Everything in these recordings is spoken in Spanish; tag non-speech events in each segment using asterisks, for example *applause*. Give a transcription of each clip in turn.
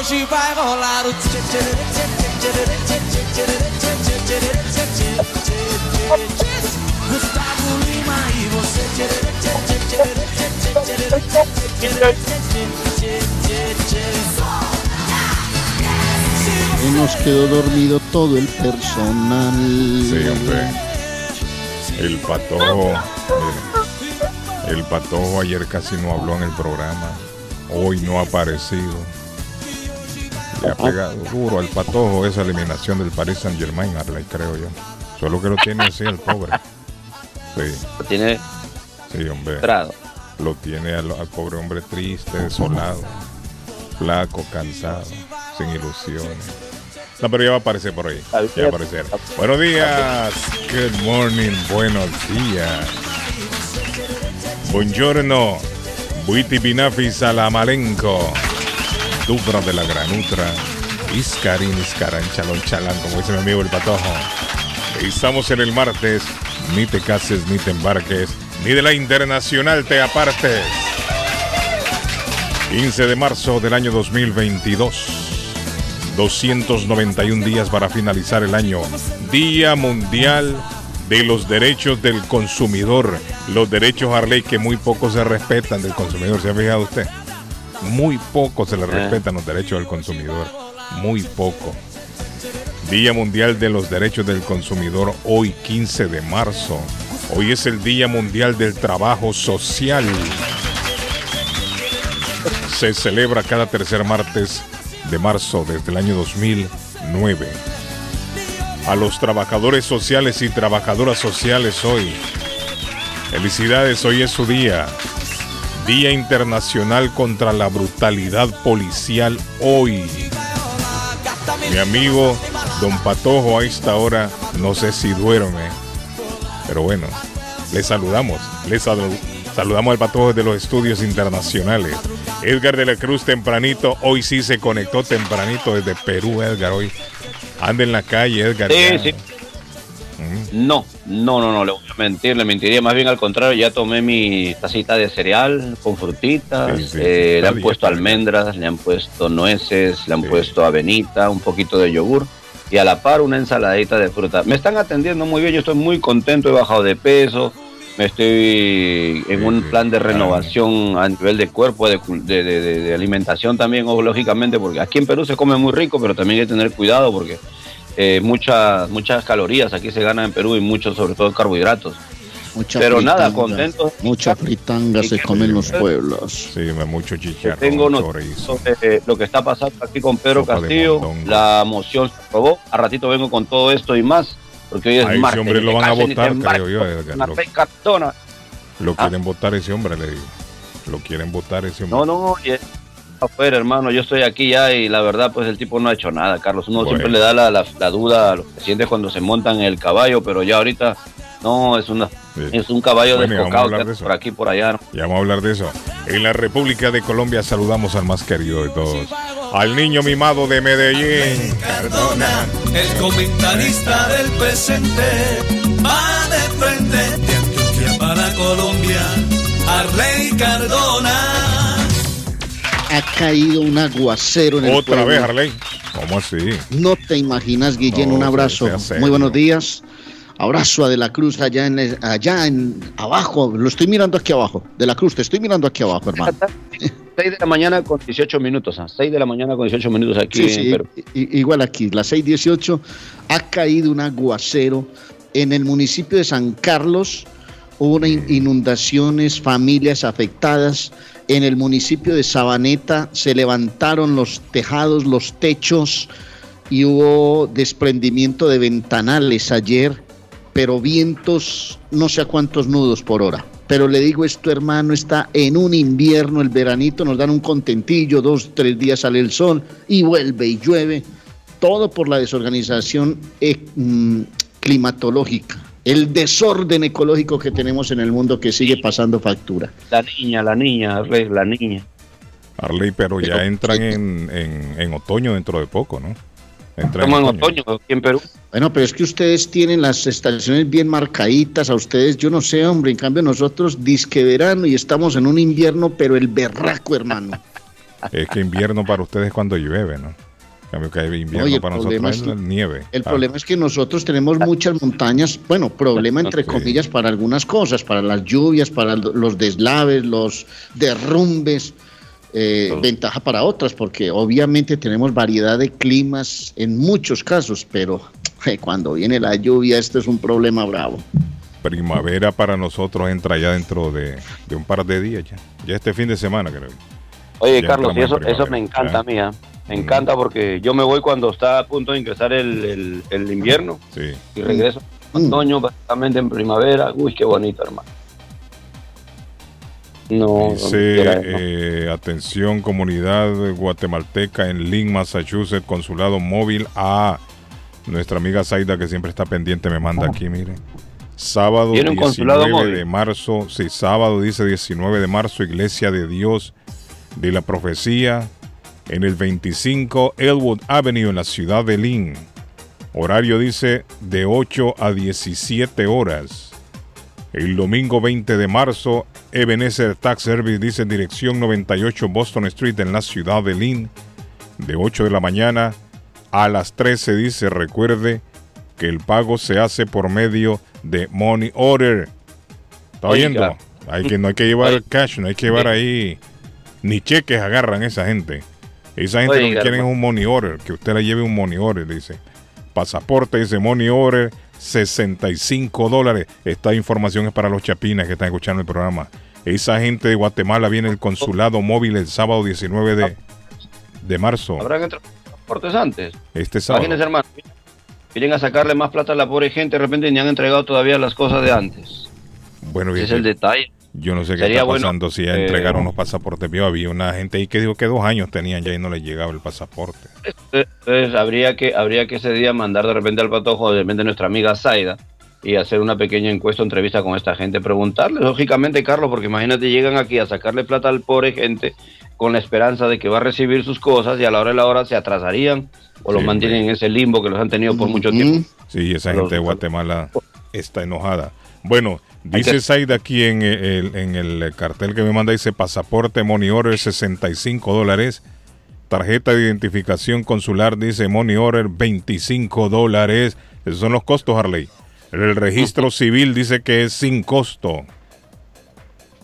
hoje Y nos quedó dormido todo el personal. El pato, El, el patojo ayer casi no habló en el programa. Hoy no ha aparecido. Le ha pegado duro al patojo esa eliminación del Paris Saint Germain, Arley, creo yo. Solo que lo tiene así el pobre. Sí, Lo tiene sí, hombre. entrado. Lo tiene al, al pobre hombre triste, desolado, flaco, cansado, sin ilusiones. No, pero ya va a aparecer por ahí. Ya va a aparecer. Buenos días. Good morning. Buenos días. Buongiorno. Buiti Binafi Salamalenco. Dubra de la Granutra. Iscarín, Iscaran, Chalón, Chalán, como dice mi amigo el patojo. Estamos en el martes. Ni te cases, ni te embarques, ni de la internacional te apartes. 15 de marzo del año 2022. 291 días para finalizar el año. Día Mundial de los Derechos del Consumidor. Los derechos Harley que muy poco se respetan del consumidor. ¿Se ha fijado usted? Muy poco se le respetan los derechos del consumidor. Muy poco. Día Mundial de los Derechos del Consumidor hoy 15 de marzo. Hoy es el Día Mundial del Trabajo Social. Se celebra cada tercer martes de marzo desde el año 2009. A los trabajadores sociales y trabajadoras sociales hoy. Felicidades, hoy es su día. Día Internacional contra la Brutalidad Policial hoy. Mi amigo Don Patojo a esta hora, no sé si duerme, pero bueno, le saludamos, le salu- saludamos al Patojo de los estudios internacionales. Edgar de la Cruz tempranito, hoy sí se conectó tempranito desde Perú, Edgar, hoy. Anda en la calle, Edgar. Sí, ya. sí. No, no, no, no, le voy a mentir, le mentiría. Más bien al contrario, ya tomé mi tacita de cereal con frutitas, Sí, sí, eh, le han puesto almendras, le han puesto nueces, le han puesto avenita, un poquito de yogur y a la par una ensaladita de fruta. Me están atendiendo muy bien, yo estoy muy contento, he bajado de peso, me estoy en un plan de renovación a nivel de cuerpo, de, de- de- de- de alimentación también, o lógicamente, porque aquí en Perú se come muy rico, pero también hay que tener cuidado porque eh, muchas muchas calorías aquí se ganan en Perú y muchos sobre todo carbohidratos. Mucha Pero nada, fritanga, contento. Mucha fritanga Y se que- come en los pueblos. Sí, mucho chicharrón, Tengo noticias sobre lo que está pasando aquí con Pedro Sopa Castillo. La moción se aprobó. A ratito vengo con todo esto y más. Porque hoy es A ese martes. hombre ni lo van a votar, creo yo, lo-. Lo Ah. quieren votar ese hombre, le digo. Lo quieren votar ese hombre. No, no, es afuera, hermano. Yo estoy aquí ya y la verdad, pues el tipo no ha hecho nada, Carlos. Uno Bueno. siempre le da la, la- la duda a los presidentes cuando se montan en el caballo, pero ya ahorita no, es una Sí. es un caballo Bueno, y vamos a desfocado hablar que de eso. por aquí por allá. ¿no? Ya vamos a hablar de eso. En la República de Colombia saludamos al más querido de todos. Al niño mimado de Medellín. Cardona, el comentarista del presente, va de frente de Antioquia para Colombia, Arley Cardona. Ha caído un aguacero en el Otra pueblo. vez, Harley. ¿Cómo así? No te imaginas, Guillén, No, un abrazo. Muy buenos días. Abrazo a De la Cruz allá en el- allá en abajo. Lo estoy mirando aquí abajo. De la Cruz, te estoy mirando aquí abajo, hermano. 6 de la mañana con 18 minutos, a 6 de la mañana con 18 minutos aquí Sí, en sí, Perú. i- igual aquí, las 6:18 ha caído un aguacero en el municipio de San Carlos. Hubo una inundaciones, familias afectadas. En el municipio de Sabaneta se levantaron los tejados, los techos y hubo desprendimiento de ventanales ayer, pero vientos no sé a cuántos nudos por hora. Pero le digo esto, hermano, está en un invierno, el veranito, nos dan un contentillo, dos, tres días sale el sol y vuelve y llueve. Todo por la desorganización eh, mm, climatológica, el desorden ecológico que tenemos en el mundo que sigue pasando factura. La niña, la niña, la niña. Arley, pero ya entran en, en- en otoño dentro de poco, ¿no? Entran Estamos en otoño aquí en Perú. Bueno, pero es que ustedes tienen las estaciones bien marcaditas, a ustedes, yo no sé, hombre, en cambio nosotros disque verano y estamos en un invierno, pero el berraco, hermano. Es que invierno para ustedes es cuando llueve, ¿no? En cambio que hay invierno Oye, el para problema nosotros es que- nieve. El Ah, problema es que nosotros tenemos muchas montañas, bueno, problema *laughs* entre Sí. comillas para algunas cosas, para las lluvias, para lo- los deslaves, los derrumbes, eh, ventaja para otras, porque obviamente tenemos variedad de climas en muchos casos, pero eh, cuando viene la lluvia esto es un problema bravo. primavera para nosotros entra ya dentro de, de un par de días ya. Ya este fin de semana, creo. Oye, Ya Carlos, y eso, eso me encanta a mí. Me Mm. encanta porque yo me voy cuando está a punto de ingresar el, el- el invierno Sí. y regreso en Mm. otoño, básicamente en primavera. Uy, qué bonito, hermano. No, Dice, eh, atención comunidad guatemalteca en Lynn, Massachusetts, consulado móvil a nuestra amiga Zaida que siempre está pendiente, me manda aquí, miren. Sábado ¿Tiene un consulado 19 móvil? de marzo, sí, sábado dice 19 de marzo, Iglesia de Dios de la Profecía en el 25 Elwood Avenue en la ciudad de Lynn. Horario dice de 8 a 17 horas. El domingo 20 de marzo, Ebenezer Tax Service dice dirección 98 Boston Street en la ciudad de Lynn. De 8 de la mañana a las 13 dice, recuerde que el pago se hace por medio de Money Order. ¿Está oyendo? Hay que, no hay que llevar cash, no hay que llevar ahí ni cheques agarran esa gente. Esa gente lo que quieren es un money order, que usted le lleve un money order, dice. Pasaporte, dice money order, 65 dólares. Esta información es para los chapines que están escuchando el programa. Esa gente de Guatemala viene el consulado móvil el sábado 19 de, de marzo. ¿Habrán entrado transportes antes? Este sábado. Imagínense, hermano. Quieren a sacarle más plata a la pobre gente, de repente ni han entregado todavía las cosas de antes. Bueno, Ese y es el detalle. Yo no sé qué Sería está bueno, pasando si ya eh, entregaron los pasaportes. Yo había una gente ahí que dijo que dos años tenían ya y no les llegaba el pasaporte. Entonces habría que, habría que ese día mandar de repente al patojo, de repente nuestra amiga Zaida, y hacer una pequeña encuesta, entrevista con esta gente, preguntarle, lógicamente, Carlos, porque imagínate, llegan aquí a sacarle plata al pobre gente con la esperanza de que va a recibir sus cosas y a la hora de la hora se atrasarían o los mantienen en ese limbo que los han tenido por mucho tiempo. Sí, esa Los- gente de Guatemala está enojada. Bueno, dice Saida aquí en el, en el cartel que me manda, dice pasaporte money order 65 dólares. Tarjeta de identificación consular dice money order 25 dólares. Esos son los costos, Harley. El registro *laughs* civil dice que es sin costo.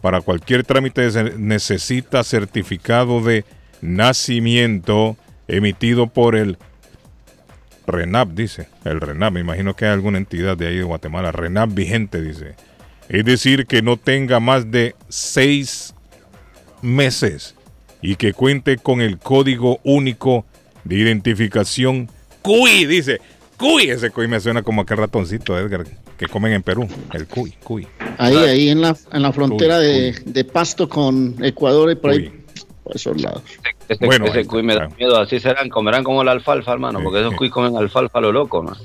Para cualquier trámite se necesita certificado de nacimiento emitido por el RENAP, dice. El RENAP, me imagino que hay alguna entidad de ahí de Guatemala. RENAP vigente, dice. Es decir, que no tenga más de seis meses y que cuente con el código único de identificación CUI, dice. CUI, ese CUI me suena como aquel ratoncito, Edgar, que comen en Perú. El CUI, CUI. Ahí, ahí en la, en la frontera de, de Pasto con Ecuador y por ahí, por esos lados. Ese, Bueno, ese cuy me da miedo, así serán, comerán como la alfalfa, hermano, porque esos Sí. cuy comen alfalfa a lo loco, man.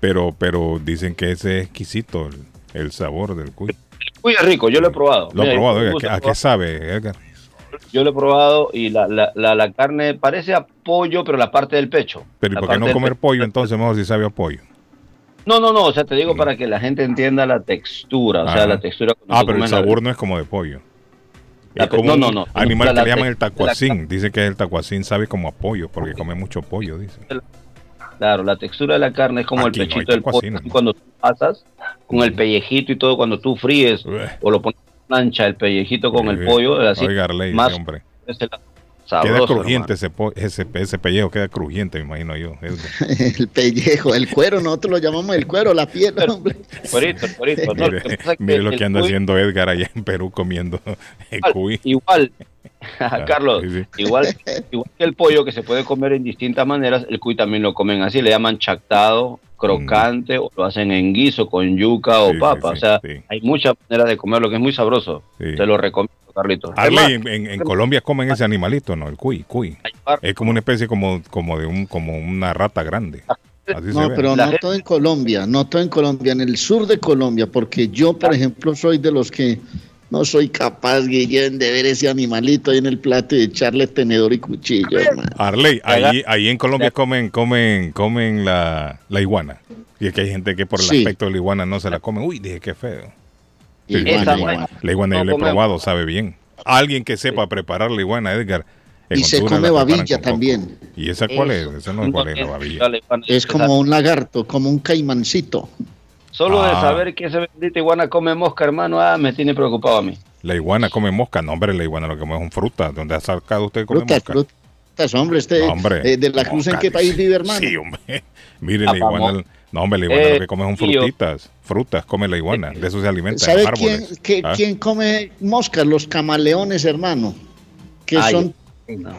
Pero, pero dicen que ese es exquisito el, el sabor del CUI. Cuy es rico, yo lo he probado. Lo he probado, oiga, ¿a qué sabe, Edgar? Yo lo he probado y la, la, la, la carne parece a pollo, pero la parte del pecho. Pero ¿y por qué no comer pollo entonces mejor si sabe a pollo? No, no, no, o sea, te digo para que la gente entienda la textura, o sea, la textura. Ah, pero el sabor no es como de pollo. Es como no, no, no. animal que le llaman el tacuacín. Dice que el tacuacín sabe como a pollo porque come mucho pollo, dice. Claro, la textura de la carne es como Aquí el pechito del así ¿no? Cuando tú pasas con el pellejito y todo, cuando tú fríes o lo pones en plancha, el pellejito con el pollo, así, Oiga, Arley, más ese queda crujiente ese, ese, ese, pellejo, queda crujiente, me imagino yo. *laughs* el pellejo, el cuero, nosotros lo llamamos el cuero, la piel, hombre. Cuerito, cuerito. mire, lo que anda haciendo Edgar allá en Perú comiendo *laughs* el cuy. Igual, *laughs* Carlos, Igual, igual que el pollo que se puede comer en distintas maneras, el cuy también lo comen así, le llaman chactado, crocante, o lo hacen en guiso con yuca o papa. o sea, hay muchas maneras de comerlo que es muy sabroso. Te lo recomiendo. Carlitos. en, Colombia comen ese animalito, ¿no? El cuy, cuy. Es como una especie como, como de un, como una rata grande. no, pero no todo en Colombia, no todo en Colombia, en el sur de Colombia, porque yo, por ejemplo, soy de los que no soy capaz, Guillén, de ver ese animalito ahí en el plato y echarle tenedor y cuchillo, hermano. Arley, ahí, ahí en Colombia comen, comen, comen la, la iguana. Y es que hay gente que por el aspecto de la iguana no se la come. Uy, dije qué feo. La iguana, yo la he probado, sabe bien. Alguien que sepa preparar la iguana, Edgar. Y se come babilla también. ¿Y esa cuál es? Esa no es cuál es la babilla. Es como un lagarto, como un caimancito. Solo de ah. saber que esa bendita iguana come mosca, hermano, ah, me tiene preocupado a mí. La iguana come mosca, no, hombre, la iguana lo que come son frutas. ¿Dónde ha sacado usted come mosca? Frutas, hombre, este, eh, de la Cruz, ¿en qué país vive, hermano? Sí, hombre. *laughs* Mire, la iguana, no, hombre, la iguana lo que come son eh, frutitas, frutas, come la iguana, de eso se alimenta. ¿Sabe quién, ¿Ah? quién come moscas? Los camaleones, hermano, que son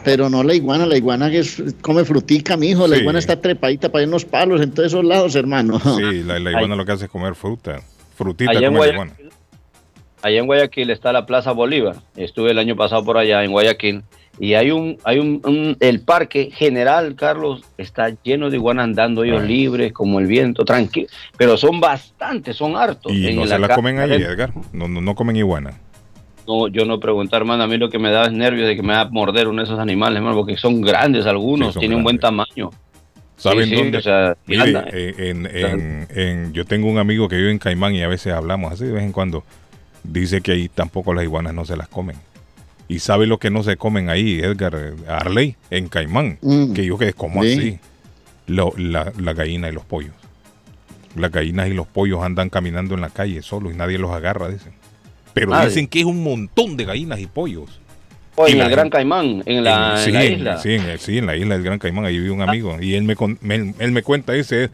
pero no la iguana, la iguana que come frutica, mijo. La iguana está trepadita para unos palos en todos esos lados, hermano. Sí, la, iguana lo que hace es comer fruta. Frutita allá come en iguana. Allá en Guayaquil está la Plaza Bolívar. Estuve el año pasado por allá en Guayaquil. Y hay un, hay un, el parque general, Carlos, está lleno de iguanas andando ellos libres, como el viento, tranquilo. Pero son bastantes, son hartos. Y no se la comen ahí, Edgar. No, no, no comen iguana. No, yo no pregunto, hermano. A mí lo que me da es nervios de que me va a morder uno de esos animales, hermano, porque son grandes algunos, tienen un buen tamaño. ¿Saben dónde? en, yo tengo un amigo que vive en Caimán y a veces hablamos así de vez en cuando. Dice que ahí tampoco las iguanas no se las comen. ¿Y sabe lo que no se comen ahí, Edgar Arley, en Caimán? Mm. Que yo que como así. la, la gallina y los pollos. Las gallinas y los pollos andan caminando en la calle solos y nadie los agarra, dicen. Pero dicen que es un montón de gallinas y pollos. en el Gran Caimán, en la, isla. Sí en, la isla del Gran Caimán, ahí vive un amigo. Y él me, él, me cuenta, dice,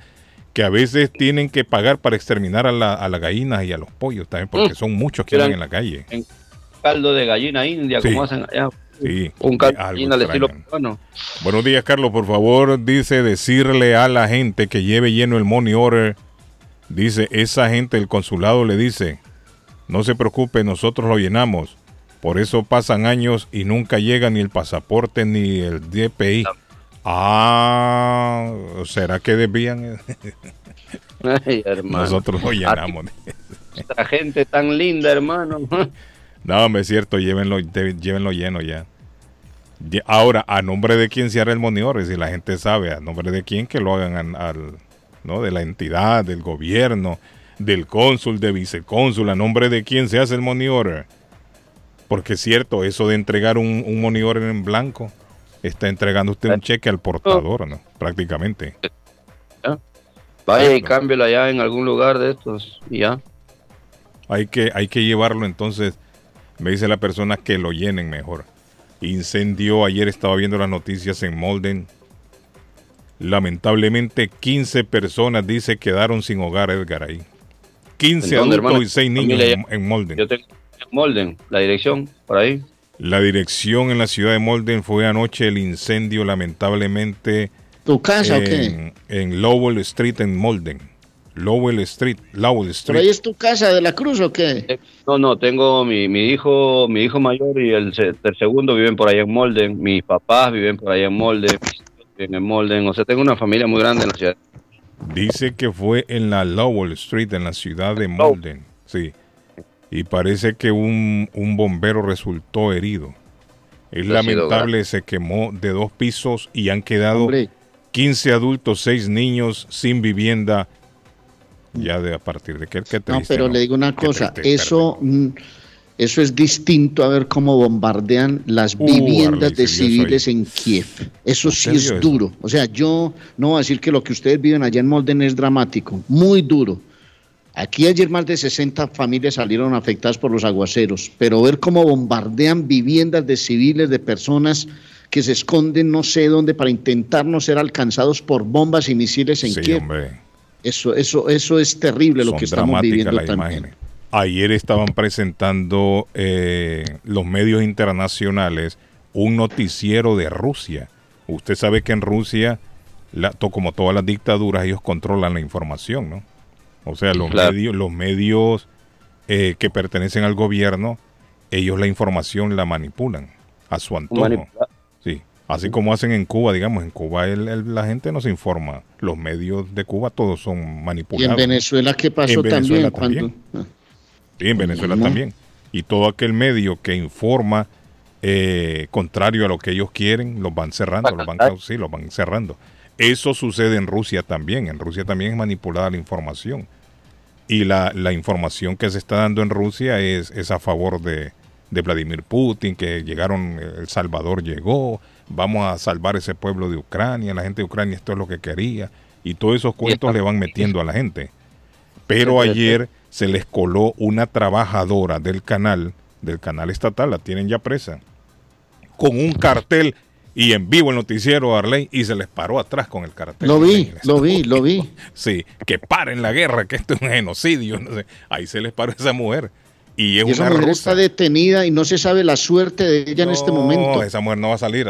que a veces tienen que pagar para exterminar a, las gallinas y a los pollos también, porque mm. son muchos que andan en la calle. En caldo de gallina india, como hacen allá. Sí, un caldo al estilo Buenos días, Carlos. Por favor, dice decirle a la gente que lleve lleno el money order. Dice, esa gente del consulado le dice, no se preocupe, nosotros lo llenamos. Por eso pasan años y nunca llega ni el pasaporte ni el DPI. Ah, ¿será que debían? *laughs* Nosotros lo llenamos. Esta gente tan linda, hermano. no, es cierto, llévenlo, llévenlo lleno ya. Ahora, ¿a nombre de quién se hará el monitor? Si la gente sabe, ¿a nombre de quién que lo hagan al, ¿no? De la entidad, del gobierno del cónsul, de vicecónsul, a nombre de quién se hace el money order. Porque es cierto, eso de entregar un, un money order en blanco, está entregando usted un cheque al portador, ¿no? Prácticamente. Vaya y cámbialo allá en algún lugar de estos y ya. Hay que, hay que llevarlo entonces, me dice la persona que lo llenen mejor. Incendio, ayer estaba viendo las noticias en Molden. Lamentablemente 15 personas, dice, quedaron sin hogar, Edgar, ahí. 15 adultos y 6 niños en, Molden. Yo tengo en Molden, la dirección, por ahí. La dirección en la ciudad de Molden fue anoche el incendio, lamentablemente. ¿Tu casa en, o qué? En Lowell Street, en Molden. Lowell Street, Lowell Street. ¿Pero ahí es tu casa de la Cruz o qué? Eh, no, no, tengo mi, mi hijo, mi hijo mayor y el, el, segundo viven por allá en Molden. Mis papás viven por allá en Molden. Mis hijos viven en Molden. O sea, tengo una familia muy grande en la ciudad. Dice que fue en la Lowell Street, en la ciudad de Molden. Sí. Y parece que un, bombero resultó herido. Es lamentable, se quemó de dos pisos y han quedado 15 adultos, 6 niños sin vivienda. Ya de a partir de que, que No, pero le digo una cosa, eso eso es distinto a ver cómo bombardean las uh, viviendas de civiles en Kiev. Eso sí es duro. O sea, yo no voy a decir que lo que ustedes viven allá en Molden es dramático, muy duro. Aquí ayer más de 60 familias salieron afectadas por los aguaceros, pero ver cómo bombardean viviendas de civiles, de personas que se esconden no sé dónde para intentar no ser alcanzados por bombas y misiles en Sí, Kiev. hombre. Eso, eso, eso es terrible lo que estamos viviendo también. imágenes. Ayer estaban presentando eh, los medios internacionales un noticiero de Rusia. Usted sabe que en Rusia, la- to- como todas las dictaduras, ellos controlan la información, ¿no? O sea, los Claro. medios, los medios eh, que pertenecen al gobierno, ellos la información la manipulan a su antojo. Manipula- Sí, así como hacen en Cuba, digamos, en Cuba el- el- la gente no se informa. Los medios de Cuba todos son Y manipulados. en Venezuela, ¿qué pasó En Venezuela también? Sí, en Venezuela ¿no? también. Y todo aquel medio que informa eh, contrario a lo que ellos quieren, los van cerrando, los van, sí, los van cerrando. Eso sucede en Rusia también. En Rusia también es manipulada la información. Y la, la información que se está dando en Rusia es, es a favor de, de Vladimir Putin, que llegaron, El Salvador llegó, vamos a salvar ese pueblo de Ucrania, la gente de Ucrania esto es lo que quería. Y todos esos cuentos le van metiendo a la gente. Pero ayer se les coló una trabajadora del canal, del canal estatal, la tienen ya presa, con un cartel y en vivo el noticiero Arley y se les paró atrás con el cartel. Lo vi, lo vi, lo vi. *laughs* Sí, que paren la guerra, que esto es un genocidio. no sé. Ahí se les paró esa mujer. Y es Y esa una mujer rusa. está detenida y no se sabe la suerte de ella en este No, momento. esa mujer no va a salir.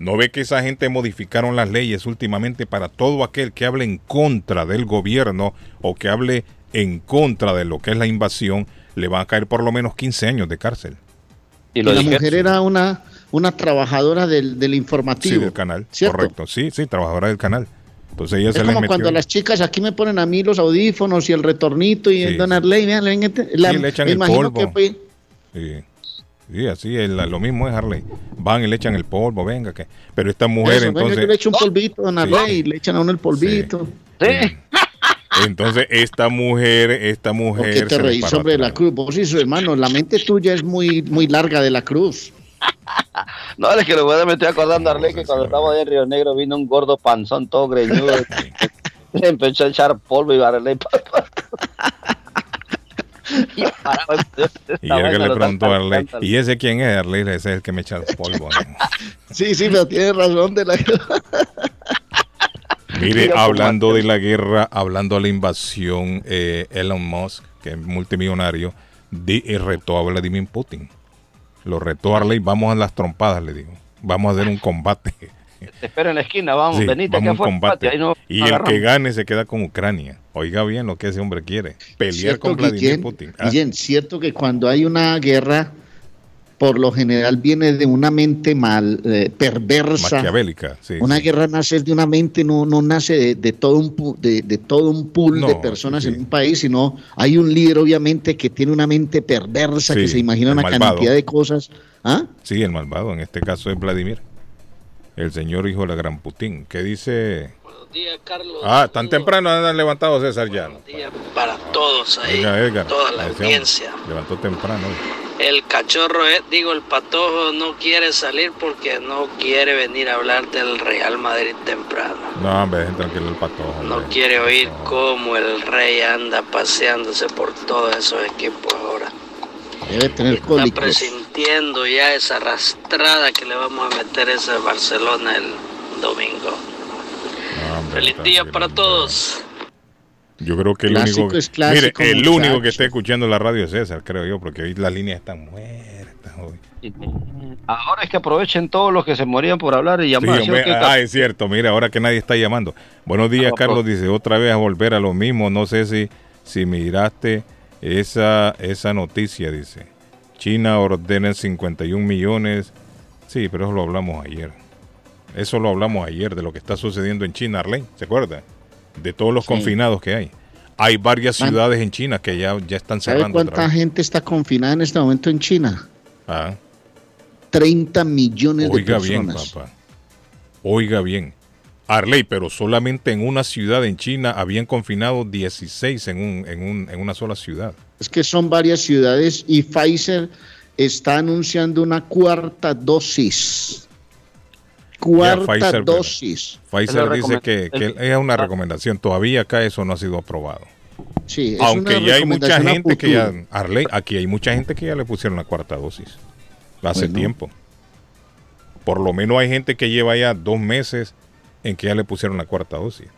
No ve que esa gente modificaron las leyes últimamente para todo aquel que hable en contra del gobierno o que hable en contra de lo que es la invasión, le van a caer por lo menos 15 años de cárcel. Y Y lo la mujer era una, una trabajadora del, del Sí, informativo. del canal, ¿cierto? correcto. Sí, sí, trabajadora del canal. Entonces ella Es se como metió. cuando las chicas aquí me ponen a mí los audífonos y el retornito y Sí, el Don sí. Arley, vean, ven, la- Sí, le echan el polvo. que fue- Sí, Sí, así es, la- lo mismo es Harley. Van y le echan el polvo, venga, que. Pero esta mujer eso, venga, entonces. yo le echo un polvito, Don Sí, Arley, sí. le echan a uno el polvito. Sí. Entonces, esta mujer, esta ¿Por mujer. qué te reís, de la cruz? Vos y su hermano, la mente tuya es muy, muy larga de la cruz. *laughs* No, es que lo voy a me estoy acordando, sí, que cuando estaba en Río Negro vino un gordo panzón todo greñudo. *laughs* Le empezó a echar polvo y pa. *laughs* Y yo Y vaina llega le preguntó a Arley, ¿y ese quién es Arley? Ese es el que me echa el polvo. ¿no? Sí, sí, pero tiene razón de la Mire, hablando de la guerra, hablando de la invasión, eh, Elon Musk, que es multimillonario, di- eh, retó a Vladimir Putin. Lo retó a Arley, vamos a las trompadas, le digo. Vamos a hacer un combate. Te espero en la esquina, vamos, Sí, venite vamos a que un combate. ahí no- y el que gane se queda con Ucrania. Oiga bien lo que ese hombre quiere. Pelear con Vladimir Guillén, Putin. Ah, Guillén, cierto que cuando hay una guerra, por lo general viene de una mente mal, eh, perversa. maquiavélica. Sí, Una sí. guerra nace de una mente, no, no nace de, de todo un pu- de, de todo un pool No, de personas sí, en un país, sino hay un líder obviamente que tiene una mente perversa, Sí, que se imagina una malvado. cantidad de cosas. ¿Ah? Sí, el malvado, en este caso es Vladimir. El señor hijo de la gran Putin. ¿Qué dice? Buenos días, Carlos. Ah, tan temprano han levantado César ya. Buenos días para todos ahí, Oiga, Edgar, toda la audiencia. Levantó temprano. El cachorro, eh, digo, el patojo no quiere salir porque no quiere venir a hablar del Real Madrid temprano. No, hombre, tranquilo el patojo. No quiere oír No. cómo el rey anda paseándose por todos esos equipos ahora. Debe tener Está cólicos. presintiendo ya esa arrastrada que le vamos a meter a ese Barcelona el domingo. No, hombre, Feliz día para todos. Yo creo que el Clásico único. es clásico, mire, el muchacho. único que está escuchando la radio es César, creo yo, porque hoy las líneas están muertas. hoy. Ahora es que aprovechen todos los que se morían por hablar y llamar. ¿sí ah, es cierto, mira, ahora que nadie está llamando. Buenos días, Ah, Carlos, dice, otra vez a volver a lo mismo. No sé si, si miraste esa, esa noticia, dice. China ordena 51 millones. Sí, pero eso lo hablamos ayer. Eso lo hablamos ayer de lo que está sucediendo en China, Arlene, ¿se acuerda? De todos los Sí. confinados que hay. Hay varias Man- ciudades en China que ya, ya están ¿Sabe cerrando. otra cuánta gente está confinada en este momento en China? Ah. 30 millones Oiga de bien, personas. papá. Oiga bien. Arley, pero solamente en una ciudad en China habían confinado 16 en, un, en, un, en una sola ciudad. Es que son varias ciudades y Pfizer está anunciando una cuarta dosis. Cuarta Pfizer, dosis. Pfizer dice que, es una recomendación. Todavía acá eso no ha sido aprobado. Sí, es Aunque una ya hay mucha gente que ya. Arley, aquí hay mucha gente que ya le pusieron la cuarta dosis. Hace Bueno. tiempo. Por lo menos hay gente que lleva ya dos meses en que ya le pusieron la cuarta dosis.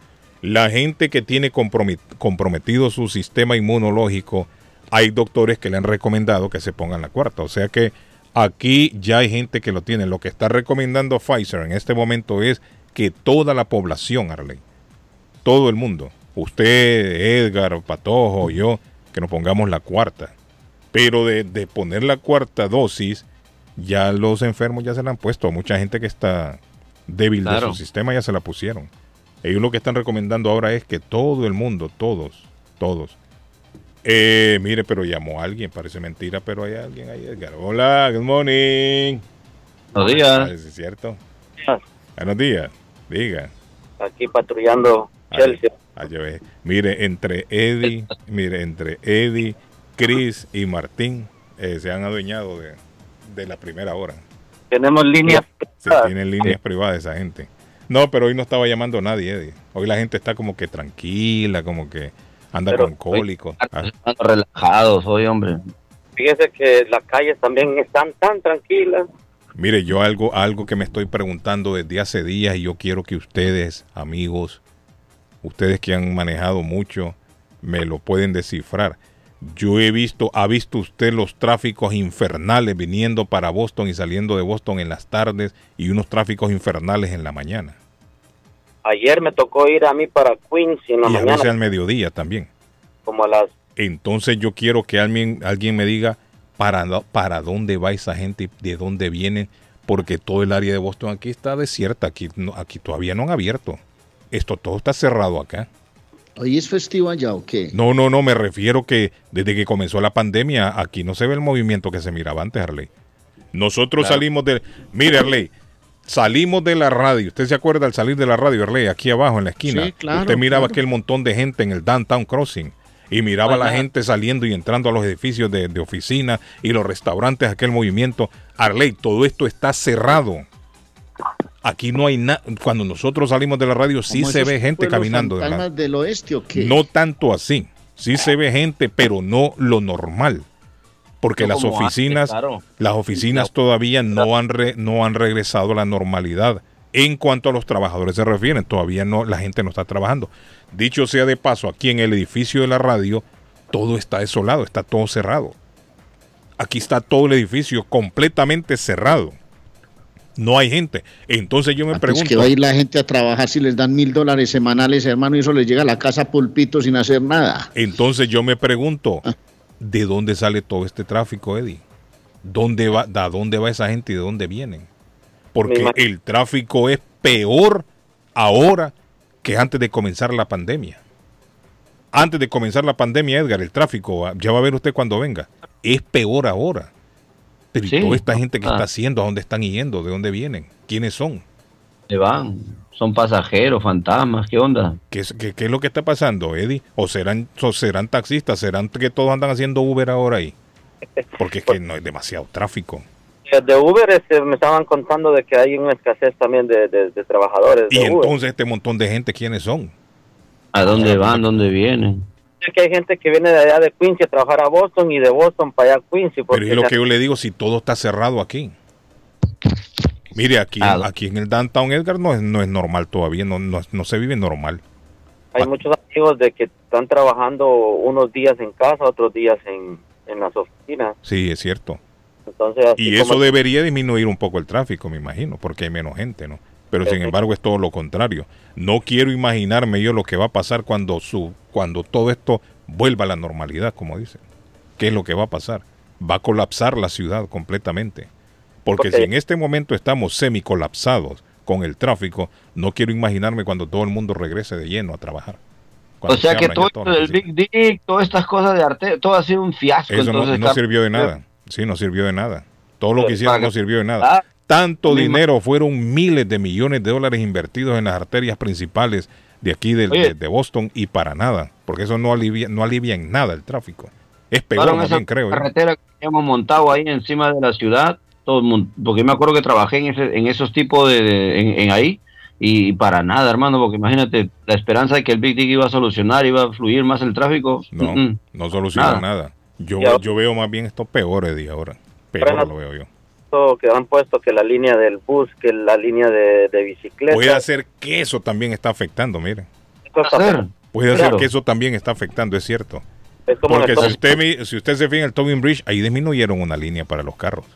La gente que tiene compromet- comprometido su sistema inmunológico, hay doctores que le han recomendado que se pongan la cuarta. O sea que aquí ya hay gente que lo tiene. Lo que está recomendando Pfizer en este momento es que toda la población, Arley, todo el mundo, usted, Edgar, Patojo, yo, que nos pongamos la cuarta. Pero de, de poner la cuarta dosis, ya los enfermos ya se la han puesto. Mucha gente que está débil Claro. de su sistema ya se la pusieron. Ellos lo que están recomendando ahora es que todo el mundo, todos, todos. Eh, mire, pero llamó a alguien, parece mentira, pero hay alguien ahí, Edgar. Hola, good morning. Buenos Ah, días. ¿Es cierto? Buenos días, diga. aquí patrullando Chelsea. Mire, entre Eddie, mire, entre Eddie, Chris y Martín eh, se han adueñado de, de la primera hora. Tenemos líneas. Se tienen líneas privadas esa gente. No, pero hoy no estaba llamando a nadie, Eddie. Hoy la gente está como que tranquila, como que anda Pero con cólicos. Ah, Estamos relajados hoy, hombre. Fíjese que las calles también están tan tranquilas. Mire, yo algo, algo que me estoy preguntando desde hace días y yo quiero que ustedes, amigos, ustedes que han manejado mucho, me lo pueden descifrar. Yo he visto, ha visto usted los tráficos infernales viniendo para Boston y saliendo de Boston en las tardes y unos tráficos infernales en la mañana. Ayer me tocó ir a mí para Queens y en la y a mañana, veces al mediodía también. como a las... Entonces yo quiero que alguien, alguien me diga para, para dónde va esa gente y de dónde vienen, porque todo el área de Boston aquí está desierta, aquí, no- aquí todavía no han abierto. Esto todo está cerrado acá. ¿Hoy es festivo allá o qué? No, no, no, me refiero que desde que comenzó la pandemia, aquí no se ve el movimiento que se miraba antes, Arley. Nosotros Claro. salimos de... Mire, Arley, salimos de la radio. ¿Usted se acuerda al salir de la radio, Arley? Aquí abajo en la esquina. Sí, claro, Usted miraba claro. aquel montón de gente en el Downtown Crossing. Y miraba a la gente saliendo y entrando a los edificios de, de oficina y los restaurantes, aquel movimiento. Arley, todo esto está cerrado. Aquí no hay nada. Cuando nosotros salimos de la radio, sí ¿Como se ve gente caminando. de la- fantasmas del oeste o qué? no tanto así. Sí se ve gente, pero no lo normal. Porque las antes, oficinas, claro. las oficinas todavía no han, re- no han regresado a la normalidad. En cuanto a los trabajadores se refieren, todavía no, la gente no está trabajando. Dicho sea de paso, aquí en el edificio de la radio, todo está desolado, está todo cerrado. Aquí está todo el edificio completamente cerrado. No hay gente. Entonces yo me Antes pregunto. que va a ir la gente a trabajar si les dan mil dólares semanales, hermano, y eso les llega a la casa pulpito sin hacer nada. Entonces yo me pregunto, Ah. ¿De dónde sale todo este tráfico, Eddie? ¿Dónde va, ¿De dónde va esa gente y de dónde vienen? Porque el tráfico es peor ahora que antes de comenzar la pandemia. Antes de comenzar la pandemia, Edgar, el tráfico, ah, ya va a ver usted cuando venga, es peor ahora. Pero ¿y Sí. toda esta gente que Ah. está haciendo? ¿A dónde están yendo? ¿De dónde vienen? ¿Quiénes son? ¿Dónde van? Son pasajeros, fantasmas, ¿qué onda? ¿Qué es, qué- qué es lo que está pasando, Eddie? ¿O serán, o serán taxistas? ¿Serán que todos andan haciendo Uber ahora ahí? Porque es que no es demasiado tráfico. Eh, De Uber este, me estaban contando de que hay una escasez también de, de- de trabajadores Y de Uber. entonces este montón de gente, ¿quiénes son? ¿A dónde van? ¿Dónde vienen? Sé que hay gente que viene de allá de Quincy a trabajar a Boston y de Boston para allá a Quincy. Pero es lo que yo le digo, si todo está cerrado aquí. Mire, aquí, Ah. aquí en el Downtown Edgar no es, no es normal todavía, no, no, no se vive normal. hay muchos amigos de que están trabajando unos días en casa, otros días en, en las oficinas. Sí, es cierto. Entonces, así Y eso como- debería disminuir un poco el tráfico, me imagino, porque hay menos gente, ¿no? Pero sin embargo es todo lo contrario. No quiero imaginarme yo lo que va a pasar cuando su cuando todo esto vuelva a la normalidad, como dicen. ¿Qué es lo que va a pasar? Va a colapsar la ciudad completamente. Porque si en este momento estamos semi colapsados con el tráfico, no quiero imaginarme cuando todo el mundo regrese de lleno a trabajar. O sea se que todo del Big Dick, todas estas cosas de arte, todo ha sido un fiasco. Eso no, entonces, no está- sirvió de nada. Sí, no sirvió de nada. Todo lo que Pues, hicieron no sirvió de nada. Tanto dinero, fueron miles de millones de dólares invertidos en las arterias principales de aquí de, de Boston y para nada, porque eso no alivia, no alivia en nada el tráfico. Es peor, bien, creo. yo. carretera que hemos montado ahí encima de la ciudad, todo el mundo, porque yo me acuerdo que trabajé en, ese- en esos tipos de, de- en, en ahí, Y para nada, hermano, porque imagínate, la esperanza de que el Big Dig iba a solucionar, iba a fluir más el tráfico. No, mm, mm. no soluciona Nada. nada. Yo, yo veo más bien esto peor, Eddie, ahora. Peor Bueno. lo veo yo. Todo que han puesto que la línea del bus, que la línea de, de bicicleta. Puede ser que eso también está afectando, mire. Hacer. Puede ser Claro. que eso también está afectando, es cierto. Es como Porque si usted, mi- si usted se fija en el Tobin Bridge, ahí disminuyeron una línea para los carros.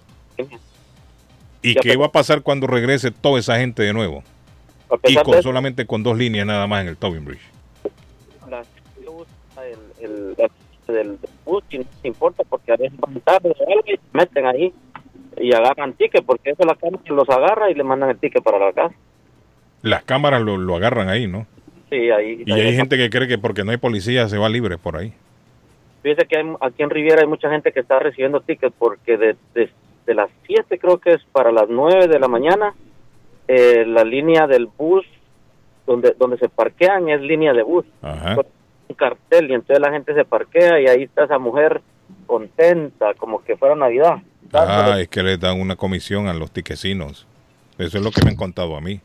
¿Y Ya, qué pero- va a pasar cuando regrese toda esa gente de nuevo? Y con de solamente con dos líneas nada más en el Tobin Bridge. la el, el, del bus y no les importa porque a veces van tarde o algo y se meten ahí y agarran ticket porque eso la cámara los agarra y le mandan el ticket para la casa. Las cámaras lo, lo agarran ahí, ¿no? Sí, ahí. Y hay gente que cree que porque no hay policía se va libre por ahí. Fíjese que hay- aquí en Riviera hay mucha gente que está recibiendo tickets porque de, de, de las 7 creo que es para las 9 de la mañana eh, la línea del bus donde donde se parquean es línea de bus. Ajá. Un cartel y entonces la gente se parquea y ahí está esa mujer contenta como que fuera Navidad. Ah, es que le dan una comisión a los tiquecinos. Eso es lo que me han contado a mí.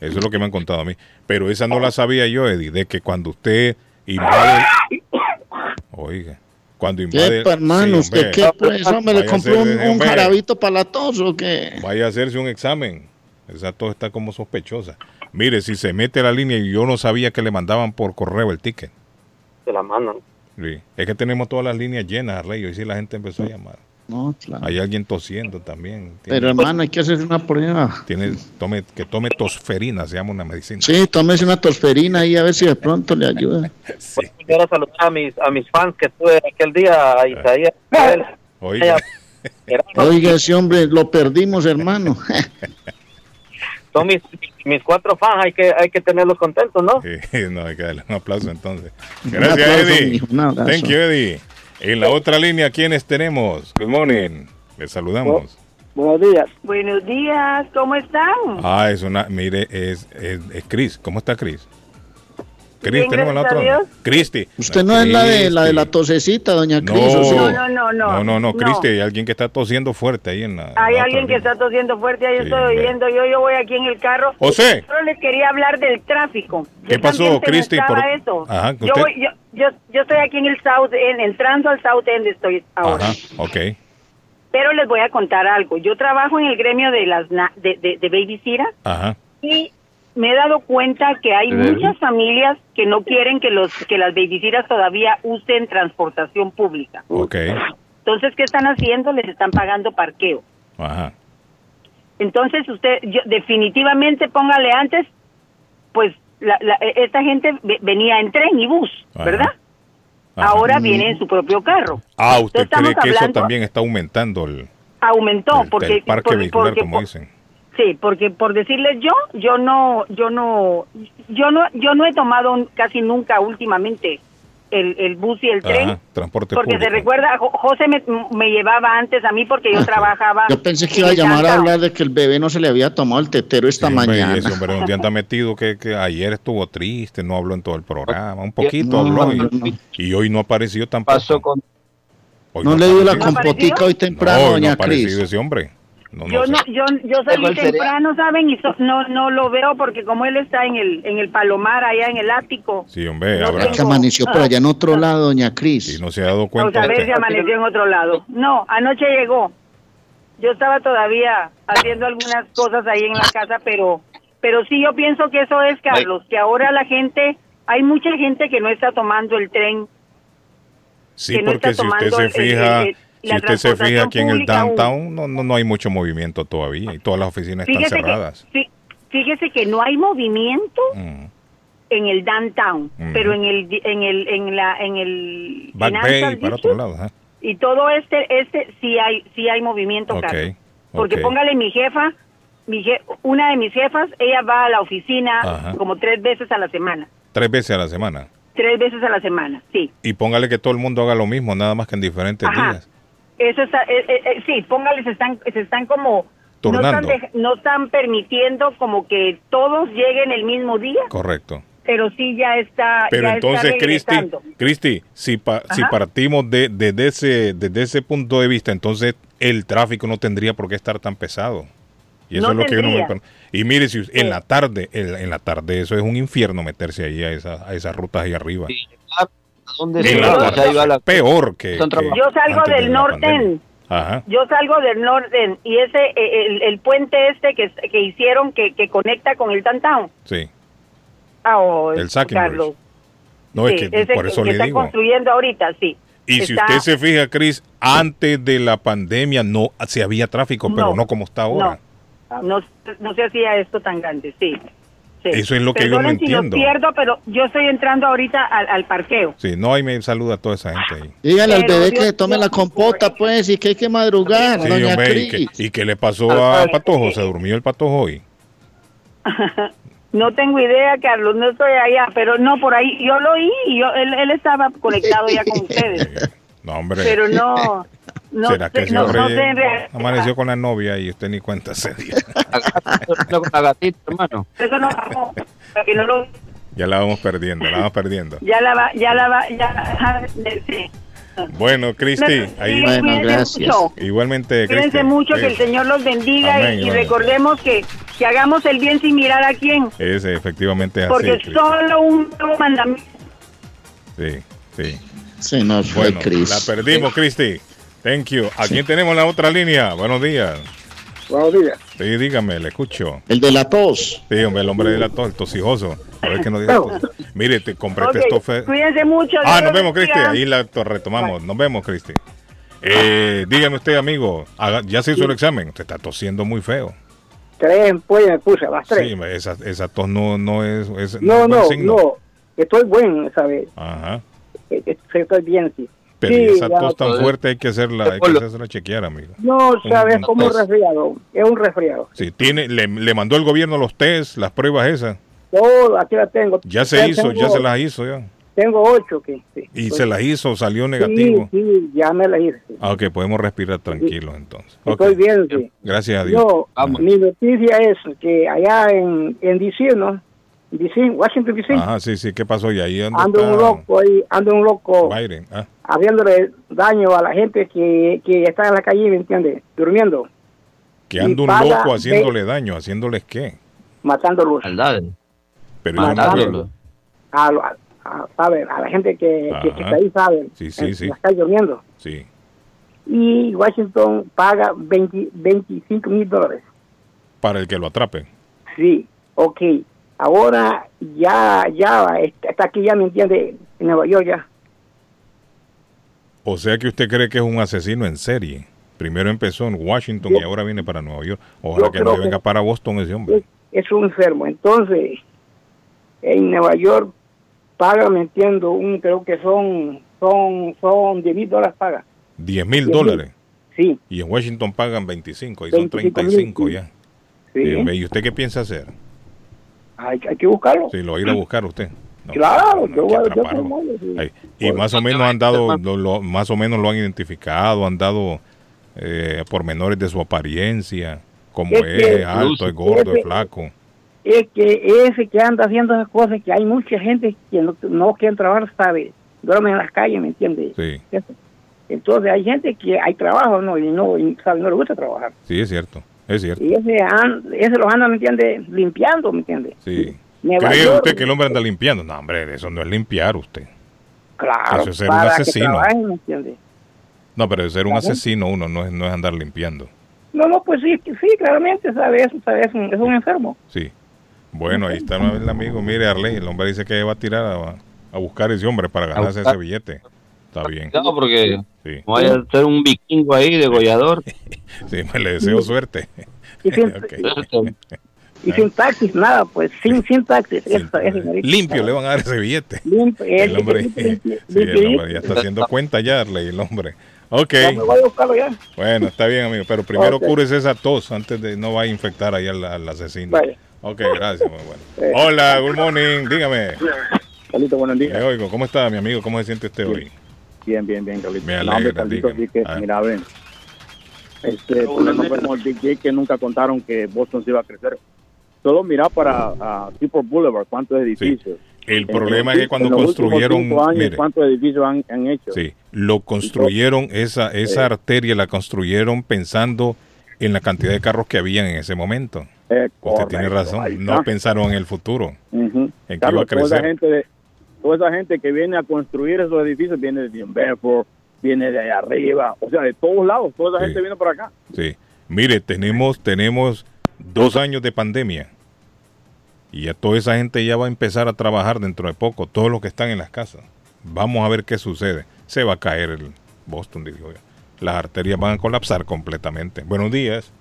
Eso es lo que me han contado a mí. Pero esa no la sabía yo, Eddie, de que cuando usted invade... *coughs* Oiga, cuando invade... ¿Qué, hermano? Sí, ¿Usted hombre, qué, pues, hombre? ¿Le compró un, un jarabito para la tos o qué? Vaya a hacerse un examen. Esa tos está como sospechosa. Mire, si se mete a la línea y yo no sabía que le mandaban por correo el ticket. se la mandan. Sí. Es que tenemos todas las líneas llenas, Rey. Y sí la gente empezó a llamar. No, claro. Hay alguien tosiendo también. Tiene- Pero hermano, hay que hacer una prueba. tiene, tome, que tome tosferina, se llama una medicina. Sí, tómese una tosferina ahí a ver si de pronto le ayuda. *laughs* Sí. Quiero saludar a mis a mis fans que tuve aquel día a Isaías. Oiga, *laughs* Oiga, ese hombre, lo perdimos, hermano. *laughs* Son mis, mis cuatro fans, hay que hay que tenerlos contentos, ¿no? Sí, no, hay que darle un aplauso entonces. Un Gracias, aplauso, Eddie. mijo. Thank you, Eddie. En la otra línea, ¿quiénes tenemos? Good morning. Les saludamos. Buenos días. Buenos días, ¿cómo están? Ah, es una, mire, es, es, es Chris. ¿Cómo está Chris? Tenemos la otra. Cristi. Usted no es la de la de la tosecita, doña No, Cris. No, no, no, no. no, no, no, No. Cristi, hay alguien que está tosiendo fuerte ahí en la. en Hay la alguien que está tosiendo fuerte, ahí Sí, estoy oyendo. Yo, yo voy aquí en el carro. José. Solo les quería hablar del tráfico. ¿Qué Yo pasó, Cristi? estaba Por- eso. Ajá, yo, yo, yo, yo estoy aquí en el South End, entrando al South End estoy ahora. Ajá, ok. Pero les voy a contar algo. Yo trabajo en el gremio de las na- de, de, de Ajá. y me he dado cuenta que hay muchas familias que no quieren que los que las babysitters todavía usen transportación pública. Ok. Entonces, ¿qué están haciendo? Les están pagando parqueo. Ajá. Entonces, usted, yo, definitivamente póngale antes, pues la, la- esta gente ve- venía en tren y bus, Ajá. ¿verdad? Ajá. Ahora viene en su propio carro. Ah, ¿usted Entonces, cree que eso también está aumentando el, Aumentó el- porque el parque por- vehicular, porque- como dicen? Sí, porque por decirles yo, yo no, yo no, yo no, yo no he tomado casi nunca últimamente el, el bus y el tren. Ajá, transporte Porque público. se recuerda, Jo- José me, me llevaba antes a mí porque yo trabajaba. Yo pensé que iba a llamar a hablar de que el bebé no se le había tomado el tetero esta Sí, mañana. ese hombre un día anda metido que, que ayer estuvo triste, no habló en todo el programa, un poquito No, habló y, no, no. y hoy no apareció tampoco. Pasó con Hoy No le dio la compotica hoy temprano, No, hoy doña aparecido Cris. ese hombre. No, no Yo sé. no, yo, yo salí temprano, ¿saben? Y so- no, no lo veo porque como él está en el, en el palomar, allá en el ático. Sí, hombre, No habrá- tengo- Que amaneció por allá en otro Ah. lado, doña Cris. y no se ha dado O cuenta. sea, a ver usted. si amaneció en otro lado. No, anoche llegó. Yo estaba todavía haciendo algunas cosas ahí en la casa, pero, pero sí yo pienso que eso es, Carlos, que ahora la gente, hay mucha gente que no está tomando el tren. Sí, no porque si usted se fija, el- el- si usted se fija aquí en el downtown, no, no, no hay mucho movimiento todavía y todas las oficinas están Fíjese cerradas. fí- fíjese que no hay movimiento Mm. en el downtown, Ujú. pero en el en el en la en el Back Financial Bay, para otro District lado. ajá. y todo este este sí hay sí hay movimiento, Ok, Carlos. Porque ok. póngale mi jefa, mi je- una de mis jefas, ella va a la oficina Ajá. como tres veces a la semana, Tres veces a la semana. tres veces a la semana, sí. Y póngale que todo el mundo haga lo mismo, nada más que en diferentes Ajá. días. Eso está, eh, eh, eh, sí, póngale se están se están como no están, no están permitiendo como que todos lleguen el mismo día, Correcto. pero sí ya está. Pero ya entonces, Cristi. Cristi, si, pa- si partimos de, desde ese, desde ese punto de vista, entonces el tráfico no tendría por qué estar tan pesado. Y eso No es lo que uno me tendría. Y mire, si en la tarde, en, en la tarde, eso es un infierno meterse ahí a, esa- a esas rutas ahí arriba. ¿A dónde se va? O sea, la- peor que. Yo salgo del norte. Ajá. Yo salgo del norte y ese eh, el, el puente este que, que hicieron que, que conecta con el downtown. Sí. Ah, oh, El Carlos. No, Sí, es que ese por eso que le digo. construyendo ahorita, sí. Y si Está- usted se fija, Cris, antes de la pandemia no se había tráfico, pero No, no como está ahora. No, no se hacía esto tan grande, sí. Sí. Eso es lo que yo no si entiendo. pierdo, pero yo estoy entrando ahorita al, al parqueo. Sí, no, ahí me saluda a toda esa gente ahí. Dígale al bebé Dios- que tome Dios- la compota, pues, y que hay que madrugar, Sí, doña hombre, ¿y Cris. qué, y qué le pasó al patojo? ¿Se durmió el patojo hoy? *laughs* No tengo idea, Carlos, no estoy allá, pero no, por ahí, yo lo oí, y yo, él, él estaba conectado ya con *laughs* ustedes, No, hombre. pero no, no, ¿Será que sé, ese no, hombre no amaneció con la novia y usted ni cuenta se dio? la gatita, hermano. Ya la vamos perdiendo, la vamos perdiendo. ya la va, ya la va, ya, sí. Bueno, Cristi, ahí Bueno, cuídense gracias. mucho. igualmente, Cuídense Cristi. mucho, que el Señor los bendiga Amén, y, y recordemos que, que hagamos el bien sin mirar a quién, Ese, efectivamente es así. porque Cristi. solo un nuevo mandamiento. Sí, sí. Se nos fue Bueno, Cris. la perdimos, Cristi. Thank you. ¿A quién tenemos en la otra línea? Buenos días. Buenos días. Sí, dígame, le escucho. El de la tos. Sí, hombre, el hombre de la tos, el tosijoso. A ver que nos diga. Mire, te compré Ok, este estofe. cuídense mucho. Ah, nos vemos, Cristi. Ahí la to- retomamos. Nos vemos, Cristi. Eh, dígame usted, amigo, haga- ya se hizo el examen. Usted está tosiendo muy feo. Tres ampollas me puse, las tres. Sí, esa, esa tos no, no es. es no, no, signo. no. Estoy bueno, ¿sabes? Ajá. Eh, eh, Estoy bien, sí. Pero Sí, esa tos tan pues, fuerte hay que hacerla, hay que hacerla chequear, amigo. No, sabes, Un- como un resfriado. Es un resfriado. Sí, tiene, le, le mandó el gobierno los test, las pruebas esas. Todo, aquí la tengo. Ya se hizo, ya se las hizo ya. Tengo ocho que sí. Y se las hizo, salió negativo. sí, ya me las hice. Ah, ok, podemos respirar tranquilos entonces. Estoy bien, sí. Gracias a Dios. Yo, Vamos. mi noticia es que allá en, en DC, ¿no? DC, Washington DC, Ajá, sí, sí, ¿qué pasó? ¿Y ahí dónde ando un está loco ahí, ando un loco Biden? Ah, haciéndole daño a la gente que, que está en la calle, ¿me entiendes? Durmiendo, que anda Y un loco haciéndole daño, haciéndoles qué. matándolos. Pero eso no Matándolo. fue- A, a, a- ¿saben? a la gente que, que- que está ahí, ¿saben? Sí, sí, en, sí. la calle durmiendo. Sí. Y Washington paga 20, 25 mil dólares. Para el que lo atrape. Sí, ok. Ahora ya, ya, está aquí ya, ¿me entiende? En Nueva York ya. O sea que usted cree que es un asesino en serie. Primero empezó en Washington y ahora viene para Nueva York. Ojalá que no se venga que- para Boston ese hombre. Es, es un enfermo. Entonces, en Nueva York paga, me entiendo, un, creo que son, son, son 10 mil dólares paga. 10 mil 10,000. dólares. Sí, Y en Washington pagan 25 y son 25,000, 35 sí. ya. sí. ¿Y usted qué piensa hacer? Hay, hay que buscarlo. Si lo va a ir a buscar usted. No, Claro, no, yo voy- soy sí. Y más o menos han dado, lo, lo- más o menos lo han identificado, han dado eh, pormenores de su apariencia, como Es es, que- alto, es gordo, ese- es flaco. Es que ese que anda haciendo esas cosas, que hay mucha gente que no, no quieren trabajar, ¿sabe? Duermen en las calles, ¿me entiendes? Sí. Entonces hay gente que hay trabajo, ¿no? Y no, y, ¿sabe? no le gusta trabajar. sí, es cierto, es cierto. Y ese, ese los anda, ¿me entiendes? Limpiando, ¿me entiendes? Sí. Nueva ¿Cree York, usted que el hombre anda limpiando? No, hombre, eso no es limpiar usted. Claro, eso es ser un asesino. trabajen, ¿me entiendes? No, pero ser un asesino uno no es, no es andar limpiando. No, no, pues sí, sí, claramente, ¿sabe? Eso, ¿sabe? Es, un, es un enfermo. Sí. Bueno, ahí está el amigo. Mire, Arley, el hombre dice que va a tirar a, a buscar ese hombre para ganarse ese billete. Está bien. Cuidado porque Sí, no vaya a ser un vikingo ahí, degollador. *laughs* sí, me le deseo *laughs* suerte. Y sin, *laughs* Ok. y sin taxis, nada, pues, sin, sin taxis. Sí, Eso, eso, señorita. Limpio le van a dar ese billete. Limpio, El hombre, limpio, sí, limpio, el limpio. hombre ya está haciendo cuenta ya, Arley, el hombre. Ok, Ya me voy a buscarlo ya. bueno, está bien, amigo, pero primero Ok. cúrese esa tos antes de no va a infectar ahí al, al asesino. Vale. Ok, gracias, muy bueno. Eh. Hola, good morning, dígame. Carlito, buenos días. Le oigo, ¿cómo está mi amigo? ¿Cómo se siente usted hoy? Bien, bien, bien, Carlito. Me No, hombre, alegra, Carlito, dígame. sí que, Ah. mira, ven. Este, el problema fue con el Big J que nunca contaron que Boston se iba a crecer. Solo mira para uh, People Boulevard, cuántos edificios. El En problema los- es que cuando en construyeron, años, mire, ¿cuántos edificios han, han hecho? sí, lo construyeron, esa, esa Eh. arteria la construyeron pensando en la cantidad de carros que habían en ese momento. Eh, Usted tiene correcto, razón, ahí no pensaron en el futuro, Ujú. en que Carlos, iba a toda esa crecer. gente de- toda esa gente que viene a construir esos edificios viene de Bedford, viene de allá arriba, o sea, de todos lados, toda esa Sí. gente viene por acá. Sí. Mire, tenemos, tenemos dos años de pandemia. Y ya toda esa gente ya va a empezar a trabajar dentro de poco, todos los que están en las casas. Vamos a ver qué sucede. Se va a caer el Boston, digo yo. Las arterias van a colapsar completamente. Buenos días.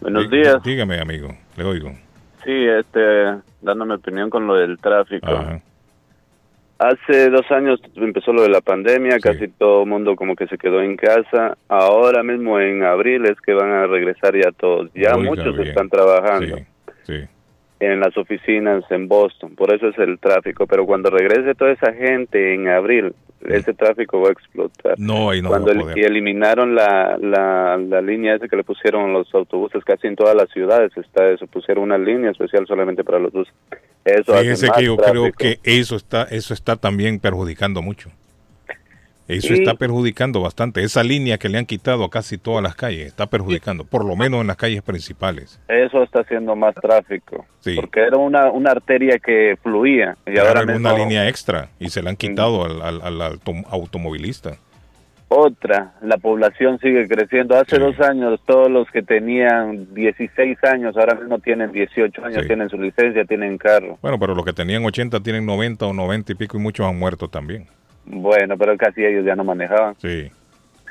Buenos Dí- días. Dígame, amigo. Le oigo. Sí, este, dando mi opinión con lo del tráfico. Ajá. Hace dos años empezó lo de la pandemia, casi todo el mundo como que se quedó en casa. Ahora mismo en abril es que van a regresar ya todos. Ya muchos bien. están trabajando Sí, sí. en las oficinas en Boston, por eso es el tráfico. Pero cuando regrese toda esa gente en abril, ese tráfico va a explotar. No, ahí no cuando va a poder. y eliminaron la, la, la línea esa que le pusieron los autobuses casi en todas las ciudades, está eso, pusieron una línea especial solamente para los buses. Eso hace Fíjense más que yo creo que eso está, eso está también perjudicando mucho. Eso Sí. está perjudicando bastante. Esa línea que le han quitado a casi todas las calles está perjudicando, por lo menos en las calles principales. Eso está haciendo más tráfico. Sí. Porque era una, una arteria que fluía. Y ahora era mismo una línea extra y se la han quitado al, al- al auto- automovilista. otra. La población sigue creciendo. Hace dos años todos los que tenían 16 años ahora mismo tienen 18 años, Sí. tienen su licencia, tienen carro. Bueno, pero los que tenían 80 tienen 90 o 90 y pico y muchos han muerto también. Bueno, pero casi ellos ya no manejaban. Sí.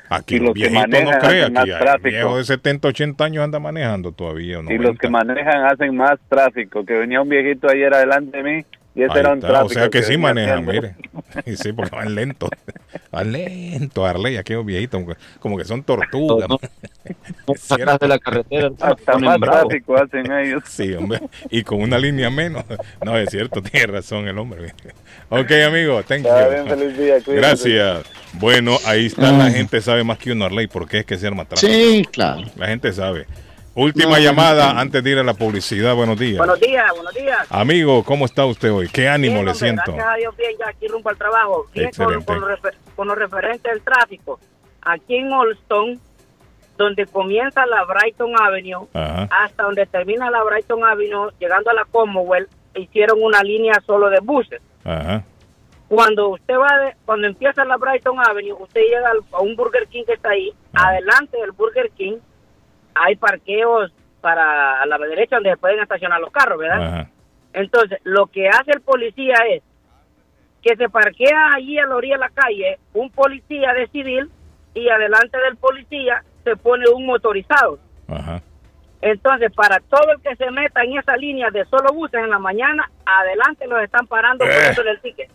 Aquí Y los los que viejitos no manejan hacen aquí más tráfico. viejo de 70, 80 años anda manejando todavía. Y los que manejan hacen más tráfico. Que venía un viejito ayer adelante de mí y ese Ahí era un está, tráfico. O sea que, sí manejan, haciendo. mire. Y sí, porque van lento. *laughs* Van lento, Arley, aquellos viejitos, como que- como que son tortugas. *laughs* Sacas de la carretera. *laughs* Hasta más tráfico hacen ellos. Sí, hombre. Y con una línea menos. No, es cierto, tiene razón el hombre. Ok, amigo, thank you. bien, feliz día, cuídense. Gracias. Bueno, ahí está. La gente sabe más que uno, Arley, por qué es que se arma tráfico. Sí, claro. La gente sabe. Última llamada antes de ir a la publicidad. Buenos días. Buenos días, buenos días. Amigo, ¿cómo está usted hoy? ¿Qué ánimo Bien, le hombre, siento? Gracias a Dios, bien, ya aquí rumbo al trabajo. Bien, con, Excelente. con lo refer- con lo referente al tráfico. Aquí en Olston, donde comienza la Brighton Avenue, Ajá. hasta donde termina la Brighton Avenue, llegando a la Commonwealth, hicieron una línea solo de buses. Ajá. Cuando usted va, de- cuando empieza la Brighton Avenue, usted llega al- a un Burger King que está ahí. Adelante del Burger King hay parqueos para a la derecha donde se pueden estacionar los carros, ¿verdad? Ajá. Entonces, lo que hace el policía es que se parquea allí a la orilla de la calle un policía de civil y adelante del policía se pone un motorizado. Ajá. Entonces, para todo el que se meta en esa línea de solo buses en la mañana, adelante los están parando Eh. poniéndole el ticket.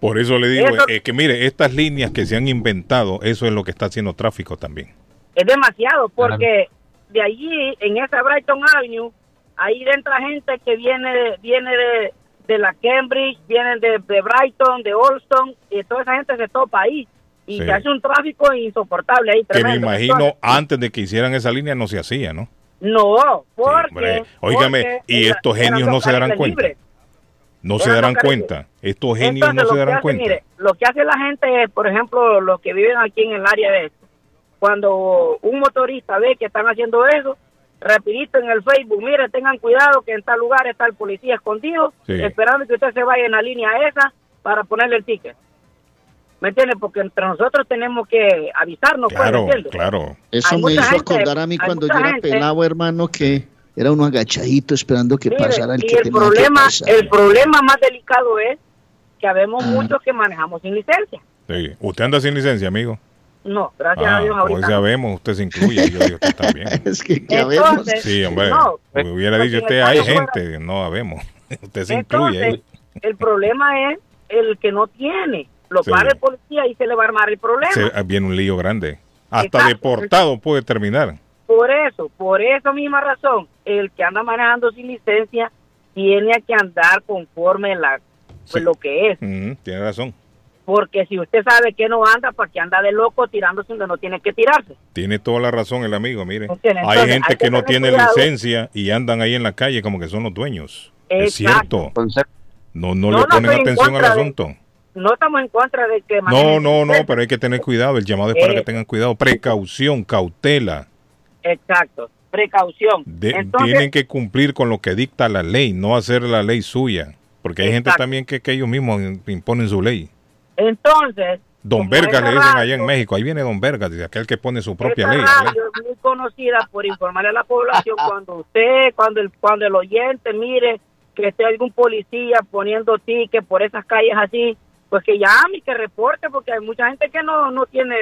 Por eso le digo Eso- eh, que mire, estas líneas que se han inventado, eso es lo que está haciendo tráfico también. Es demasiado, porque de allí, en esa Brighton Avenue, ahí entra gente que viene de, viene de, de la Cambridge, vienen de, de Brighton, de Olston, y toda esa gente se topa ahí. Y Sí. se hace un tráfico insoportable ahí, Que me imagino Entonces, antes de que hicieran esa línea no se hacía, ¿no? no, porque... Óigame, porque y estos genios no se darán cuenta. No se darán cuenta. Estos genios Entonces, no se darán hace, cuenta. mire, lo que hace la gente es, por ejemplo, los que viven aquí en el área de esto, cuando un motorista ve que están haciendo eso, rapidito en el Facebook, mire, tengan cuidado que en tal lugar está el policía escondido, Sí. esperando que usted se vaya en la línea esa para ponerle el ticket. ¿Me entiende? Porque entre nosotros tenemos que avisarnos, pues, ¿me Claro, claro. Eso Hay me hizo gente- acordar a mí cuando yo era gente- pelado, hermano, que era uno agachadito esperando que Mire, pasara el y que el tenía problema, que pasar. el problema más delicado es que habemos muchos que manejamos sin licencia. Sí. ¿Usted anda sin licencia, amigo? No, gracias Ah, a Dios hoy ahorita. no. sabemos, usted se incluye, yo digo usted también. *laughs* es que Entonces, Sí, hombre, no, me hubiera porque dicho en usted, hay fuera- gente, no habemos. *laughs* Usted se incluye el problema es el que no tiene. Lo Sí. para el policía y se le va a armar el problema. Se, ah, viene un lío grande. Hasta Exacto. deportado puede terminar. Por eso, por esa misma razón, el que anda manejando sin licencia tiene que andar conforme la pues, lo que es. Tiene razón. Porque si usted sabe que no anda, ¿para que anda de loco tirándose donde no tiene que tirarse? Tiene toda la razón el amigo, mire. Hay gente hay que que no tiene cuidado. licencia y andan ahí en la calle como que son los dueños. Es Exacto. cierto. No, no, No, le ponen atención al de- asunto. No estamos en contra de que No, no, no, pero hay que tener cuidado. El llamado es para Eh. que tengan cuidado. Precaución, cautela. Exacto, precaución. De- Entonces, tienen que cumplir con lo que dicta la ley, no hacer la ley suya. Porque hay gente también que, que ellos mismos imponen su ley. Entonces Don Vergas le dicen radio- allá en México. Ahí viene Don Vergas, dice aquel que pone su propia ley. radio es muy conocida por informarle a la población *laughs* cuando usted, cuando el, cuando el oyente mire que esté algún policía poniendo tickets por esas calles así, pues que llame y que reporte, porque hay mucha gente que no, no tiene,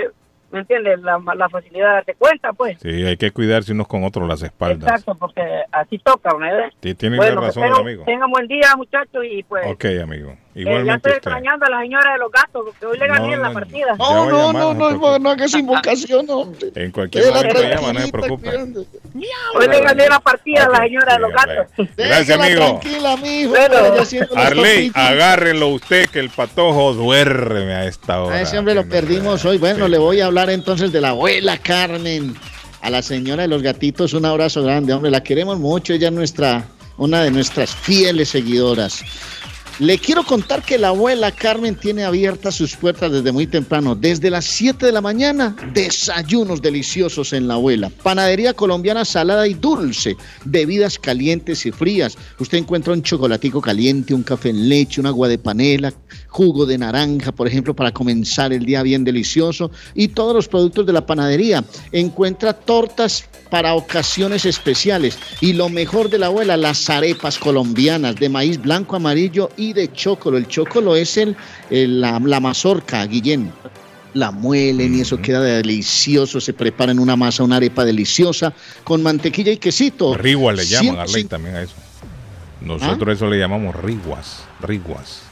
¿me entiendes? La, la facilidad de darse cuenta, pues. Sí, hay que cuidarse unos con otros las espaldas. Exacto, porque así toca, ¿no? Sí, tiene bueno, razón, espero amigo. Tengan buen día, muchachos, y pues Ok, amigo. Eh, ya Igualmente estoy usted. extrañando a la señora de los gatos, porque hoy le gané No, en la no, partida. Ya No, no, no no, no, no hagas invocación, hombre. En cualquier momento llama, no se preocupe. Hoy le gané la partida a la señora de los gatos. Gracias, amigo. tranquila, mijo. Los Arley, agárrenlo usted que el patojo duerme a esta hora. A ese hombre lo perdimos hoy. Bueno, le voy a hablar entonces de la abuela Carmen. A la señora de los gatitos, un abrazo grande, hombre. La queremos mucho. Ella es nuestra, una de nuestras fieles seguidoras. Le quiero contar que la abuela Carmen tiene abiertas sus puertas desde muy temprano. Desde las 7 de la mañana, desayunos deliciosos en la abuela. Panadería colombiana salada y dulce. Bebidas calientes y frías. Usted encuentra un chocolatico caliente, un café en leche, un agua de panela, jugo de naranja, por ejemplo, para comenzar el día bien delicioso. Y todos los productos de la panadería. Encuentra tortas para ocasiones especiales. Y lo mejor de la abuela, las arepas colombianas de maíz blanco, amarillo y de chocolo. El chocolo es el, el- la, la mazorca, Guillén. La muelen y eso queda delicioso. Se prepara en una masa, una arepa deliciosa con mantequilla y quesito. Riguas le llaman a 150 Arley también a eso. Nosotros eso le llamamos riguas, riguas.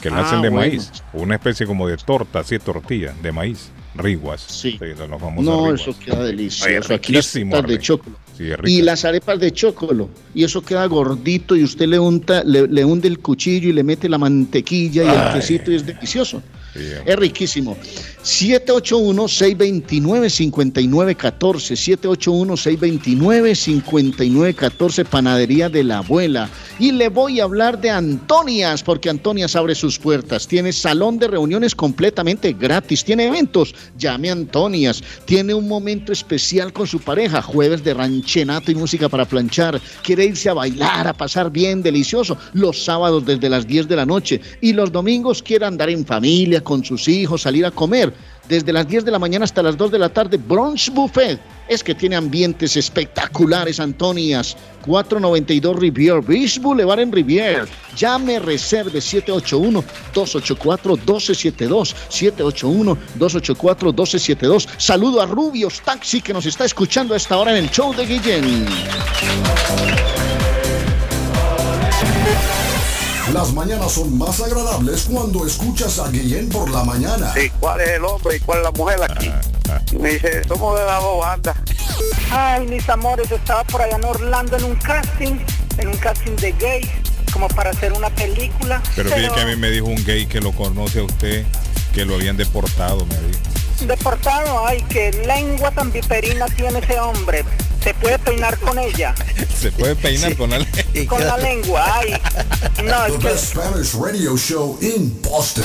Que lo ah, hacen de bueno. maíz. Una especie como de torta, así tortilla, de maíz. Riguas. Sí. No, riguas. eso queda delicioso. Oye, Aquí las de chocolo. Sí, Y las arepas de chocolo. Y eso queda gordito y usted le unta, le, le hunde el cuchillo y le mete la mantequilla y el quesito y es delicioso. Es riquísimo. 781-629-5914. 781-629-5914. Panadería de la abuela. Y le voy a hablar de Antonias, porque Antonias abre sus puertas. Tiene salón de reuniones completamente gratis. Tiene eventos. Llame a Antonias. Tiene un momento especial con su pareja. Jueves de ranchenato y música para planchar. Quiere irse a bailar, a pasar bien, delicioso. Los sábados desde las 10 de la noche. Y los domingos quiere andar en familia, con sus hijos, salir a comer. Desde las 10 de la mañana hasta las 2 de la tarde, Brunch Buffet. Es que tiene ambientes espectaculares, Antonias. 492 Rivier Beach Boulevard en Rivier. Llame, reserve 781-284-1272. 781-284-1272. Saludo a Rubios Taxi que nos está escuchando a esta hora en el show de Guillén. Las mañanas son más agradables cuando escuchas a Guillén por la mañana. Sí, ¿cuál es el hombre y cuál es la mujer aquí? Me dice, somos de las dos bandas. Ay, mis amores, estaba por allá en Orlando en un casting, en un casting de gay, como para hacer una película. Pero fíjate que a mí me dijo un gay que lo conoce a usted, que lo habían deportado, me dijo. Deportado, ay, qué lengua tan viperina tiene ese hombre. Se puede peinar con ella, Se puede peinar con la ley. con la lengua, ay. No, The es que best Spanish radio show in Boston.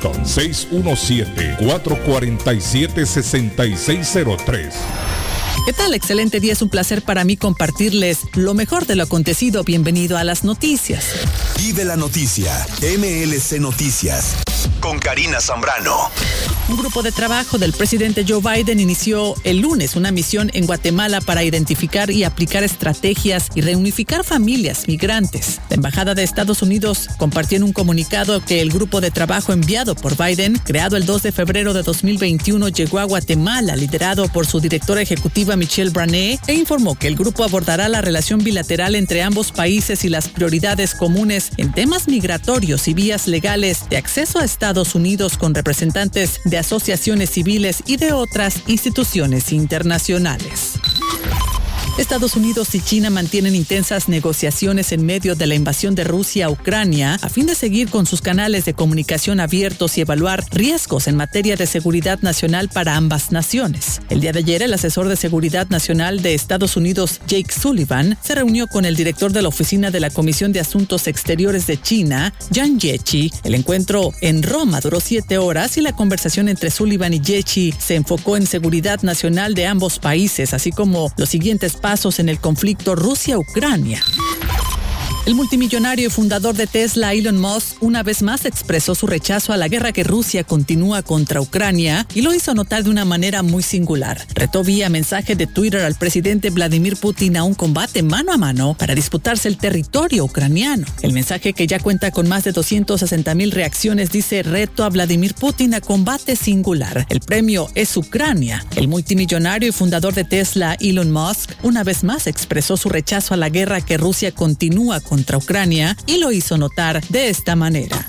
617-447-6603. ¿Qué tal? Excelente día. Es un placer para mí compartirles lo mejor de lo acontecido. Bienvenido a las noticias. Vive la noticia. MLC Noticias. Con Karina Zambrano. Un grupo de trabajo del presidente Joe Biden inició el lunes una misión en Guatemala para identificar y aplicar estrategias y reunificar familias migrantes. La Embajada de Estados Unidos compartió en un comunicado que el grupo de trabajo enviado por Biden, creado el 2 de febrero de 2021, llegó a Guatemala, liderado por su directora ejecutiva Michelle Brané, e informó que el grupo abordará la relación bilateral entre ambos países y las prioridades comunes en temas migratorios y vías legales de acceso a Estados Unidos con representantes de asociaciones civiles y de otras instituciones internacionales. Estados Unidos y China mantienen intensas negociaciones en medio de la invasión de Rusia a Ucrania a fin de seguir con sus canales de comunicación abiertos y evaluar riesgos en materia de seguridad nacional para ambas naciones. El día de ayer, el asesor de seguridad nacional de Estados Unidos, Jake Sullivan, se reunió con el director de la oficina de la Comisión de Asuntos Exteriores de China, Yang Jiechi. El encuentro en Roma duró siete horas y la conversación entre Sullivan y Jiechi se enfocó en seguridad nacional de ambos países, así como los siguientes pasos en el conflicto Rusia-Ucrania. El multimillonario y fundador de Tesla, Elon Musk, una vez más expresó su rechazo a la guerra que Rusia continúa contra Ucrania y lo hizo notar de una manera muy singular. Retó vía mensaje de Twitter al presidente Vladimir Putin a un combate mano a mano para disputarse el territorio ucraniano. El mensaje que ya cuenta con más de 260 mil reacciones dice reto a Vladimir Putin a combate singular. El premio es Ucrania. El multimillonario y fundador de Tesla, Elon Musk, una vez más expresó su rechazo a la guerra que Rusia continúa contra Ucrania y lo hizo notar de esta manera.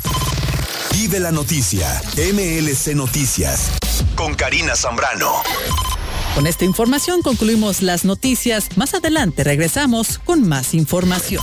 Vive la noticia, MLC Noticias, con Karina Zambrano. Con esta información concluimos las noticias. Más adelante regresamos con más información.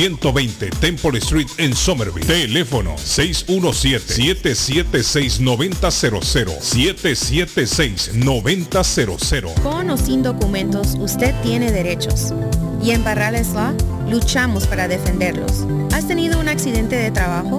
120 Temple Street en Somerville. Teléfono 617-776-9000. 776-9000. Con o sin documentos, usted tiene derechos. Y en Barrales Law luchamos para defenderlos. ¿Has tenido un accidente de trabajo?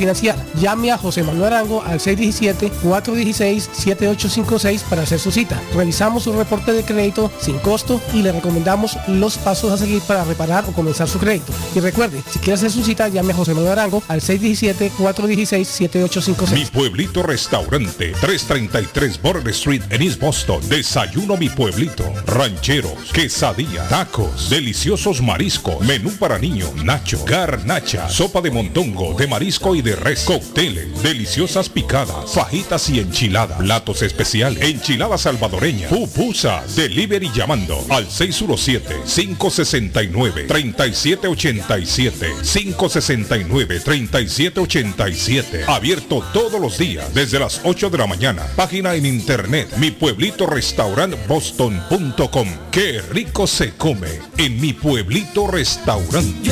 financiar. Llame a José Manuel Arango al 617-416-7856 para hacer su cita. Realizamos un reporte de crédito sin costo y le recomendamos los pasos a seguir para reparar o comenzar su crédito. Y recuerde, si quiere hacer su cita, llame a José Manuel Arango al 617-416-7856. Mi pueblito restaurante, 333 Border Street en East Boston. Desayuno mi pueblito. Rancheros, quesadilla, tacos, deliciosos mariscos, menú para niños, nacho, garnacha, sopa de montongo, de marisco y de res, cócteles, deliciosas picadas, fajitas y enchiladas, platos especiales, enchilada salvadoreña, pupusa, delivery llamando al 617-569-3787, 569-3787, abierto todos los días desde las 8 de la mañana, página en internet, mi pueblito restaurant boston.com, qué rico se come en mi pueblito restaurante.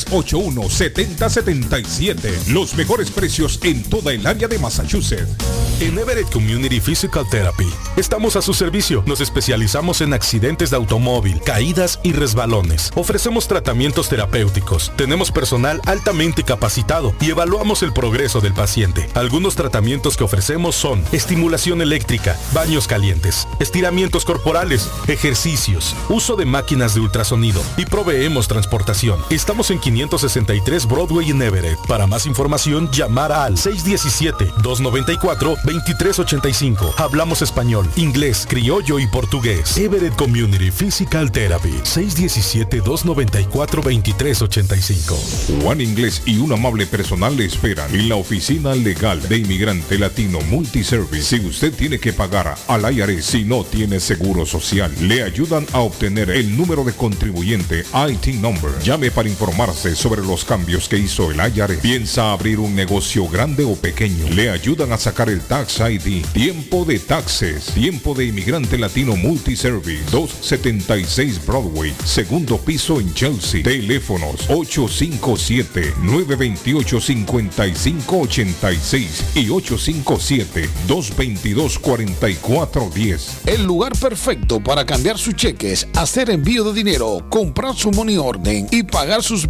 381-7077. Los mejores precios en toda el área de Massachusetts. En Everett Community Physical Therapy estamos a su servicio. Nos especializamos en accidentes de automóvil, caídas y resbalones. Ofrecemos tratamientos terapéuticos. Tenemos personal altamente capacitado y evaluamos el progreso del paciente. Algunos tratamientos que ofrecemos son estimulación eléctrica, baños calientes, estiramientos corporales, ejercicios, uso de máquinas de ultrasonido y proveemos transportación. Estamos en 563 Broadway en Everett. Para más información, llamar al 617-294-2385. Hablamos español, inglés, criollo y portugués. Everett Community Physical Therapy. 617-294-2385. Juan Inglés y un amable personal le esperan en la oficina legal de inmigrante latino Multiservice. Si usted tiene que pagar al IRS si no tiene seguro social, le ayudan a obtener el número de contribuyente IT number. Llame para informarse sobre los cambios que hizo el IRS. Piensa abrir un negocio grande o pequeño. Le ayudan a sacar el Tax ID. Tiempo de taxes. Tiempo de inmigrante latino Multiservice. 276 Broadway. Segundo piso en Chelsea. Teléfonos 857-928-5586 y 857-222-4410. El lugar perfecto para cambiar sus cheques, hacer envío de dinero, comprar su money orden y pagar sus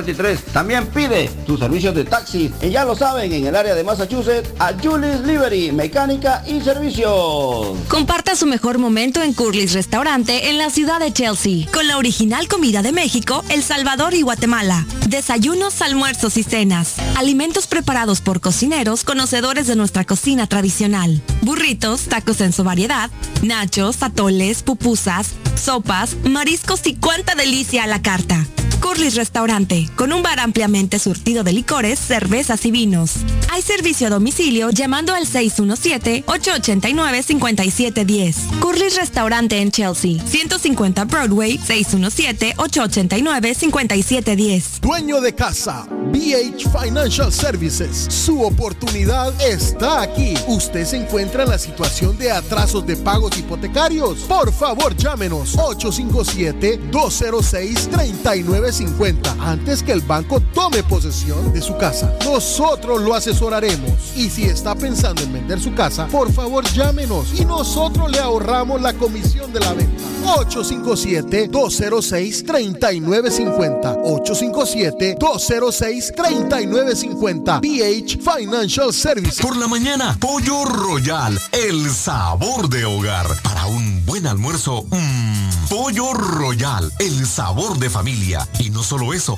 También pide tus servicios de taxi, y ya lo saben, en el área de Massachusetts, a Julis Liberty, mecánica y servicios. Comparta su mejor momento en Curly's Restaurante en la ciudad de Chelsea, con la original comida de México, El Salvador y Guatemala. Desayunos, almuerzos y cenas. Alimentos preparados por cocineros conocedores de nuestra cocina tradicional. Burritos, tacos en su variedad, nachos, atoles, pupusas, sopas, mariscos y cuánta delicia a la carta. Curly's Restaurante, con un bar ampliamente surtido de licores, cervezas y vinos. Hay servicio a domicilio llamando al 617-889-5710. Curly's Restaurante en Chelsea, 150 Broadway, 617-889-5710. Dueño de casa, BH Financial Services. Su oportunidad está aquí. Usted se encuentra en la situación de atrasos de pagos hipotecarios. Por favor, llámenos 857-206-3950 antes que el banco tome posesión de su casa. Nosotros lo asesoraremos. Y si está pensando en vender su casa, por favor llámenos y nosotros le ahorramos la comisión de la venta. 857-206-3950. 857-206-3950. BH Financial Services. Por la mañana, Pollo Royal, el sabor de hogar. Para un buen almuerzo, mmm, Pollo Royal, el sabor de familia. Y no solo eso,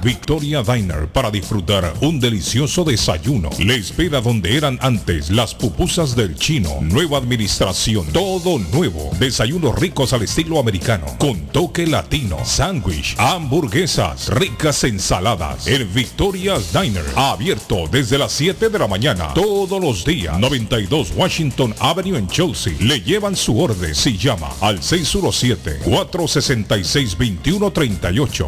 Victoria Diner para disfrutar un delicioso desayuno. Le espera donde eran antes las pupusas del chino. Nueva administración. Todo nuevo. Desayunos ricos al estilo americano. Con toque latino. Sándwich. Hamburguesas. Ricas ensaladas. El Victoria's Diner. Abierto desde las 7 de la mañana. Todos los días. 92 Washington Avenue en Chelsea. Le llevan su orden. Si llama al 617-466-2138.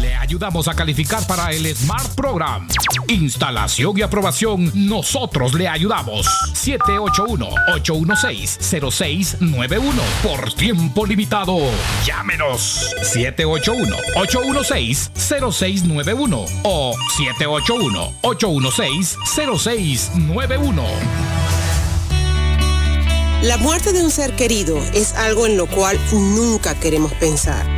Le ayudamos a calificar para el Smart Program. Instalación y aprobación, nosotros le ayudamos. 781-816-0691. Por tiempo limitado. Llámenos. 781-816-0691 o 781-816-0691. La muerte de un ser querido es algo en lo cual nunca queremos pensar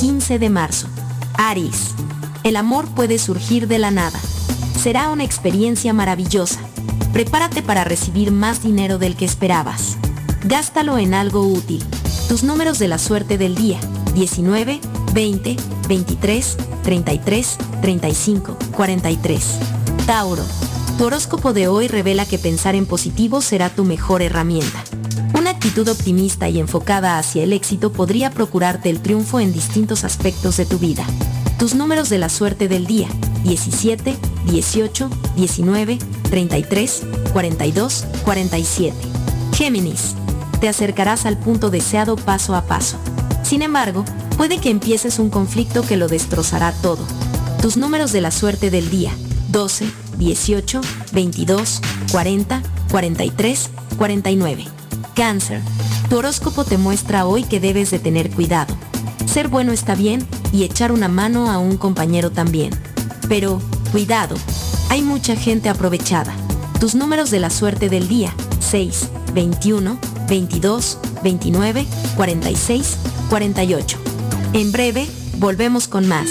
15 de marzo. Aries. El amor puede surgir de la nada. Será una experiencia maravillosa. Prepárate para recibir más dinero del que esperabas. Gástalo en algo útil. Tus números de la suerte del día. 19, 20, 23, 33, 35, 43. Tauro. Tu horóscopo de hoy revela que pensar en positivo será tu mejor herramienta. Actitud optimista y enfocada hacia el éxito podría procurarte el triunfo en distintos aspectos de tu vida. Tus números de la suerte del día. 17, 18, 19, 33, 42, 47. Géminis. Te acercarás al punto deseado paso a paso. Sin embargo, Puede que empieces un conflicto que lo destrozará todo. Tus números de la suerte del día. 12, 18, 22, 40, 43, 49. Cáncer. Tu horóscopo te muestra hoy que debes de tener cuidado. Ser bueno está bien y echar una mano a un compañero también. Pero, cuidado, hay mucha gente aprovechada. Tus números de la suerte del día. 6, 21, 22, 29, 46, 48. En breve, volvemos con más.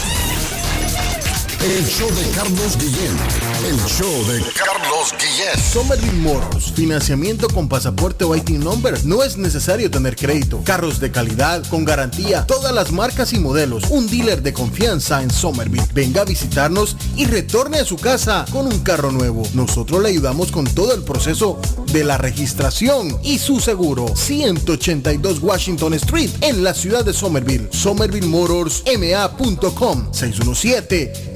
El show de Carlos Guillén. El show de Carlos Guillén. Somerville Motors. Financiamiento con pasaporte o IT number. No es necesario tener crédito. Carros de calidad, con garantía, todas las marcas y modelos. Un dealer de confianza en Somerville. Venga a visitarnos y retorne a su casa con un carro nuevo. Nosotros le ayudamos con todo el proceso de la registración y su seguro. 182 Washington Street en la ciudad de Somerville. SomervilleMotorsMA.com 617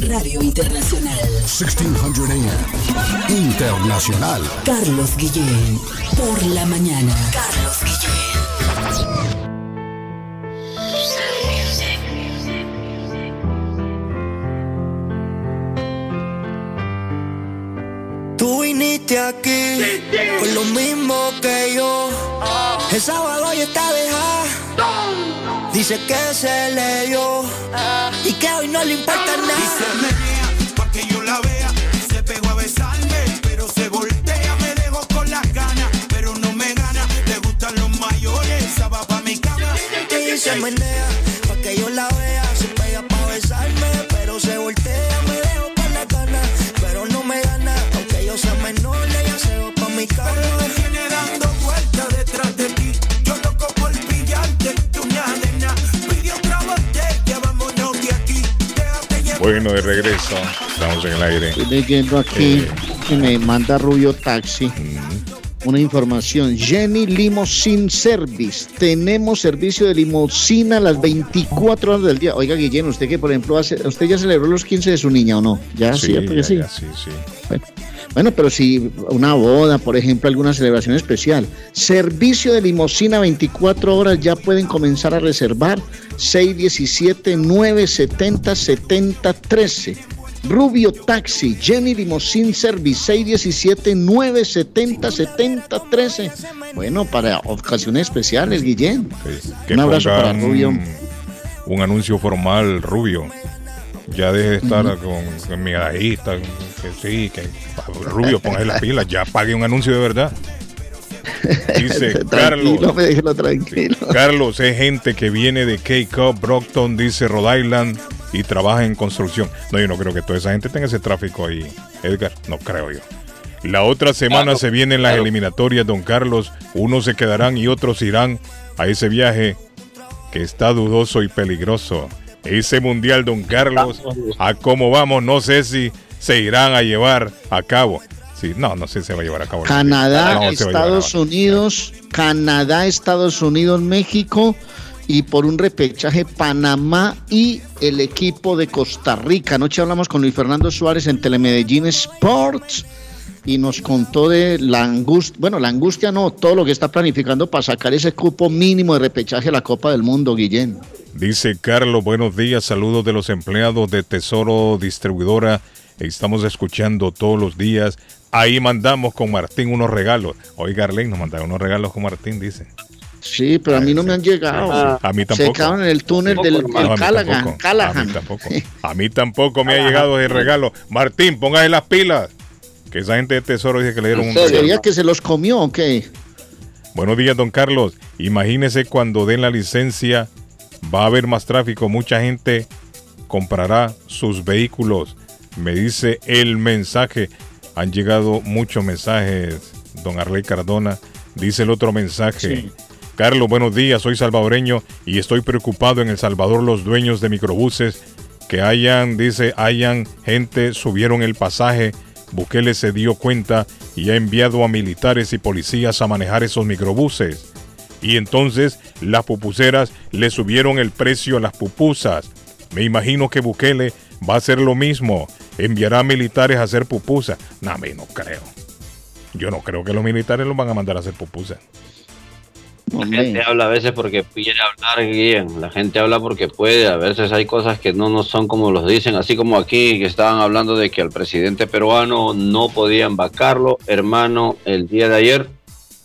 Radio Internacional. 1600 AM. Internacional. Carlos Guillén. Por la mañana. Carlos Guillén. Tú viniste aquí con lo mismo que yo. El sábado ya está dejada. Dice que se leyó y que hoy no le importa nada. Y se menea pa' que yo la vea. Se pegó a besarme, pero se voltea. Me dejó con las ganas, pero no me gana. Le gustan los mayores, esa va pa' mi cama. Y se menea pa' que yo la vea. Se pega pa' besarme, Bueno, de regreso. Estamos en el aire. Estoy leyendo aquí que me manda Rubio Taxi. Una información, Jenny Limousine Service. Tenemos servicio de limosina las 24 horas del día. Oiga, Guillén, usted que por ejemplo hace, usted ya celebró los 15 de su niña o no? Ya, Sí, ¿cierto que ya, sí? ya, sí, sí. Bueno, bueno, pero si una boda, por ejemplo, alguna celebración especial, servicio de limosina 24 horas, ya pueden comenzar a reservar 617-970-7013. Rubio Taxi, Jenny Limousine Service 617 970 70 13. Bueno, para ocasiones especiales, Guillén. Un abrazo para Rubio. Un anuncio formal, Rubio. Ya deje de estar con, con mi adajista, que sí, que Rubio, póngase las pilas, ya pague un anuncio de verdad. *laughs* Dice Tranquilo, Carlos. déjelo tranquilo. Carlos es gente que viene de K-Cup, Brockton, dice Rhode Island y trabaja en construcción. No, yo no creo que toda esa gente tenga ese tráfico ahí, Edgar. No creo yo. La otra semana Claro, se vienen las claro. eliminatorias, don Carlos. Unos se quedarán y otros irán a ese viaje que está dudoso y peligroso. Ese mundial, don Carlos, a cómo vamos, no sé si se irán a llevar a cabo. Sí, no, no sé si se va a llevar a cabo. Canadá, No a a Estados Unidos, Canadá, Estados Unidos, México y por un repechaje Panamá y el equipo de Costa Rica. Anoche hablamos con Luis Fernando Suárez en Telemedellín Sports y nos contó de la angustia, bueno, la angustia no, todo lo que está planificando para sacar ese cupo mínimo de repechaje a la Copa del Mundo, Guillén. Dice Carlos, buenos días, saludos de los empleados de Tesoro Distribuidora. Estamos escuchando todos los días. Ahí mandamos con Martín unos regalos. Oiga, Arlene, nos mandaron unos regalos con Martín, dice. Sí, pero a mí no me han llegado. A mí Se tampoco. quedaron en el túnel del, del No, a mí Callaghan. tampoco. Callaghan. A mí tampoco. A mí tampoco me ha llegado ese regalo. Martín, póngase las pilas. Que esa gente de Tesoro dice que le dieron un regalo. ¿Sería que se los comió o qué? Buenos días, don Carlos. Imagínese cuando den la licencia, va a haber más tráfico, mucha gente comprará sus vehículos. Me dice el mensaje. Han llegado muchos mensajes, don Arley Cardona. Dice el otro mensaje. Carlos, buenos días, soy salvadoreño y estoy preocupado en El Salvador los dueños de microbuses que hayan, dice, hayan gente, subieron el pasaje, Bukele se dio cuenta y ha enviado a militares y policías a manejar esos microbuses. Y entonces las pupuseras le subieron el precio a las pupusas. Me imagino que Bukele va a hacer lo mismo. Enviará militares a hacer pupusas. No, me no creo. Yo no creo que los militares los van a mandar a hacer pupusas. La gente habla a veces porque quiere hablar bien, la gente habla porque puede, a veces hay cosas que no, no son como los dicen, así como aquí que estaban hablando de que al presidente peruano no podían vacarlo, hermano, el día de ayer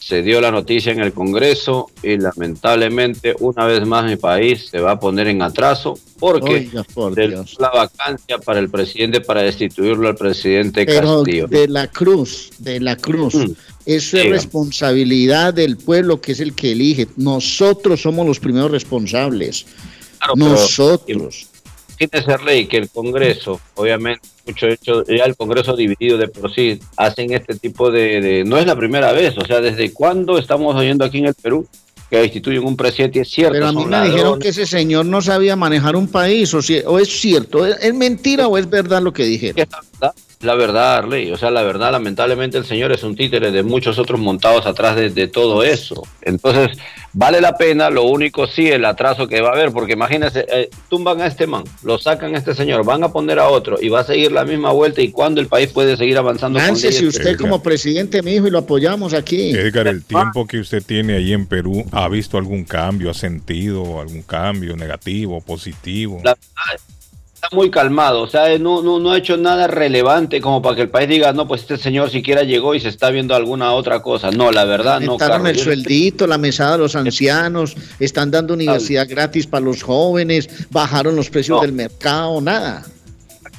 se dio la noticia en el Congreso y lamentablemente una vez más mi país se va a poner en atraso porque Oiga, por la vacancia para el presidente para destituirlo al presidente Pero Castillo. de la cruz, de la cruz. Mm. Eso es Diga. responsabilidad del pueblo que es el que elige. Nosotros somos los primeros responsables. Claro, pero- Nosotros. Fíjese, Rey, que el Congreso, obviamente, mucho hecho, ya el Congreso dividido de por sí, hacen este tipo de, de- No es la primera vez, o sea, ¿desde cuándo estamos oyendo aquí en el Perú que instituyen un presidente? Es cierto, Pero a mí me dijeron que ese señor no sabía manejar un país, o, si- o es cierto, ¿es, es mentira o es verdad lo que dijeron? La verdad, Arley, o sea, la verdad, lamentablemente el señor es un títere de muchos otros montados atrás de, de todo eso. Entonces, vale la pena, lo único sí, el atraso que va a haber, porque imagínense, eh, tumban a este man, lo sacan a este señor, van a poner a otro y va a seguir la misma vuelta y cuándo el país puede seguir avanzando. Lance, si usted como presidente me dijo y lo apoyamos aquí. Edgar, el tiempo que usted tiene ahí en Perú, ¿ha visto algún cambio? ¿Ha sentido algún cambio negativo, positivo? La muy calmado, o sea, no, no, no ha hecho nada relevante como para que el país diga, no, pues este señor siquiera llegó y se está viendo alguna otra cosa. No, la verdad, no, Carlos. el sueldito, la mesada a los ancianos, están dando universidad gratis para los jóvenes, bajaron los precios del mercado, nada.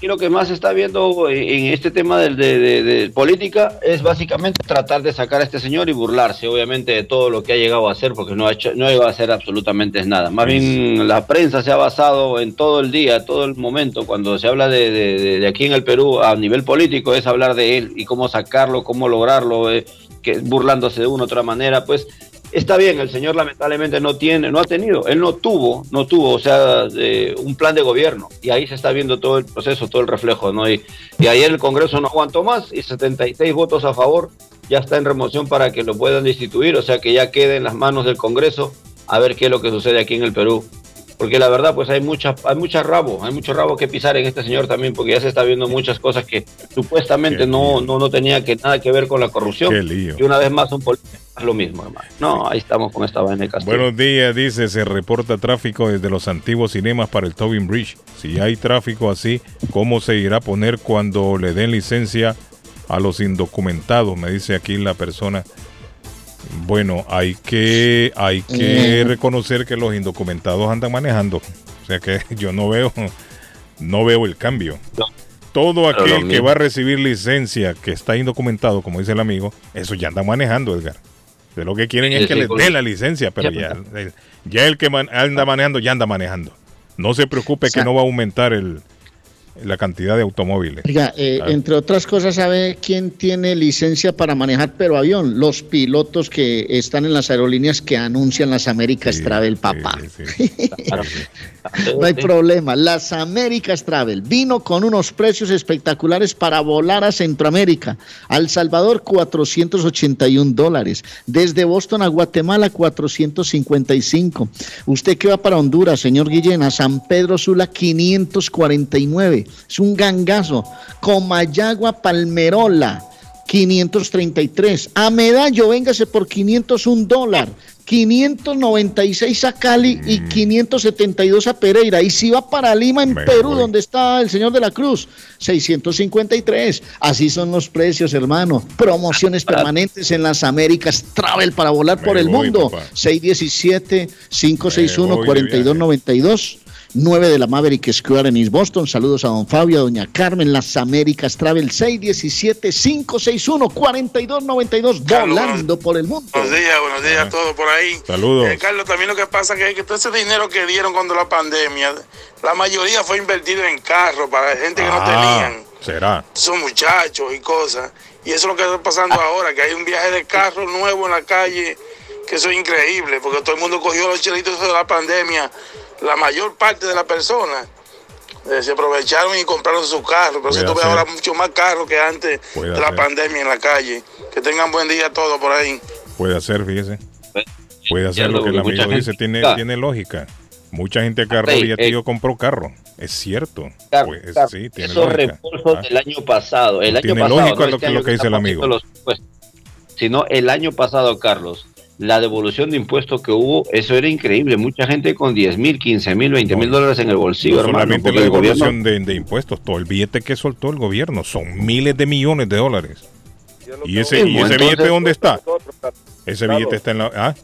Aquí lo que más se está viendo en en este tema del- de, de- de política es básicamente tratar de sacar a este señor y burlarse, obviamente, de todo lo que ha llegado a hacer, porque no ha hecho, no iba a hacer absolutamente nada. Más bien, la prensa se ha basado en todo el día, todo el momento, cuando se habla de, de- de- de aquí en el Perú a nivel político, es hablar de él y cómo sacarlo, cómo lograrlo, eh, que burlándose de una u otra manera, pues está bien, el señor lamentablemente no tiene, no ha tenido, él no tuvo, no tuvo, o sea, de- un plan de gobierno. Y ahí se está viendo todo el proceso, todo el reflejo, ¿no? Y, y ayer el Congreso no aguantó más y 76 votos a favor, ya está en remoción para que lo puedan destituir, o sea, que ya quede en las manos del Congreso a ver qué es lo que sucede aquí en el Perú. Porque la verdad, pues hay mucha, hay mucha rabo, hay mucho rabo que pisar en este señor también, porque ya se está viendo muchas cosas que supuestamente no, no, no tenía que, nada que ver con la corrupción. Qué lío. Y una vez más un político lo mismo, hermano. No, ahí estamos con esta vaina de Castillo. Buenos días, dice, se reporta tráfico desde los antiguos cinemas para el Tobin Bridge. Si hay tráfico así, ¿cómo se irá a poner cuando le den licencia a los indocumentados? Me dice aquí la persona. Bueno, hay que, hay que Eh. reconocer que los indocumentados andan manejando. O sea que *laughs* yo no veo, no veo el cambio. Todo aquel que va a recibir licencia que está indocumentado, como dice el amigo, eso ya anda manejando, Edgar. De lo que quieren es que sí, les den la licencia, pero Ya, ya, el- ya el que man- anda manejando, ya anda manejando. No se preocupe que no va a aumentar el, la cantidad de automóviles. Oiga, eh, entre otras cosas, ¿sabe quién tiene licencia para manejar pero avión? Los pilotos que están en las aerolíneas que anuncian las Américas Travel, papá. *laughs* No hay problema. Las Américas Travel vino con unos precios espectaculares para volar a Centroamérica. Al Salvador, 481 dólares. Desde Boston a Guatemala, 455. Usted que va para Honduras, señor Guillén, a San Pedro Sula, 549. Es un gangazo. Comayagua, Palmerola. 533. A Medallo, véngase por 501 dólar. 596 a Cali y 572 a Pereira. Y si va para Lima, en Perú, donde está el señor de la Cruz, 653. Así son los precios, hermano. Promociones *laughs* permanentes en las Américas. Travel para volar por el voy, mundo. papá. 617-561-4292. 9 de la Maverick Square en East Boston. Saludos a don Fabio, a doña Carmen, las Américas Travel 617-561-4292. Volando por el mundo. Buenos días, buenos días a todos por ahí. Saludos. Eh, Carlos, también lo que pasa es que todo ese dinero que dieron cuando la pandemia, la mayoría fue invertido en carros para gente que no Ah, tenían. será. Son muchachos y cosas. Y eso es lo que está pasando ahora, que hay un viaje de carro nuevo en la calle, que eso es increíble, porque todo el mundo cogió los chelitos de la pandemia, la mayor parte de las personas. eh, se aprovecharon y compraron sus carros, pero Puede se tú ves ahora mucho más carros que antes Puede de la ser. pandemia en la calle. Que tengan buen día todos por ahí. Puede hacer, fíjese. Puede hacer lo lo que el amigo dice, tiene, tiene lógica. Mucha gente carro Ey, y ey. compró carro. Es cierto. Claro, Pues, claro. sí, tiene Esos lógica. reembolsos Ah. del año pasado. El año Tiene pasado. lógica no lo este que- lo año que dice el amigo. los impuestos, Sino el año pasado, Carlos, la devolución de impuestos que hubo, eso era increíble. Mucha gente con 10 mil, 15 mil, 20 mil dólares en el bolsillo, No hermano. solamente porque la el gobierno- devolución de, de impuestos, todo el billete que soltó el gobierno son miles de millones de dólares. ¿Y ese, y ese entonces, billete dónde está? nosotros, Ese billete está en la, ah,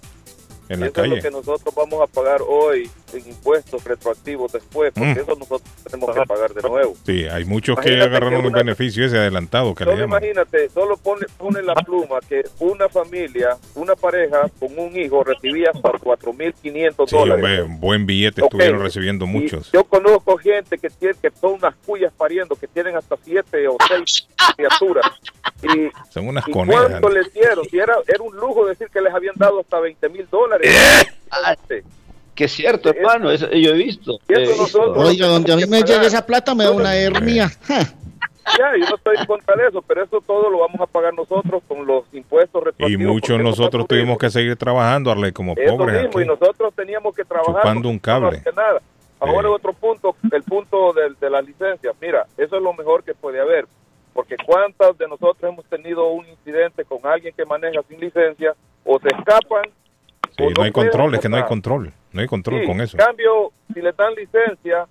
en la Eso es lo calle. que nosotros vamos a pagar hoy en impuestos retroactivos después, porque Mm. eso nosotros tenemos que pagar de nuevo. Sí, hay muchos que agarraron un beneficio ese adelantado que le Solo llaman. imagínate, solo pone, pone la pluma que una familia, una pareja con un hijo recibía hasta 4.500 Sí, dólares. hombre, un buen billete estuvieron recibiendo Y muchos. Yo conozco gente que tiene, que son unas cuyas pariendo, que tienen hasta siete o seis criaturas. Y, Son unas ¿y conejas. cuánto les dieron? Si era, era un lujo decir que les habían dado hasta 20 mil dólares. Que es cierto, hermano, eso yo he visto. He Oiga, donde a mí me llegue esa plata me da una hernia. *laughs* Ya, yo no estoy en contra de eso, pero eso todo lo vamos a pagar nosotros con los impuestos Y muchos nosotros tuvimos que seguir trabajando, Arley, como Eso pobres mismo, y nosotros teníamos que trabajar. chupando un no cable. nada. Ahora otro punto, el punto del- de, las licencias. Mira, eso es lo mejor que puede haber, porque cuántas de nosotros hemos tenido un incidente con alguien que maneja sin licencia o se escapan. Sí, o no hay control, es que no hay control. No hay control Sí, con eso. En cambio, si le dan licencia,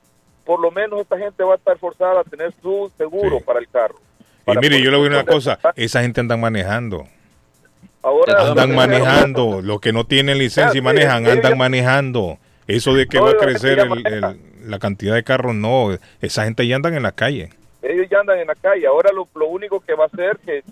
por lo menos esta gente va a estar forzada a tener su seguro para el carro. Y mire, yo le voy a decir una cosa, esa gente andan manejando. Ahora Andan manejando, los que no tienen licencia y manejan, andan manejando. Eso de que va a crecer el- la cantidad de carros, no, esa gente ya andan en la calle. ellos ya andan en la calle. Ahora lo, lo único que va a hacer que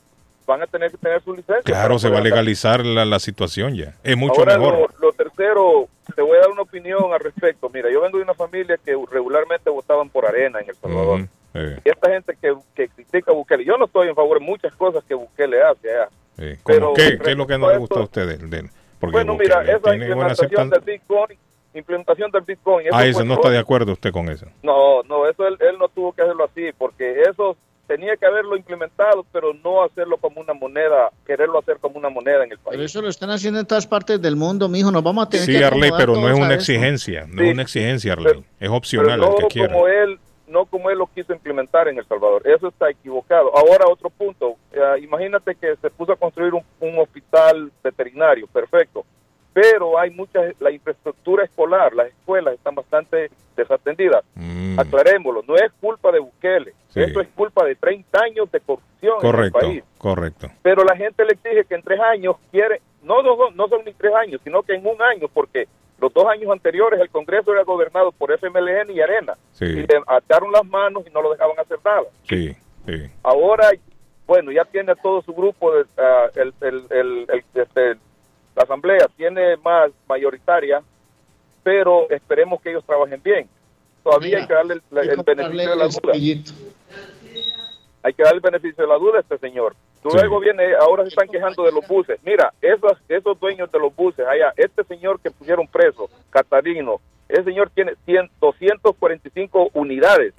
van a tener que tener su licencia. Claro, se va a legalizar la, la situación ya. Es mucho Ahora mejor. Lo, lo tercero, te voy a dar una opinión al respecto. Mira, yo vengo de una familia que regularmente votaban por arena en El Salvador. Eh, Y esta gente que, que critica a Bukele, yo no estoy en favor de muchas cosas que Bukele hace allá. eh, ¿cómo pero qué, ¿Qué es lo que no le gusta a respecto usted del- del- Porque bueno, Bukele mira, esa implementación del Bitcoin, implementación del Bitcoin. eso Ah, no está de acuerdo usted con eso. No, no, eso él, él no tuvo que hacerlo así, porque eso tenía que haberlo implementado, pero no hacerlo como una moneda, quererlo hacer como una moneda en el país. Pero eso lo están haciendo en todas partes del mundo, mijo. Nos vamos a tener Sí, que Arley, acomodar pero no es una exigencia, no Sí. es una exigencia, Arley. Es Pero opcional no el que quiera. como él, no como él lo quiso implementar en El Salvador. Eso está equivocado. Ahora otro punto. Eh, imagínate que se puso a construir un, un hospital veterinario, perfecto. Pero hay mucha, la infraestructura escolar, las escuelas están bastante desatendidas. Aclarémoslo, no es culpa de Bukele. Sí. Esto es culpa de 30 años de corrupción Correcto, en el país. correcto. Pero la gente le exige que en tres años quiere, no, no, no son ni tres años, sino que en un año, porque los dos años anteriores el Congreso era gobernado por FMLN y Arena. Sí. Y le ataron las manos y no lo dejaban hacer nada. Sí, sí. Ahora, bueno, ya tiene todo su grupo, de, ah, el, el, el- el- este, la asamblea tiene más mayoritaria, pero esperemos que ellos trabajen bien. Todavía hay que darle el, el beneficio de la duda. Hay que darle el beneficio de la duda a este señor. Luego viene, ahora se están quejando de los buses. Mira, esos, esos dueños de los buses allá, este señor que pusieron preso, Catarino, ese señor tiene 100, 245 unidades.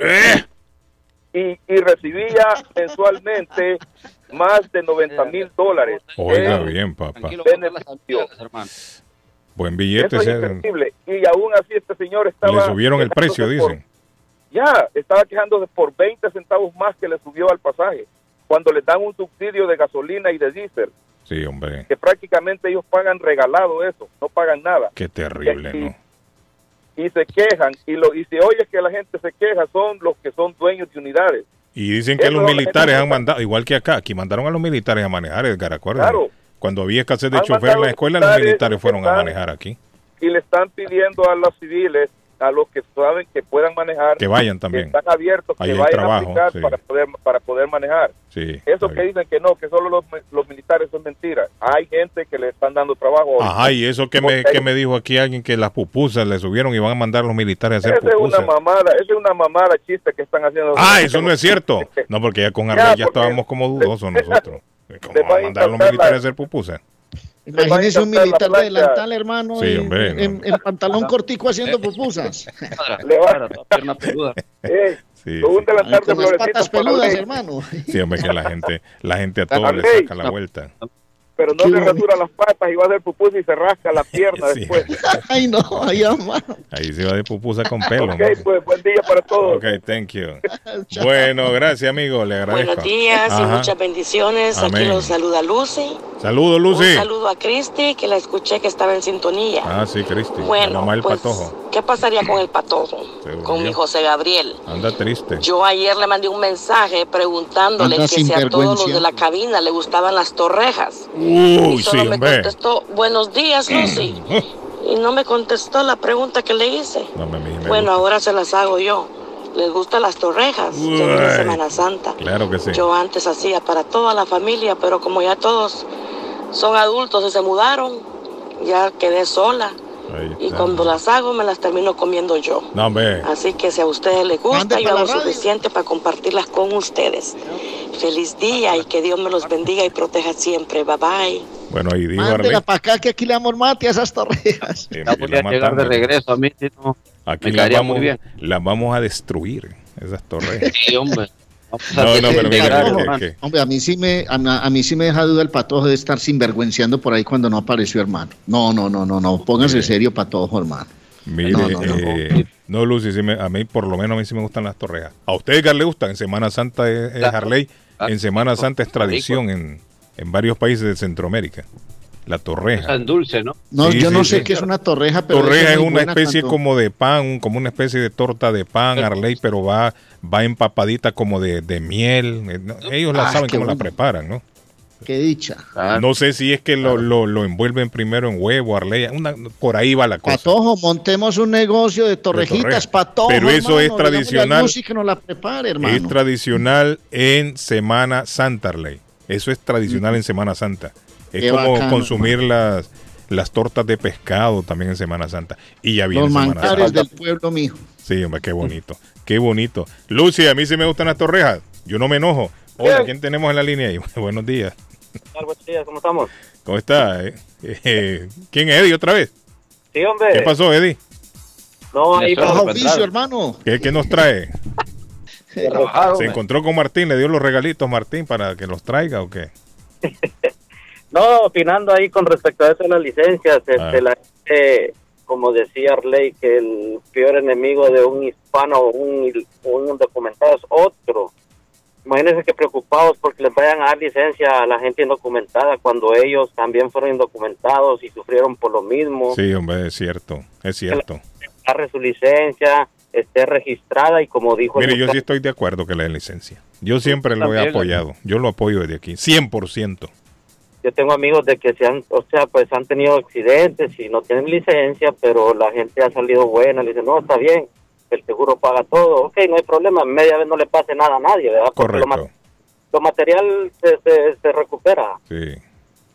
Y, y recibía mensualmente más de 90 mil dólares. Oiga en bien, papá. beneficio. Buen billete. Eso es increíble. Y aún así este señor estaba... Le subieron el precio, por- dicen. ya, estaba quejándose por 20 centavos más que le subió al pasaje, cuando les dan un subsidio de gasolina y de diésel, Sí, hombre. que prácticamente ellos pagan regalado eso, no pagan nada. Qué terrible, Y- ¿no? Y se quejan, y, lo, y si oyes que la gente se queja, son los que son dueños de unidades. Y dicen que Eso los militares han mandado, igual que acá, aquí mandaron a los militares a manejar, Edgar, acuérdate. Claro. Cuando había escasez de chofer en la escuela, los militares fueron a manejar aquí. Y le están pidiendo a los civiles, a los que saben que puedan manejar, Que vayan también. están abiertos, Ahí que vayan trabajo, a aplicar sí. para, poder, para poder manejar. Sí. Eso que dicen que no, que solo los, los militares son mentiras. Hay gente que le están dando trabajo. Ajá, y eso que me, que me dijo aquí alguien que las pupusas le subieron y van a mandar a los militares a hacer Esa es una pupusas. mamada, esa es una mamada chiste que están haciendo. Ah, eso no es cierto. No, porque ya con Ya, *laughs* Arley ya porque- estábamos como dudosos nosotros. *laughs* ¿Cómo van a a mandar a los militares a la- hacer pupusas? Imagínese un militar de delantal, hermano, Sí, en, hombre, no. en- en pantalón cortico haciendo pupusas. *laughs* Le va *laughs* Eh, Sí, con un sí. delantal de Con las patas peludas, hermano. Sí, hombre, que la gente, la gente a todo le saca la vuelta. Pero no se rasura las patas y va a hacer pupusa y se rasca la *laughs* pierna Sí. después. *laughs* Ay, no, ay. Ahí se va de pupusa con pelo. Ok, pues buen día para todos. Ok, thank you. *laughs* Bueno, gracias, amigo. Le agradezco. Buenos días y muchas bendiciones. Aquí los saluda Lucy. Saludos, Lucy. Un saludo a Cristi, que la escuché que estaba en sintonía. Ah, sí, Cristi. Bueno, la mamá del pues, patojo. ¿Qué pasaría con el patojo? Con mi. José Gabriel. Anda triste. Yo ayer le mandé un mensaje preguntándole Anda que si a todos los de la cabina le gustaban las torrejas. Uy, y solo sí, me hombre. contestó, buenos días, Lucy. *clears throat* y no me contestó la pregunta que le hice. No, me, me- Bueno, ahora se las hago yo. ¿Les gustan las torrejas? Uy. Semana Santa. Claro que sí. Yo antes hacía para toda la familia, pero como ya todos son adultos y se mudaron, ya quedé sola. Y cuando las hago, me las termino comiendo yo. No, hombre. Así que si a ustedes les gusta, yo hago suficiente para compartirlas con ustedes. Feliz día y que Dios me los bendiga y proteja siempre. Bye bye. Bueno, ahí dijo Arley. Mándela para acá que aquí le damos mate a esas torrejas. Sí, y voy la a llegar de regreso a mí, si no, Aquí las vamos, a destruir, esas torres. Sí, hombre. No, no, pero mira, que- que- Hombre, a mí sí me a, mí- a mí sí me deja duda el patojo de estar sinvergüenciando por ahí cuando no apareció hermano. No, no, no, no, no. Póngase serio, patojo, hermano. Mire, No, no, no. eh, no, Lucy, sí me- a mí por lo menos a mí sí me gustan las torrejas. ¿A usted, Edgar, le gustan? En Semana Santa es, es. Harley. En Semana Santa es tradición en, en varios países de Centroamérica. La torreja. en dulce, ¿no? No, Sí, yo sí, no sí. sé qué es una torreja, pero Torreja es una especie cuando- como de pan, como una especie de torta de pan, Arley, pero va, va empapadita como de, de miel. Eh, Ellos la Ah, saben cómo la preparan, ¿no? Qué dicha. No sé si es que lo, lo, lo envuelven primero en huevo, Arley. Una, por ahí va la cosa. Patojo, montemos un negocio de torrejitas, torreja. patojo. Pero eso es hermano, tradicional. Lucy que nos la prepare, hermano. Es tradicional en Semana Santa, Arley. Eso es tradicional en Semana Santa. Es Qué como bacano, consumir las, las tortas de pescado también en Semana Santa. Y ya viene Los Semana manjares Santa. del pueblo, mijo. Sí, hombre, qué bonito. Qué bonito. Lucy, a mí sí me gustan las torrejas. Yo no me enojo. Hola. ¿quién tenemos en la línea ahí? *laughs* Buenos días. Buenos días, ¿cómo estamos? ¿Cómo está? Eh, eh, ¿Quién es Eddie otra vez? Sí, hombre. ¿Qué pasó, Eddie? No, ahí para oficio, hermano. ¿Qué, qué nos trae? ¿Se encontró con Martín? ¿Le dio los regalitos Martín para que los traiga o qué? *laughs* No, opinando ahí con respecto a eso de las licencias, este, Ah. la gente como decía Arley, que el peor enemigo de un hispano o un, un indocumentado es otro. Imagínense que preocupados porque les vayan a dar licencia a la gente indocumentada cuando ellos también fueron indocumentados y sufrieron por lo mismo. Sí, hombre, es cierto, es cierto. Agarre su licencia, esté registrada y como dijo... el Mire, yo sí estoy de acuerdo que le den licencia. Yo siempre lo he apoyado. Yo lo apoyo desde aquí, 100%. Yo tengo amigos de que se han, o sea, pues han tenido accidentes y no tienen licencia, pero la gente ha salido buena, le dicen, no, está bien, el seguro paga todo, ok, no hay problema, media vez no le pase nada a nadie, ¿verdad? Porque Lo, ma- Correcto. lo material se, se, se recupera, Sí.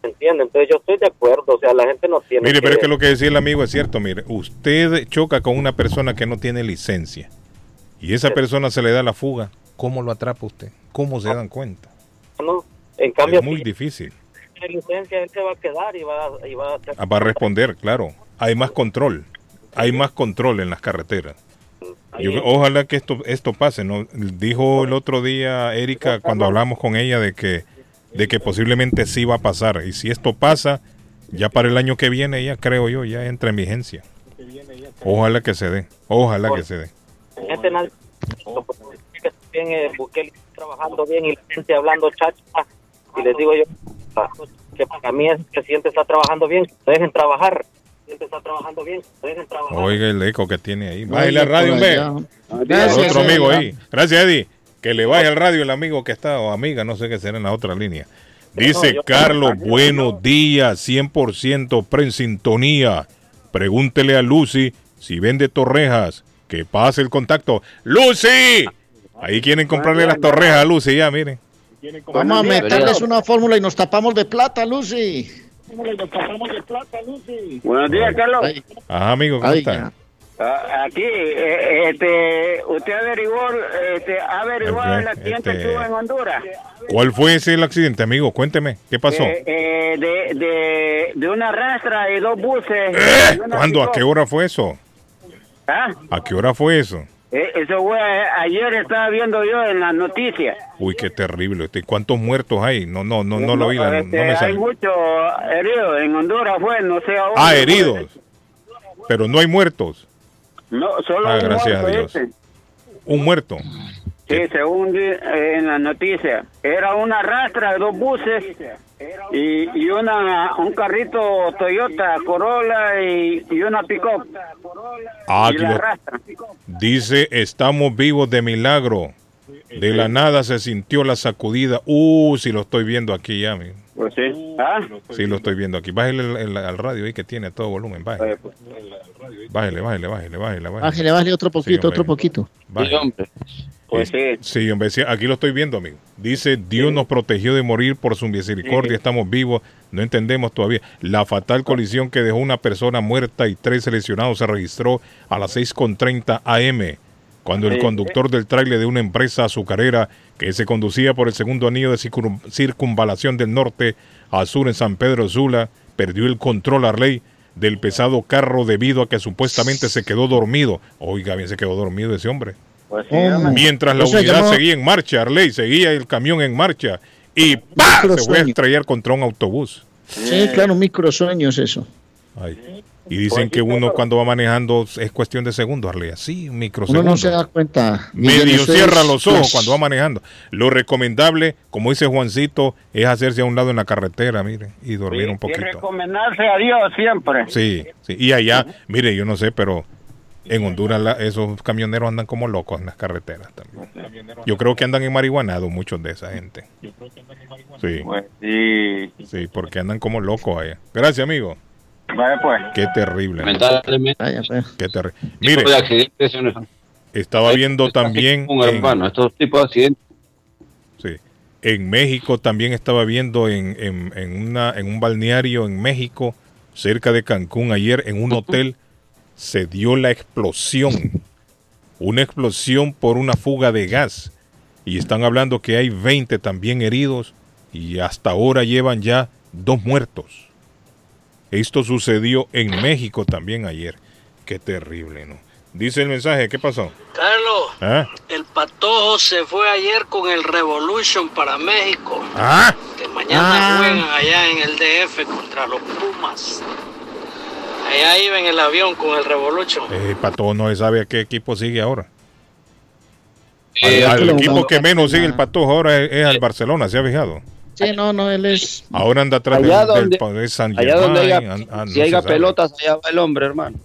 ¿se entiende? Entonces yo estoy de acuerdo, o sea, la gente no tiene Mire, que... pero es que lo que decía el amigo es cierto. Mire, usted choca con una persona que no tiene licencia y esa persona se le da la fuga. ¿Cómo lo atrapa usted? ¿Cómo se dan cuenta? ¿no? En cambio, Es muy difícil. Tiene licencia, él se va a quedar y va, a- y va a... Va a responder, claro. Hay más control. Hay más control en las carreteras. Yo- ojalá que esto esto pase. ¿no? Dijo el otro día Erika cuando hablamos con ella de que de que posiblemente sí va a pasar. Y si esto pasa, ya para el año que viene, ya creo yo, ya entra en vigencia. Ojalá que se dé. Ojalá que se dé. gente que bien eh, trabajando bien y la gente hablando chacha y les digo yo que para mí el presidente está trabajando bien que dejen trabajar el presidente está trabajando bien que dejen trabajar Oiga el eco que tiene ahí. Bájale al radio, hombre. Gracias, otro amigo Eddie. ahí. Gracias, Eddie. Que le baje al radio el amigo que está, o amiga, no sé qué será en la otra línea. Dice No, yo- Carlos, buenos días, 100% pre-sintonía. Pregúntele a Lucy si vende torrejas. Que pase el contacto. ¡Lucy! Ahí quieren comprarle las torrejas a Lucy, ya, miren. Vamos a meterles una fórmula y nos tapamos de plata, Lucy. Buenos días, Carlos. Ajá, amigo, ¿cómo está? Ah, Aquí, eh, este, usted averiguó, este, ha averiguado el Este, accidente que este- tuvo en Honduras. ¿Cuál fue ese el accidente, amigo? Cuénteme, ¿qué pasó? Eh, eh, de, de, de una rastra y dos buses. y una ¿Cuándo? ¿A pick-up. qué hora fue eso? ¿Ah? ¿A qué hora fue eso? Eh, eso fue, ayer estaba viendo yo en las noticias. Uy, qué terrible. Este, ¿Cuántos muertos hay? No, no, no, no lo vi. No, Este, me hay salió. muchos heridos. En Honduras fue, no sé a dónde Ah, heridos. Pero no hay muertos. No, solo Ah, gracias a muerto Dios. ese. Un muerto. Sí, según eh, en la noticia. Era una rastra de dos buses y, y una un carrito Toyota Corolla y, y una pick-up. Ah, dice, estamos vivos de milagro. De la nada se sintió la sacudida. Uh, si lo estoy viendo aquí ya. amigo. Pues sí. ¿Ah? Sí, lo estoy viendo aquí. Bájale el- el- al radio ahí que tiene todo volumen. Bájale. Bájale, bájale, bájale, bájale. Bájale, bájale otro poquito, otro poquito. Bájale. Pues sí. Sí, hombre, sí, aquí lo estoy viendo, amigo. Dice, Dios nos protegió de morir por su misericordia, Sí. estamos vivos, no entendemos todavía. La fatal colisión que dejó una persona muerta y tres lesionados se registró a las 6.30 am, cuando el conductor del tráiler de una empresa azucarera que se conducía por el segundo anillo de circun- circunvalación del norte a sur en San Pedro Sula, perdió el control a ley del pesado carro debido a que supuestamente se quedó dormido. Oiga, bien se quedó dormido ese hombre. Pues sí, hombre. Mientras la unidad llamó- seguía en marcha, Arley, seguía el camión en marcha y ¡pah! se fue a estrellar contra un autobús. Sí, claro, un microsueño es eso. Ay. Y dicen que uno cuando va manejando es cuestión de segundos, Arley. Así, un Uno microsegundo. no se da cuenta. Medio cierra es- los ojos pues, cuando va manejando. Lo recomendable, como dice Juancito, es hacerse a un lado en la carretera, mire, y dormir un Y poquito. recomendarse a Dios siempre. Sí, sí. Y allá, mire, yo no sé, pero en Honduras la- esos camioneros andan como locos en las carreteras también. Yo creo que andan en marihuanado muchos de esa gente. Sí. Sí. Sí, porque andan como locos allá. Gracias, amigo. Vaya pues. Qué terrible. Lamentablemente. Qué terrible. Mire, estaba viendo también Un en, hermano, estos tipos de accidentes. sí, en México, también estaba viendo en, en, en una, en un balneario en México, cerca de Cancún, ayer en un hotel, se dio la explosión. Una explosión por una fuga de gas. Y están hablando que hay 20 también heridos y hasta ahora llevan ya dos muertos. Esto sucedió en México también ayer. Qué terrible, ¿no? Dice el mensaje, ¿qué pasó? Carlos, ¿Ah? el patojo se fue ayer con el Revolution para México. ¿Ah? Que mañana Ah. juegan allá en el DF contra los Pumas. Allá iba en el avión con el Revolution. Eh, Patojo no se sabe a qué equipo sigue ahora. Eh, al al equipo que menos sigue el. Patojo ahora es, es al Barcelona, ¿se ha fijado? Sí, no, no, él es. Ahora anda atrás del, Allá del donde- Paris Saint Allá donde haya, Germain. an- an- si no haya se sabe. pelotas, allá va el hombre, hermano.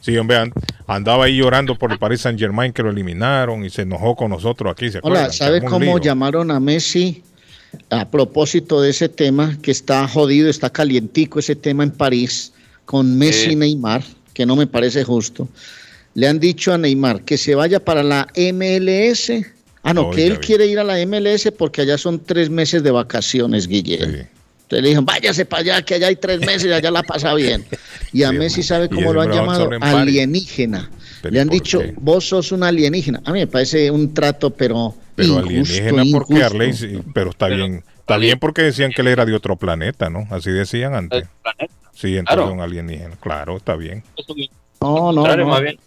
Sí, hombre, an- andaba ahí llorando por el Paris Saint Germain que lo eliminaron y se enojó con nosotros aquí, ¿se acuerdan? Hola, ¿sabe Se armó un cómo lío. llamaron a Messi a propósito de ese tema que está jodido, está calientico ese tema en París con Messi y Eh. Neymar, que no me parece justo? Le han dicho a Neymar que se vaya para la MLS. Ah, no, que él quiere ir a la MLS porque allá son tres meses de vacaciones, Guillermo. Sí. Entonces le dijeron, váyase para allá, que allá hay tres meses y allá la pasa bien. *laughs* Y a Sí, Messi. ¿sabe cómo lo han llamado? Alienígena. ¿Pero Le han dicho, qué? vos sos un alienígena. A mí me parece un trato, pero. Pero injusto, alienígena porque injusto. Arley, pero está bien. Está bien porque decían que él era de otro planeta, ¿no? Así decían antes. Sí, entonces Claro. un alienígena. Claro, está bien. No, no, no. más bien.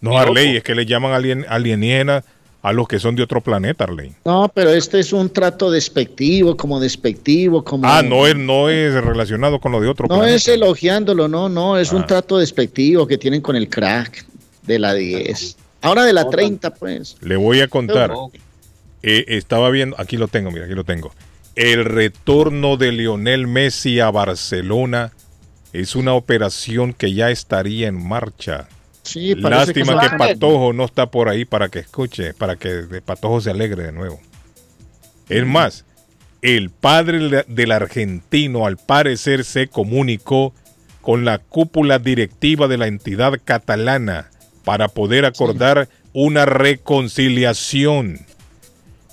No, Arley, es que le llaman alien, alienígena a los que son de otro planeta, Arley. No, pero este es un trato despectivo, como despectivo, como. Ah, no es, no es relacionado con lo de otro No planeta. es elogiándolo, no, no, es un Ah. trato despectivo que tienen con el crack de la 10. Ahora de la 30, pues. Le voy a contar. No. Eh, estaba viendo, aquí lo tengo, mira, aquí lo tengo. El retorno de Lionel Messi a Barcelona es una operación que ya estaría en marcha. Sí, Lástima que Patojo no está por ahí para que escuche, para que Patojo se alegre de nuevo. Es más, el padre de- del argentino al parecer se comunicó con la cúpula directiva de la entidad catalana para poder acordar una reconciliación.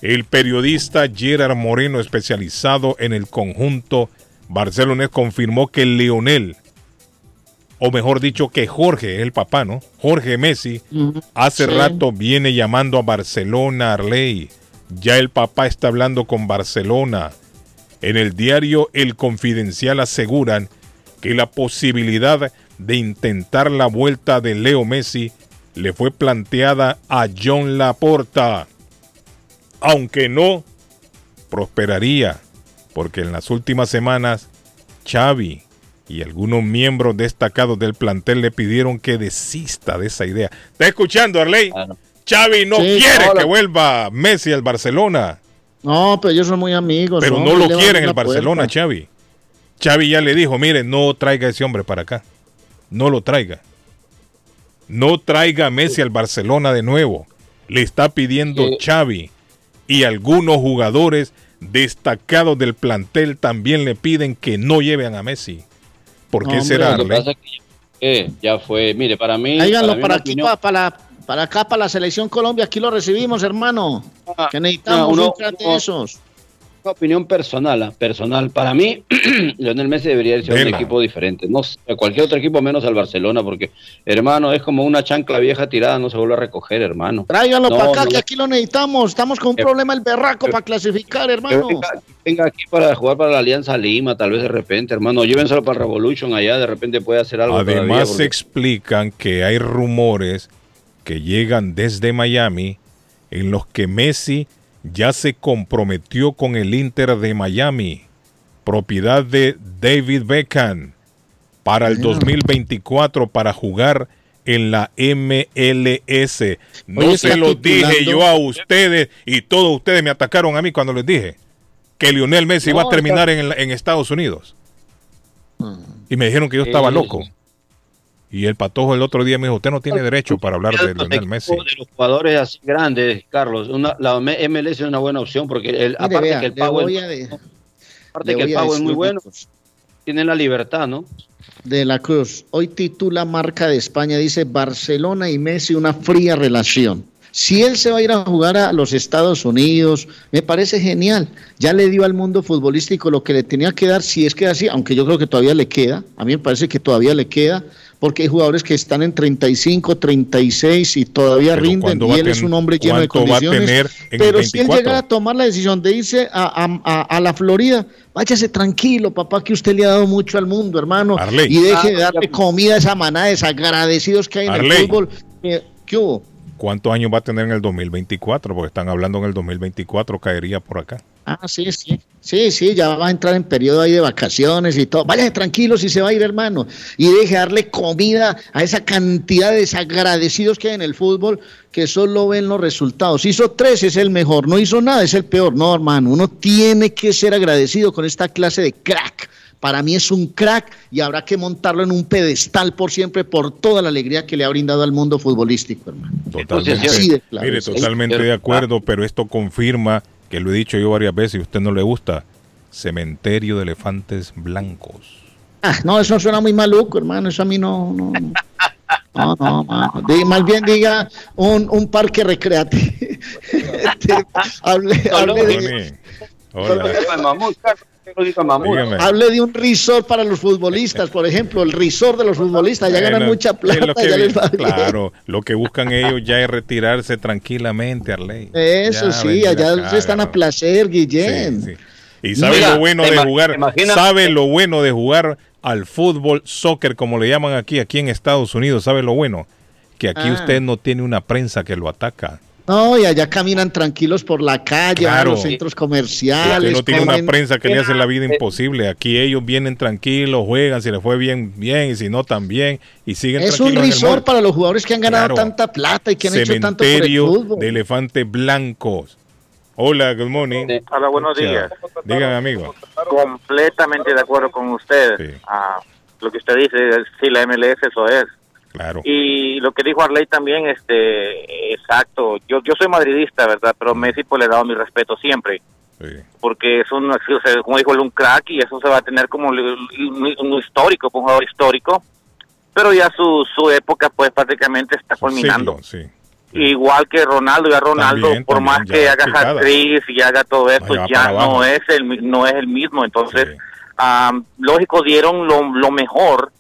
El periodista Gerard Moreno, especializado en el conjunto barcelonés, confirmó que Leonel, o mejor dicho, que Jorge, el papá, ¿no? Jorge Messi, hace Sí. rato viene llamando a Barcelona, Arley. Ya el papá está hablando con Barcelona. En el diario El Confidencial aseguran que la posibilidad de intentar la vuelta de Leo Messi le fue planteada a John Laporta. Aunque no prosperaría, porque en las últimas semanas Xavi y algunos miembros destacados del plantel le pidieron que desista de esa idea. ¿Está escuchando, Arley? Xavi no Sí, quiere que vuelva Messi al Barcelona. No, pero ellos son muy amigos. Pero ¿no? no lo le van quiere en a el Barcelona, puerta. Xavi. Xavi ya le dijo, mire, no traiga a ese hombre para acá. No lo traiga. No traiga a Messi al Barcelona de nuevo. Le está pidiendo Xavi. Y algunos jugadores destacados del plantel también le piden que no lleven a Messi. ¿Por qué No, hombre, será? lo que pasa es que eh, ya fue, mire, para mí. Háganlo para una aquí, opinión- pa- para, para acá, para la selección Colombia. Aquí lo recibimos, hermano. que necesitamos no, uno- un de uno- esos. Una opinión personal, ah, personal. Para mí, *clears throat* Lionel Messi debería irse a un equipo diferente. No sé, a cualquier otro equipo menos al Barcelona, porque, hermano, es como una chancla vieja tirada, no se vuelve a recoger, hermano. Tráiganlo No, para acá, no, que aquí lo necesitamos. Estamos con un Que- problema el berraco para clasificar, Que hermano. venga, que venga aquí para jugar para la Alianza Lima, tal vez de repente, hermano. Llévenselo para Revolution allá, de repente puede hacer algo. Además todavía, se porque- explican que hay rumores que llegan desde Miami en los que Messi ya se comprometió con el Inter de Miami, propiedad de David Beckham, para el 2024 para jugar en la MLS. No Oye, se lo dije yo a ustedes y todos ustedes me atacaron a mí cuando les dije que Lionel Messi No, iba a terminar está- en, Estados Unidos. Y me dijeron que yo estaba Eh, loco. Y el patojo el otro día me dijo, usted no tiene derecho para hablar de Lionel Messi. de los jugadores así grandes, Carlos. Una, la MLS es una buena opción porque el, Mire, aparte vea, que el pago, es, de- aparte que el pago es muy bueno, cosa. tienen la libertad, ¿no? de la Cruz. Hoy titula Marca de España, dice Barcelona y Messi una fría relación. Si él se va a ir a jugar a los Estados Unidos, me parece genial. Ya le dio al mundo futbolístico lo que le tenía que dar, si es que así, aunque yo creo que todavía le queda, a mí me parece que todavía le queda, porque hay jugadores que están en 35, 36 y todavía Pero rinden, ¿cuándo y él es un hombre lleno de cuánto va a condiciones. tener en el pero si él 24? llegara a tomar la decisión de irse a, a- a- a la Florida, váyase tranquilo, papá, que usted le ha dado mucho al mundo, hermano, Arley. y deje de darle comida a esa manada de desagradecidos que hay en Arley. el fútbol. Eh, ¿Qué hubo? ¿Cuántos años va a tener en el 2024? Porque están hablando en el 2024, caería por acá. Ah, sí, sí. Sí, sí, ya va a entrar en periodo ahí de vacaciones y todo. Váyase tranquilo si se va a ir, hermano. Y deje darle comida a esa cantidad de desagradecidos que hay en el fútbol que solo ven los resultados. Hizo tres, es el mejor. No hizo nada, es el peor. No, hermano. Uno tiene que ser agradecido con esta clase de crack. Para mí es un crack y habrá que montarlo en un pedestal por siempre por toda la alegría que le ha brindado al mundo futbolístico, hermano. Totalmente. Así de claro. Mire, totalmente de acuerdo, pero esto confirma que lo he dicho yo varias veces y a usted no le gusta. Cementerio de elefantes blancos. Ah, no, eso suena muy maluco, hermano. Eso a mí no. No, no, no. Di- más bien diga un, un parque recreativo. *laughs* Este, hable, hable de, Hola. Dígame. Hable de un resort para los futbolistas, por ejemplo, el resort de los futbolistas. Ya ganan mucha plata, lo que ya vi- les va bien. Claro, lo que buscan ellos ya es retirarse tranquilamente, Arley. Eso Ya, sí, allá acá, están a placer, Guillén. Y sabe Mira, lo bueno de jugar, sabe lo bueno de jugar al fútbol, soccer, como le llaman aquí, aquí en Estados Unidos, sabe lo bueno, que aquí Ah. usted no tiene una prensa que lo ataca. No, y allá caminan tranquilos por la calle, van a Claro. los centros Usted comerciales. no tiene una comen- prensa que le hace la vida imposible. Aquí ellos vienen tranquilos, juegan, si les fue bien, bien, y si no, también, y siguen Es un tranquilos el resort para los jugadores que han ganado Claro. tanta plata y que han hecho tanto por el Cementerio fútbol. de elefantes blancos. Hola, good morning. Hola, buenos días. Digan, amigo. Completamente de acuerdo con ustedes. Ah, lo que usted dice, sí, la MLS eso es. Claro. Y lo que dijo Arley también, este, exacto. Yo yo soy madridista, ¿verdad? Pero Messi pues le he dado mi respeto siempre. Porque es un, como dijo él, un crack y eso se va a tener como un, un- histórico, un jugador histórico. Pero ya su, su época pues prácticamente está culminando. Sí. Igual que Ronaldo, ya Ronaldo, También, por también, más que haga hat-trick y haga todo esto, ya no es el no es el mismo. Entonces, am, lógico, dieron lo, lo mejor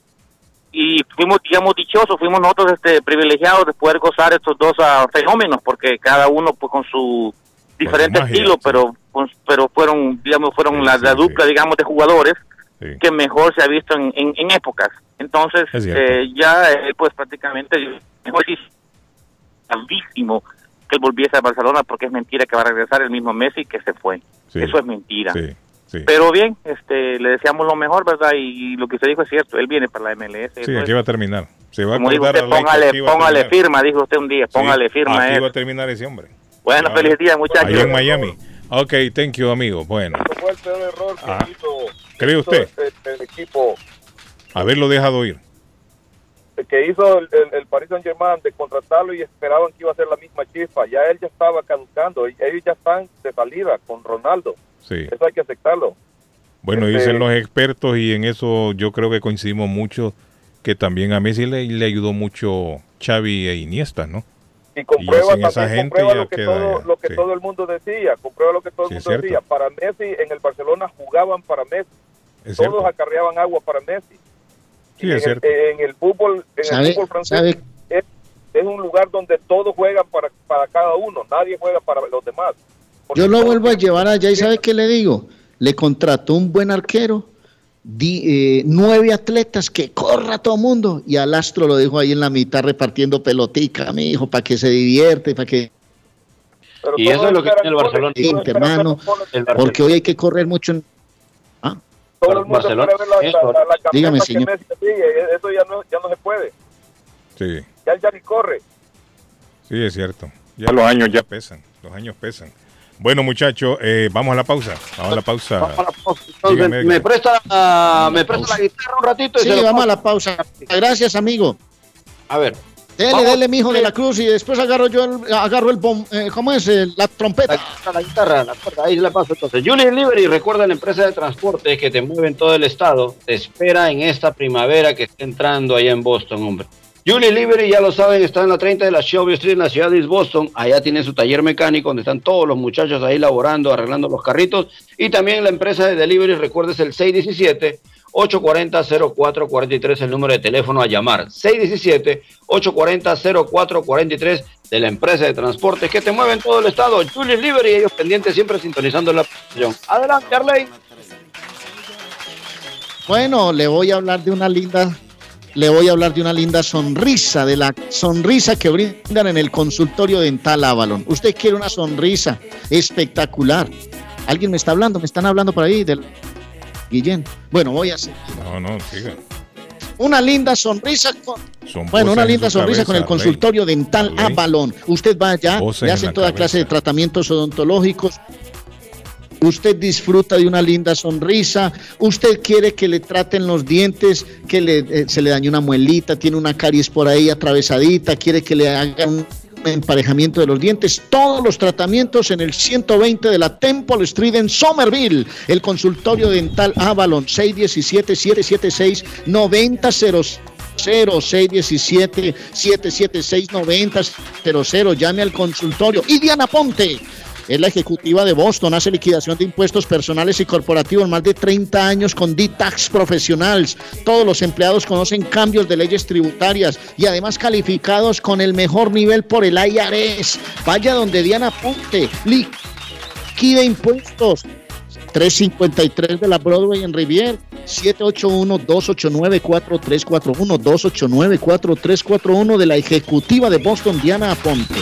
y fuimos, digamos, dichosos, fuimos nosotros este privilegiados de poder gozar estos dos ah, fenómenos, porque cada uno pues con su diferente magia, estilo, pero con- pero fueron, digamos, fueron la, la dupla, digamos, de jugadores que mejor se ha visto en, en, en épocas. Entonces, eh, ya eh, pues prácticamente mejor que él volviese a Barcelona porque es mentira que va a regresar el mismo Messi que se fue. Eso es mentira. Sí. Pero bien, este, le deseamos lo mejor, ¿verdad? Y, lo que usted dijo es cierto, él viene para la MLS. Sí, eso es- aquí va a terminar. Se va a dijo usted, póngale, póngale firma, dijo usted un día, Sí, póngale firma Aquí va a terminar ese hombre. Bueno, Ya, feliz día, muchachos. Allá en Miami. Ok, thank you, amigo. Bueno, fue el peor error que Ah. hizo, ¿cree hizo usted? El, el equipo haberlo dejado ir. que hizo el, el, el Paris Saint Germain de contratarlo y esperaban que iba a ser la misma chispa. Ya él ya estaba caducando, y ellos ya están de salida con Ronaldo. Sí. Eso hay que aceptarlo. Bueno, Este- dicen los expertos y en eso yo creo que coincidimos mucho que también a Messi le, le ayudó mucho Xavi e Iniesta, ¿no? Y comprueba esa también gente comprueba lo que, queda todo, lo que sí. todo el mundo decía, comprueba lo que todo el mundo decía. Para Messi en el Barcelona jugaban para Messi. Es Todos cierto. acarreaban agua para Messi. Sí, Y es en, el, cierto. en el fútbol, en ¿Sabe- el fútbol francés es, es un lugar donde todos juegan para, para cada uno, nadie juega para los demás. Yo lo vuelvo a llevar allá y ¿sabe qué le digo? Le contrató un buen arquero, di- eh, nueve atletas, que corra todo mundo. Y al astro lo dejó ahí en la mitad repartiendo pelotica, mi hijo, para que se divierte, para que... Y eso es lo que tiene el Barcelona. Hermano, El Barcelona. porque hoy hay que correr mucho. en- Todo el mundo Barcelona, ver la, la, la, la Dígame, señor. Messi eso ya no, ya no se puede, Sí, ya ya ni corre. sí, es cierto. Ya los años ya pesan, los años pesan. Bueno, muchachos, eh, vamos a la pausa. Vamos a la pausa. Entonces, Dígame, me Edgar. presta, me presta la guitarra un ratito y Sí, vamos a la pausa. Gracias, amigo. A ver. Dele, Vamos. dele, mijo de la cruz, y después agarro yo el, agarro el bom, eh, ¿cómo es? El- la trompeta. La, la guitarra, la cuerda, ahí la paso entonces. Julian Liberty, recuerda la empresa de transporte que te mueve en todo el estado. Te espera en esta primavera que está entrando allá en Boston, hombre. Julian Liberty, ya lo saben, está en la 30 de la Shelby Street en la ciudad de East Boston. Allá tiene su taller mecánico donde están todos los muchachos ahí laborando, arreglando los carritos. Y también la empresa de delivery, recuerda, es el 617 840-0443 el número de teléfono a llamar. 617-840-0443 de la empresa de transportes que te mueve en todo el estado. Julius Liberty, ellos pendientes siempre sintonizando la posición. Adelante, Arley. Bueno, le voy a hablar de una linda, le voy a hablar de una linda sonrisa, de la sonrisa que brindan en el consultorio dental Avalon. Usted quiere una sonrisa espectacular, Alguien me está hablando, me están hablando por ahí del Guillén. Bueno, voy a hacer. No, no, siga. Una linda sonrisa con, Son bueno, una linda sonrisa cabeza, con el Rey. consultorio dental. Avalon. Usted va allá, le en hacen toda cabeza. clase de tratamientos odontológicos. Usted disfruta de una linda sonrisa. Usted quiere que le traten los dientes, que eh, se le dañe una muelita, tiene una caries por ahí atravesadita, quiere que le hagan un emparejamiento de los dientes. Todos los tratamientos en el 120 de la Temple Street en Somerville. El consultorio dental Avalon 617-776-9000. 617-776-9000. Llame al consultorio. Y Diana Ponte. Es la ejecutiva de Boston, hace liquidación de impuestos personales y corporativos, más de 30 años con D-Tax Professionals. Todos los empleados conocen cambios de leyes tributarias y además calificados con el mejor nivel por el IRS. Vaya donde Diana Ponte, liquide impuestos. 353 de la Broadway en Rivier, 781-289-4341, 289-4341 de la ejecutiva de Boston, Diana Aponte.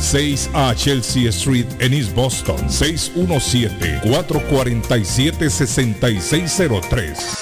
6 a Chelsea Street en East Boston, 617-447-6603.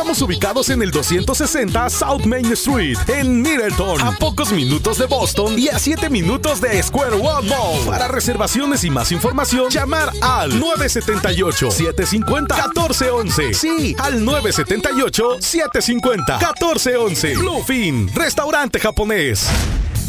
Estamos ubicados en el 260 South Main Street, en Middleton, a pocos minutos de Boston y a 7 minutos de Square One Mall. Para reservaciones y más información, llamar al 978-750-1411. Sí, al 978-750-1411. Bluefin, restaurante japonés.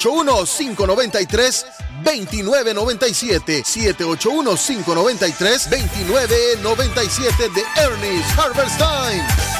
2997 781-593-2997 de Ernest Harvest Time.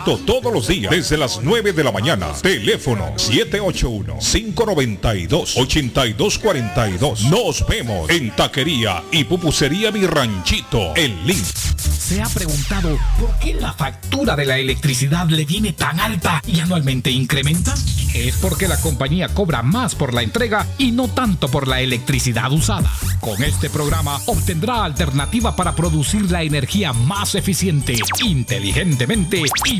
Todos los días desde las 9 de la mañana. Teléfono 781-592-8242. Nos vemos en Taquería y Pupusería Mi Ranchito, el link. ¿Se ha preguntado por qué la factura de la electricidad le viene tan alta y anualmente incrementa? Es porque la compañía cobra más por la entrega y no tanto por la electricidad usada. Con este programa obtendrá alternativa para producir la energía más eficiente, inteligentemente y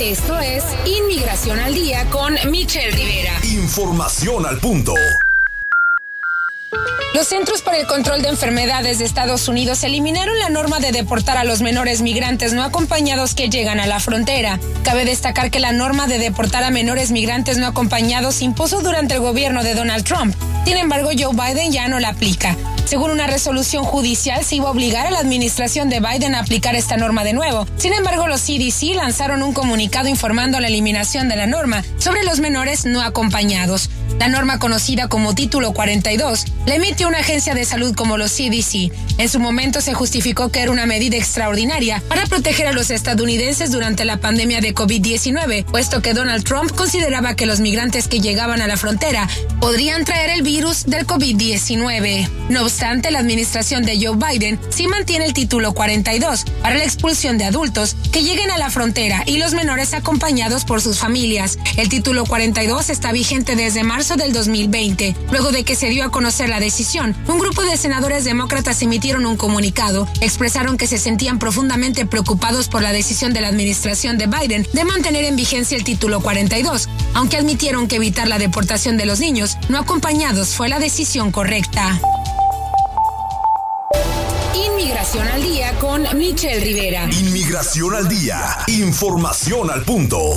Esto es Inmigración al Día con Michelle Rivera. Información al punto. Los Centros para el Control de Enfermedades de Estados Unidos eliminaron la norma de deportar a los menores migrantes no acompañados que llegan a la frontera. Cabe destacar que la norma de deportar a menores migrantes no acompañados se impuso durante el gobierno de Donald Trump. Sin embargo, Joe Biden ya no la aplica. Según una resolución judicial, se iba a obligar a la administración de Biden a aplicar esta norma de nuevo. Sin embargo, los CDC lanzaron un comunicado informando la eliminación de la norma sobre los menores no acompañados. La norma conocida como Título 42 la emitió una agencia de salud como los CDC. En su momento se justificó que era una medida extraordinaria para proteger a los estadounidenses durante la pandemia de COVID-19, puesto que Donald Trump consideraba que los migrantes que llegaban a la frontera podrían traer el virus del COVID-19. No obstante, la administración de Joe Biden sí mantiene el Título 42 para la expulsión de adultos que lleguen a la frontera y los menores acompañados por sus familias. El Título 42 está vigente desde marzo del 2020. Luego de que se dio a conocer la decisión, un grupo de senadores demócratas emitieron un comunicado. Expresaron que se sentían profundamente preocupados por la decisión de la administración de Biden de mantener en vigencia el Título 42, aunque admitieron que evitar la deportación de los niños no acompañados fue la decisión correcta. Inmigración al día con Michelle Rivera. Inmigración al día. Información al punto.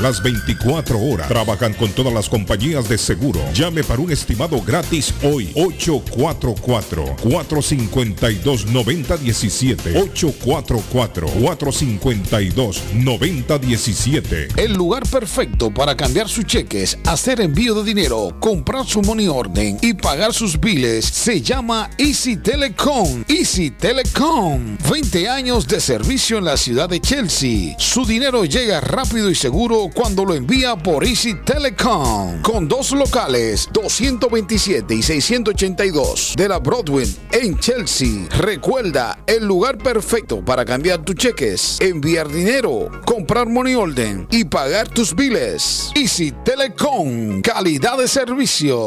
las 24 horas. Trabajan con todas las compañías de seguro. Llame para un estimado gratis hoy. 844-452-9017. 844-452-9017. El lugar perfecto para cambiar sus cheques, hacer envío de dinero, comprar su money orden y pagar sus biles se llama Easy Telecom. Easy Telecom. 20 años de servicio en la ciudad de Chelsea. Su dinero llega rápido y seguro cuando lo envía por Easy Telecom. Con dos locales, 227 y 682 de la Broadway en Chelsea. Recuerda, el lugar perfecto para cambiar tus cheques, enviar dinero, comprar money order y pagar tus biles. Easy Telecom, calidad de servicio.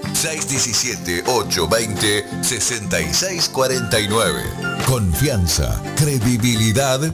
617-820-6649. Confianza, credibilidad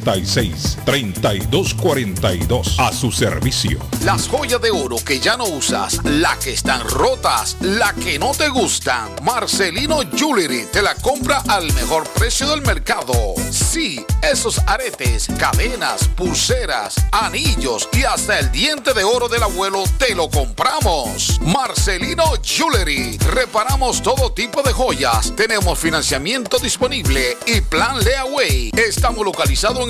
366 3242 a su servicio. Las joyas de oro que ya no usas, la que están rotas, la que no te gustan. Marcelino Jewelry te la compra al mejor precio del mercado. Sí, esos aretes, cadenas, pulseras, anillos y hasta el diente de oro del abuelo te lo compramos. Marcelino Jewelry. Reparamos todo tipo de joyas. Tenemos financiamiento disponible y plan Leaway. Estamos localizados en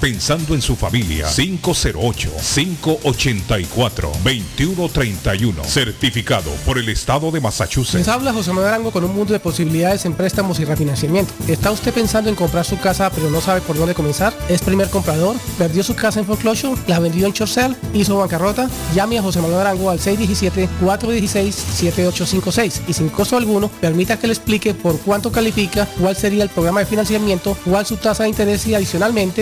Pensando en su familia. 508-584-2131. Certificado por el Estado de Massachusetts. Les habla José Manuel Arango con un mundo de posibilidades en préstamos y refinanciamiento. ¿Está usted pensando en comprar su casa pero no sabe por dónde comenzar? ¿Es primer comprador? ¿Perdió su casa en foreclosure? ¿La vendió en Chorcel? ¿Hizo bancarrota? Llame a José Manuel Arango al 617-416-7856 y sin costo alguno permita que le explique por cuánto califica, cuál sería el programa de financiamiento, cuál su tasa de interés y adicionalmente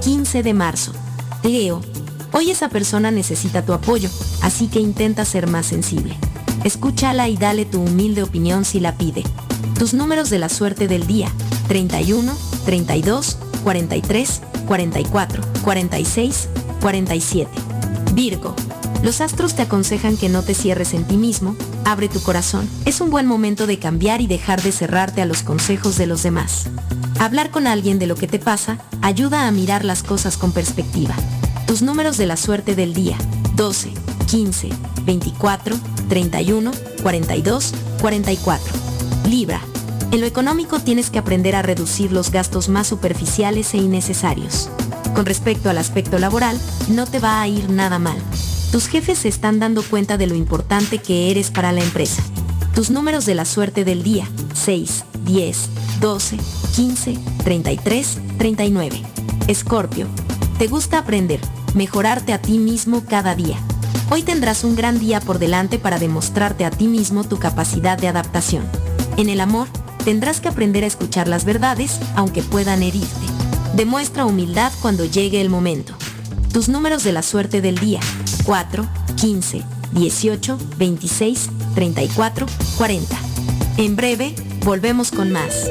15 de marzo. Leo, hoy esa persona necesita tu apoyo, así que intenta ser más sensible. Escúchala y dale tu humilde opinión si la pide. Tus números de la suerte del día, 31, 32, 43, 44, 46, 47. Virgo. Los astros te aconsejan que no te cierres en ti mismo, abre tu corazón. Es un buen momento de cambiar y dejar de cerrarte a los consejos de los demás. Hablar con alguien de lo que te pasa ayuda a mirar las cosas con perspectiva. Tus números de la suerte del día. 12, 15, 24, 31, 42, 44. Libra. En lo económico tienes que aprender a reducir los gastos más superficiales e innecesarios. Con respecto al aspecto laboral, no te va a ir nada mal. Tus jefes se están dando cuenta de lo importante que eres para la empresa. Tus números de la suerte del día, 6, 10, 12, 15, 33, 39. Escorpio, te gusta aprender, mejorarte a ti mismo cada día. Hoy tendrás un gran día por delante para demostrarte a ti mismo tu capacidad de adaptación. En el amor, tendrás que aprender a escuchar las verdades, aunque puedan herirte. Demuestra humildad cuando llegue el momento. Tus números de la suerte del día. 4, 15, 18, 26, 34, 40. En breve, volvemos con más.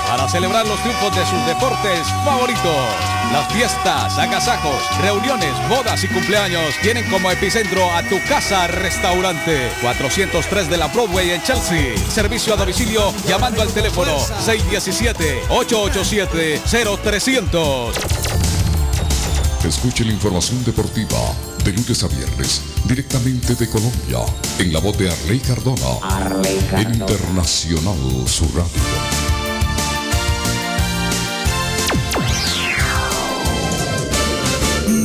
para celebrar los triunfos de sus deportes favoritos. Las fiestas, agasajos, reuniones, bodas y cumpleaños tienen como epicentro a tu casa restaurante 403 de la Broadway en Chelsea. Servicio a domicilio llamando al teléfono 617-887-0300. Escuche la información deportiva de lunes a viernes directamente de Colombia en la voz de Arley Cardona. En Internacional Su Radio.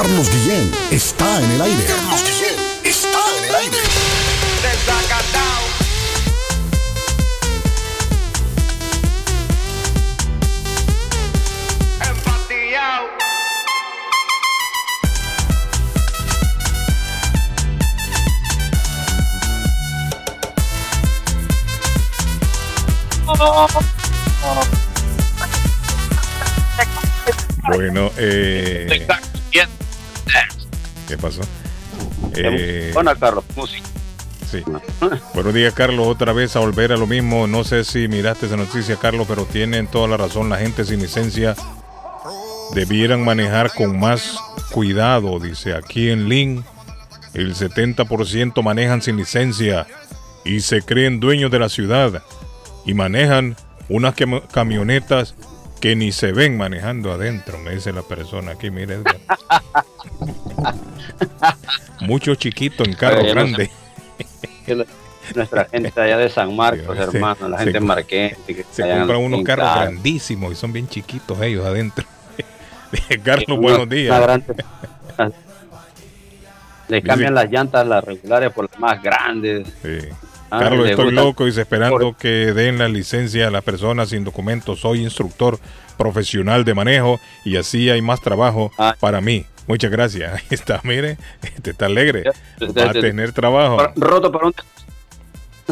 Carlos Guillén está en el aire. Carlos Guillén está en el aire. Bueno, eh, ¿qué pasó? Eh, Hola, Carlos. Sí. Buenos días, Carlos. Otra vez a volver a lo mismo. No sé si miraste esa noticia, Carlos, pero tienen toda la razón. La gente sin licencia debieran manejar con más cuidado. Dice aquí en Link, el 70% manejan sin licencia y se creen dueños de la ciudad y manejan unas camionetas que ni se ven manejando adentro, me dice la persona aquí, mire. *laughs* *laughs* Mucho chiquito en carro grande. nuestra gente allá de San Marcos, hermano, la gente marquense. Que se compran unos carros grandísimos y son bien chiquitos ellos adentro. *laughs* Carlos, buenos días. *laughs* Le cambian las llantas, las regulares, por las más grandes. Sí. Ah, Carlos, estoy loco y esperando que den la licencia a las personas sin documentos. Soy instructor profesional de manejo y así hay más trabajo ah. para mí. Muchas gracias. *laughs* Ahí está, mire, este está alegre. Va a tener trabajo. Roto por un *laughs*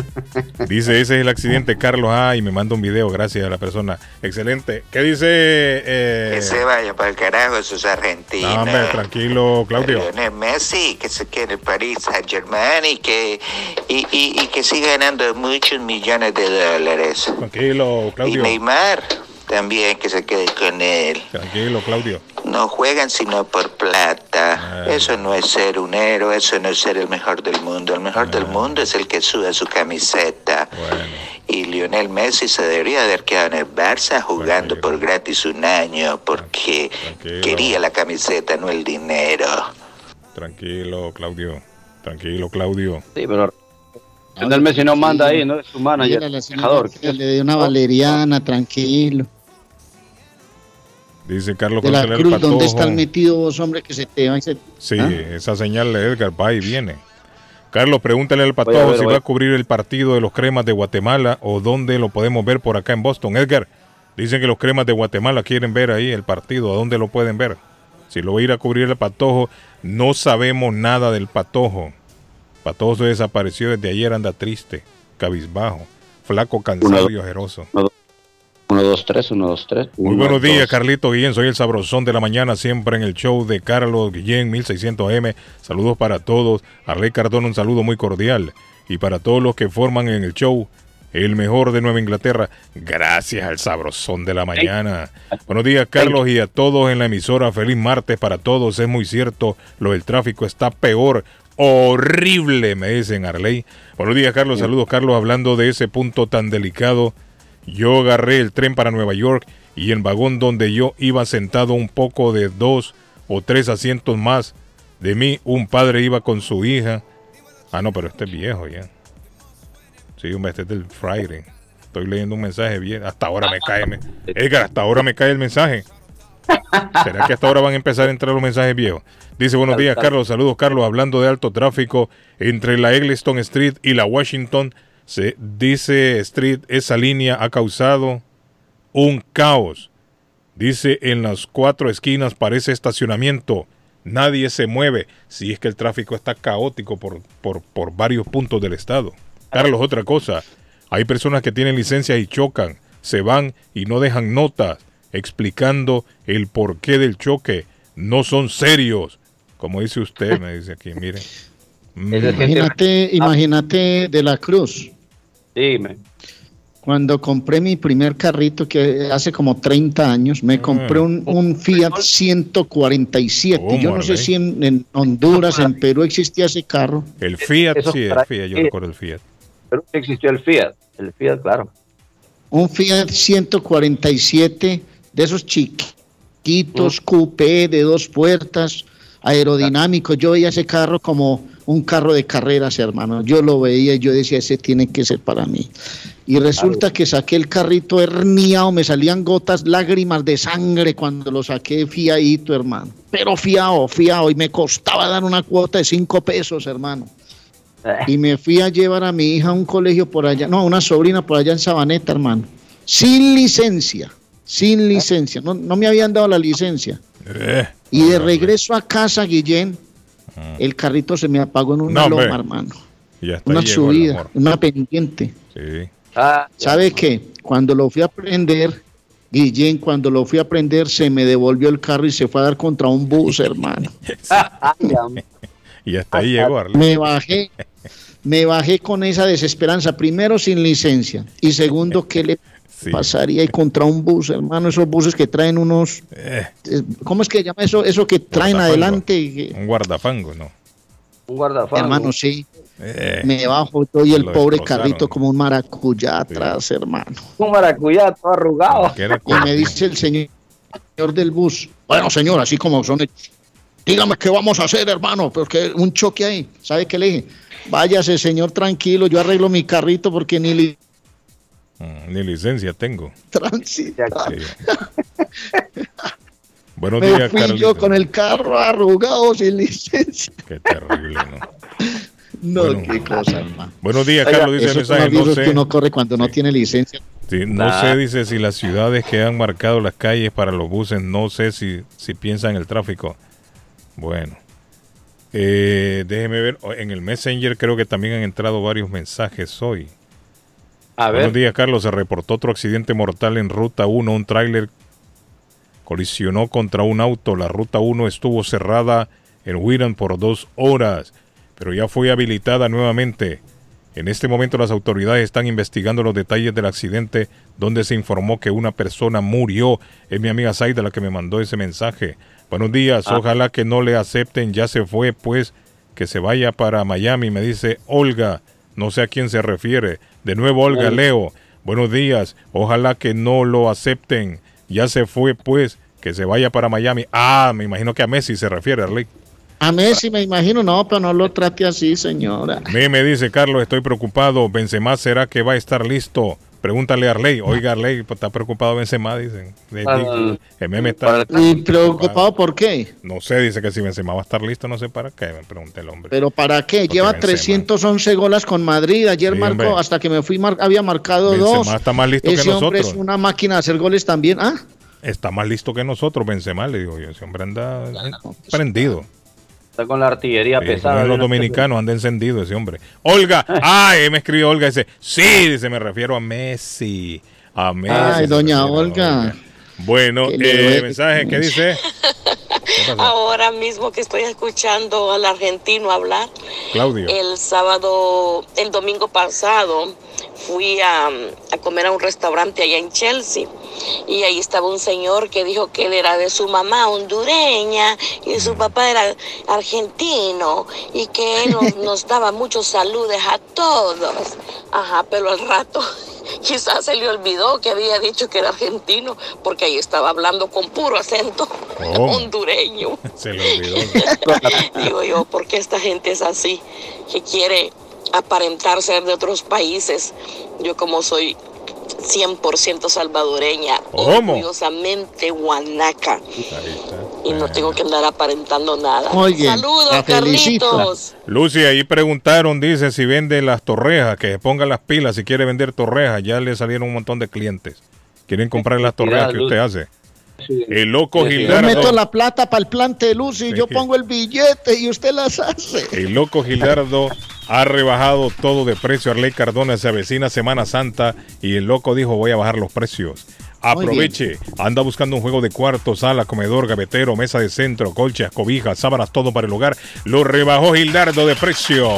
*laughs* Dice, ese es el accidente, Carlos. Ah, y me manda un video, gracias a la persona. Excelente. ¿Qué dice? Eh... Que se vaya para el carajo esos argentinos. No, hombre, tranquilo, Claudio. Lionel Messi, que se quede en París Saint Germain y que, y, y, y que siga ganando muchos millones de dólares. Tranquilo, Claudio. Y Neymar también que se quede con él. Tranquilo, Claudio. No juegan sino por plata. Ah. Eso no es ser un héroe, eso no es ser el mejor del mundo. El mejor Ah. del mundo es el que suda su camiseta. Y Lionel Messi se debería haber quedado en el Barça jugando por gratis un año porque quería la camiseta, no el dinero. Tranquilo, Claudio. Tranquilo, Claudio. Sí, pero el Messi no manda ahí, no es su manager, que le dé una valeriana, tranquilo. Dice Carlos De la González cruz, Patojo. ¿dónde están metidos vos, hombre, que se te va y se... Sí, ¿Ah? esa señal de Edgar va y viene. Carlos, pregúntale al Patojo Voy a ver, si va a- cubrir el partido de los cremas de Guatemala o dónde lo podemos ver por acá en Boston. Edgar, dicen que los cremas de Guatemala quieren ver ahí el partido. ¿A dónde lo pueden ver? Si lo va a ir a cubrir el Patojo, no sabemos nada del Patojo. Patojo se desapareció desde ayer, anda triste, cabizbajo, flaco, cansado y ojeroso. 1, 2, 3, 1, 2, 3. Muy buenos días, Carlito Guillén. Soy el sabrosón de la mañana, siempre en el show de Carlos Guillén, 1600M. Saludos para todos. Arley Cardona, un saludo muy cordial. Y para todos los que forman en el show, el mejor de Nueva Inglaterra. Gracias al sabrosón de la mañana. Buenos días, Carlos, y a todos en la emisora. Feliz martes para todos. Es muy cierto, lo del tráfico está peor. Horrible, me dicen Arley. Buenos días, Carlos. Saludos, Carlos. Hablando de ese punto tan delicado. Yo agarré el tren para Nueva York y el vagón donde yo iba sentado un poco de dos o tres asientos más de mí, un padre iba con su hija. Ah, no, pero este es viejo ya. Sí, hombre, este es del Friday. Estoy leyendo un mensaje bien. Hasta ahora me cae. me- Edgar, hasta ahora me cae el mensaje. ¿Será que hasta ahora van a empezar a entrar los mensajes viejos? Dice, buenos días, Carlos. Saludos, Carlos. Hablando de alto tráfico entre la Eggleston Street y la Washington, se dice Street, esa línea ha causado un caos. Dice, en las cuatro esquinas parece estacionamiento. Nadie se mueve. Si es que el tráfico está caótico por, por, por varios puntos del estado. Carlos, otra cosa. Hay personas que tienen licencia y chocan, se van y no dejan notas explicando el porqué del choque. No son serios. Como dice usted, me dice aquí, mire. Mm. Imagínate, imagínate de la cruz. Dime. Cuando compré mi primer carrito, que hace como 30 años, me compré un, un Fiat 147. ¿Cómo, Yo no sé si en, en Honduras, en Perú existía ese carro. El Fiat, sí, el Fiat, yo recuerdo el Fiat. Pero existió el Fiat. El Fiat, claro. Un Fiat 147 de esos chiquitos, coupé de dos puertas, aerodinámicos. Yo veía ese carro como un carro de carreras, hermano. Yo lo veía y yo decía, ese tiene que ser para mí. Y resulta que saqué el carrito herniado, me salían gotas, lágrimas de sangre cuando lo saqué fiadito, hermano. Pero fiado, fiado. Y me costaba dar una cuota de cinco pesos, hermano. Y me fui a llevar a mi hija a un colegio por allá, no, a una sobrina por allá en Sabaneta, hermano. Sin licencia, sin licencia. No, no me habían dado la licencia. Eh, Y de regreso a casa, Guillén, el carrito se me apagó en una No, hombre. loma, hermano. y hasta Una subida, una pendiente. Sí. Ah, ¿Sabe qué? Cuando lo fui a prender, Guillén, cuando lo fui a prender, se me devolvió el carro y se fue a dar contra un bus, hermano. *laughs* Y hasta ahí llegó Arley. Me bajé, me bajé con esa desesperanza. Primero sin licencia y segundo, *laughs* ¿qué le pasaría ahí contra un bus, hermano? Esos buses que traen unos, Eh, ¿cómo es que se llama eso? Eso que traen Guardafango. adelante, un guardafango, ¿no? Un guardafango. hermano, sí. Eh, Me bajo yo y el lo pobre carrito como un maracuyá atrás, hermano. Un maracuyá todo arrugado. Y me dice el señor del bus, bueno, señor, así como son hechos, dígame qué vamos a hacer, hermano, porque un choque ahí. ¿Sabe qué le dije? Váyase, señor, tranquilo, yo arreglo mi carrito porque ni Ni licencia tengo. transita. Buenos Me días, fui Carlito. yo con el carro arrugado sin licencia. Qué terrible, ¿no? No, Bueno. qué cosa, hermano. Buenos días, Oiga, Carlos. Dice el mensaje. los No que sé, uno corre cuando no tiene licencia. sí, no Nah. sé, dice, si las ciudades que han marcado las calles para los buses, no sé si, si piensan en el tráfico. Bueno. Eh, déjeme ver, oh, en el Messenger creo que también han entrado varios mensajes hoy. A ver. Buenos días, Carlos. Se reportó otro accidente mortal en Ruta 1. Un tráiler colisionó contra un auto. La Ruta 1 estuvo cerrada en Wiran por dos horas, pero ya fue habilitada nuevamente. En este momento las autoridades están investigando los detalles del accidente donde se informó que una persona murió. Es mi amiga Zaida la que me mandó ese mensaje. Buenos días, Ah. ojalá que no le acepten, ya se fue, pues que se vaya para Miami, me dice Olga, no sé a quién se refiere. De nuevo Olga Olga. Leo, buenos días, ojalá que no lo acepten, ya se fue, pues que se vaya para Miami. Ah, me imagino que a Messi se refiere, Arley. A Messi me imagino, no, pero no lo trate así, señora. Me, me dice Carlos, estoy preocupado. Benzema será que va a estar listo. Pregúntale a Arley. Oiga, Arley, pues, está preocupado Benzema, dicen. De- Ah, el meme está. ¿Y preocupado por qué? No sé, dice que si Benzema va a estar listo, no sé para qué. Me pregunta el hombre. ¿Pero para qué? Lleva Benzema. 311 goles con Madrid. Ayer Sí, marcó, hombre. hasta que me fui, mar- había marcado Benzema dos. está más listo Ese que hombre nosotros. es una máquina de hacer goles también. ¿Ah? Está más listo que nosotros, Benzema, le digo yo. Ese hombre anda prendido. Está con la artillería pesada. los dominicanos anda encendido ese hombre. Olga, *laughs* ay, me escribió Olga, dice, sí, dice, me refiero a Messi. A Messi. Ay, doña Olga. Bueno, eh, mensaje, ¿qué dice? *laughs* Ahora mismo que estoy escuchando al argentino hablar, Claudio. el sábado, el domingo pasado, fui a, a comer a un restaurante allá en Chelsea y ahí estaba un señor que dijo que él era de su mamá hondureña y su papá era argentino y que él nos, *laughs* nos daba muchos saludos a todos. Ajá, pero al rato quizás se le olvidó que había dicho que era argentino porque ahí estaba hablando con puro acento ¿Cómo? hondureño. *laughs* Se le olvidó. *laughs* Digo yo, ¿por qué esta gente es así? Que quiere aparentar ser de otros países. Yo como soy 100% salvadoreña, ¿Cómo? orgullosamente guanaca. Y no tengo que andar aparentando nada. Oye, Saludos. Carlitos. Lucy, ahí preguntaron, dice, si vende las torrejas, que se ponga las pilas, si quiere vender torrejas. Ya le salieron un montón de clientes. Quieren comprar las torrejas que usted hace. El loco Yo meto Gildardo. la plata para el plante de Lucy, yo pongo el billete y usted las hace. El loco Gildardo ha rebajado todo de precio. Arley Cardona se avecina Semana Santa y el loco dijo voy a bajar los precios. Aproveche, anda buscando un juego de cuarto, sala, comedor, gavetero, mesa de centro, colchas, cobijas, sábanas, todo para el hogar. Lo rebajó Gildardo de precio.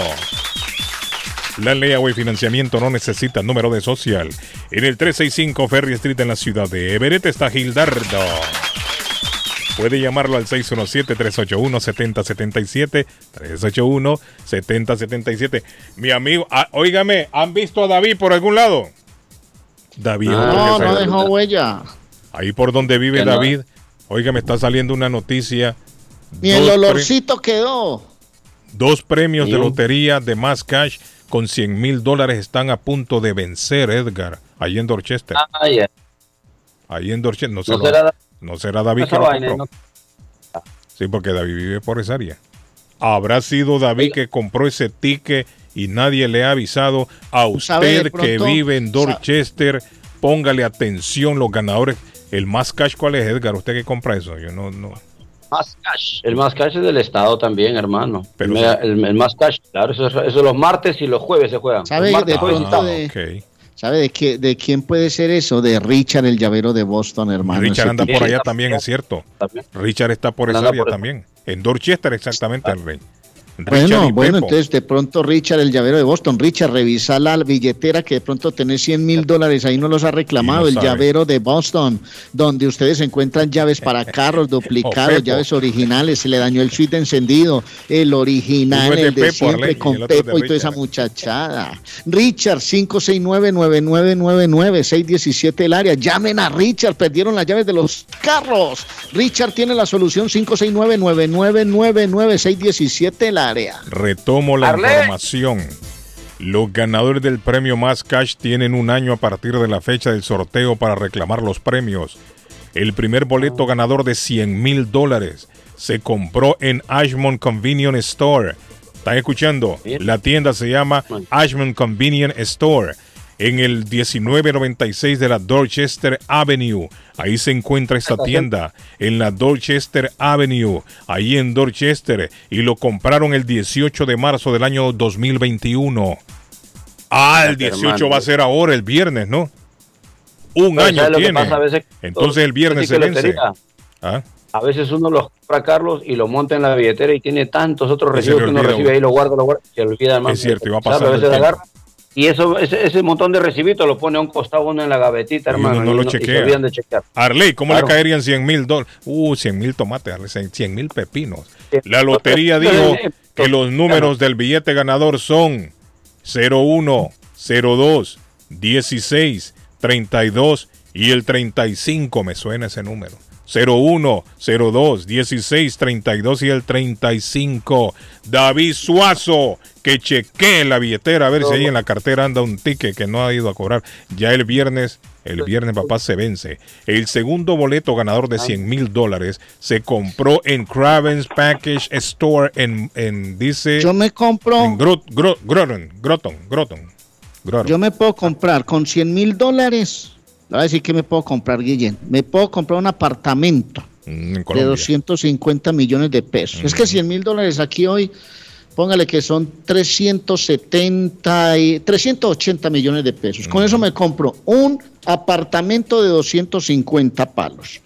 La Layaway Financiamiento no necesita número de social. En el 365 Ferry Street en la ciudad de Everett está Gildardo. Puede llamarlo al 617-381-7077. 381-7077. Mi amigo, ah, óigame, ¿han visto a David por algún lado? David. No, no dejó huella. Ahí por donde vive. David. Oiga, me está saliendo una noticia. Ni el olorcito quedó. Dos premios de lotería de más cash con 100 mil dólares están a punto de vencer, Edgar, ahí en Dorchester. Ah, ya. Ahí en Dorchester. No, se No lo- será- no será David que lo vaina, compró. Sí, porque David vive por esa área. ¿Habrá sido David que compró ese ticket y nadie le ha avisado a usted que vive en Dorchester? Póngale atención los ganadores. El más cash, ¿cuál es, Edgar? ¿Usted que compra eso? Yo no, no. Más cash. El más cash es del Estado también, hermano. Pero el, el- el más cash, claro, eso, es- eso los martes y los jueves se juegan. ¿Sabe martes, de jueves y pronto sábado. de, ¿sabe de, qué, de quién puede ser eso? De Richard, el llavero de Boston, hermano. Richard anda por allá también, es cierto. Richard está por esa área por- también. En Dorchester, exactamente, el rey. Bueno, bueno, entonces de pronto Richard, el llavero de Boston. Richard, revisa la billetera que de pronto tenés 100 mil dólares, ahí no los ha reclamado. No el sabe. llavero de Boston, donde ustedes encuentran llaves para *laughs* carros duplicados, llaves originales. Se le dañó el switch encendido, el original, de el de Pepo, siempre Arley, con Pepo y toda esa muchachada. Richard, 569-9999-617 el área. Llamen a Richard, perdieron las llaves de los carros. Richard tiene la solución 569-9999-617 el área. Retomo la información. Los ganadores del premio Más Cash tienen un año a partir de la fecha del sorteo para reclamar los premios. El primer boleto ganador de 100 mil dólares se compró en Ashmont Convenience Store. ¿Están escuchando? La tienda se llama Ashmont Convenience Store. En el 1996 de la Dorchester Avenue. Ahí se encuentra esta tienda, en la Dorchester Avenue, ahí en Dorchester, y lo compraron el 18 de marzo del año 2021. Ah, el 18 va a ser ahora, el viernes, ¿no? Un Pero año ¿sabes lo que tiene. pasa? A veces- Entonces el viernes se vence. Ah, A veces uno los compra, Carlos, y lo monta en la billetera y tiene tantos otros recibos que uno recibe ahí, lo guarda, lo guarda, se olvida, hermano. Es cierto, y va ¿Sabe? pasando A veces agarra, y eso, ese, ese montón de recibitos lo pone a un costado uno en la gavetita, y hermano. uno no y lo y se chequea. olvidan de chequear. Arley, ¿cómo Claro. le caerían 100 mil dólares? Uh, 100 mil tomates, Arley, 100 mil pepinos. La lotería dijo que los números del billete ganador son 01, 02, 16, 32 y el 35. Me suena ese número. 01, 02, 16, 32 y el 35. David Suazo, que chequee la billetera a ver si ahí en la cartera anda un ticket que no ha ido a cobrar. Ya el viernes, el viernes papá se vence. El segundo boleto ganador de 100 mil dólares se compró en Cravens Package Store en, en dice... Yo me compro, En Grot- Gro- Groton, Groton, Groton. Groton. yo me puedo comprar con 100 mil dólares. Le voy a decir que me puedo comprar, Guillén. Me puedo comprar un apartamento Mm, de Colombia. 250 millones de pesos. Es que 100 mil dólares aquí hoy, póngale que son 370 y 380 millones de pesos. Con eso me compro un apartamento de 250 palos.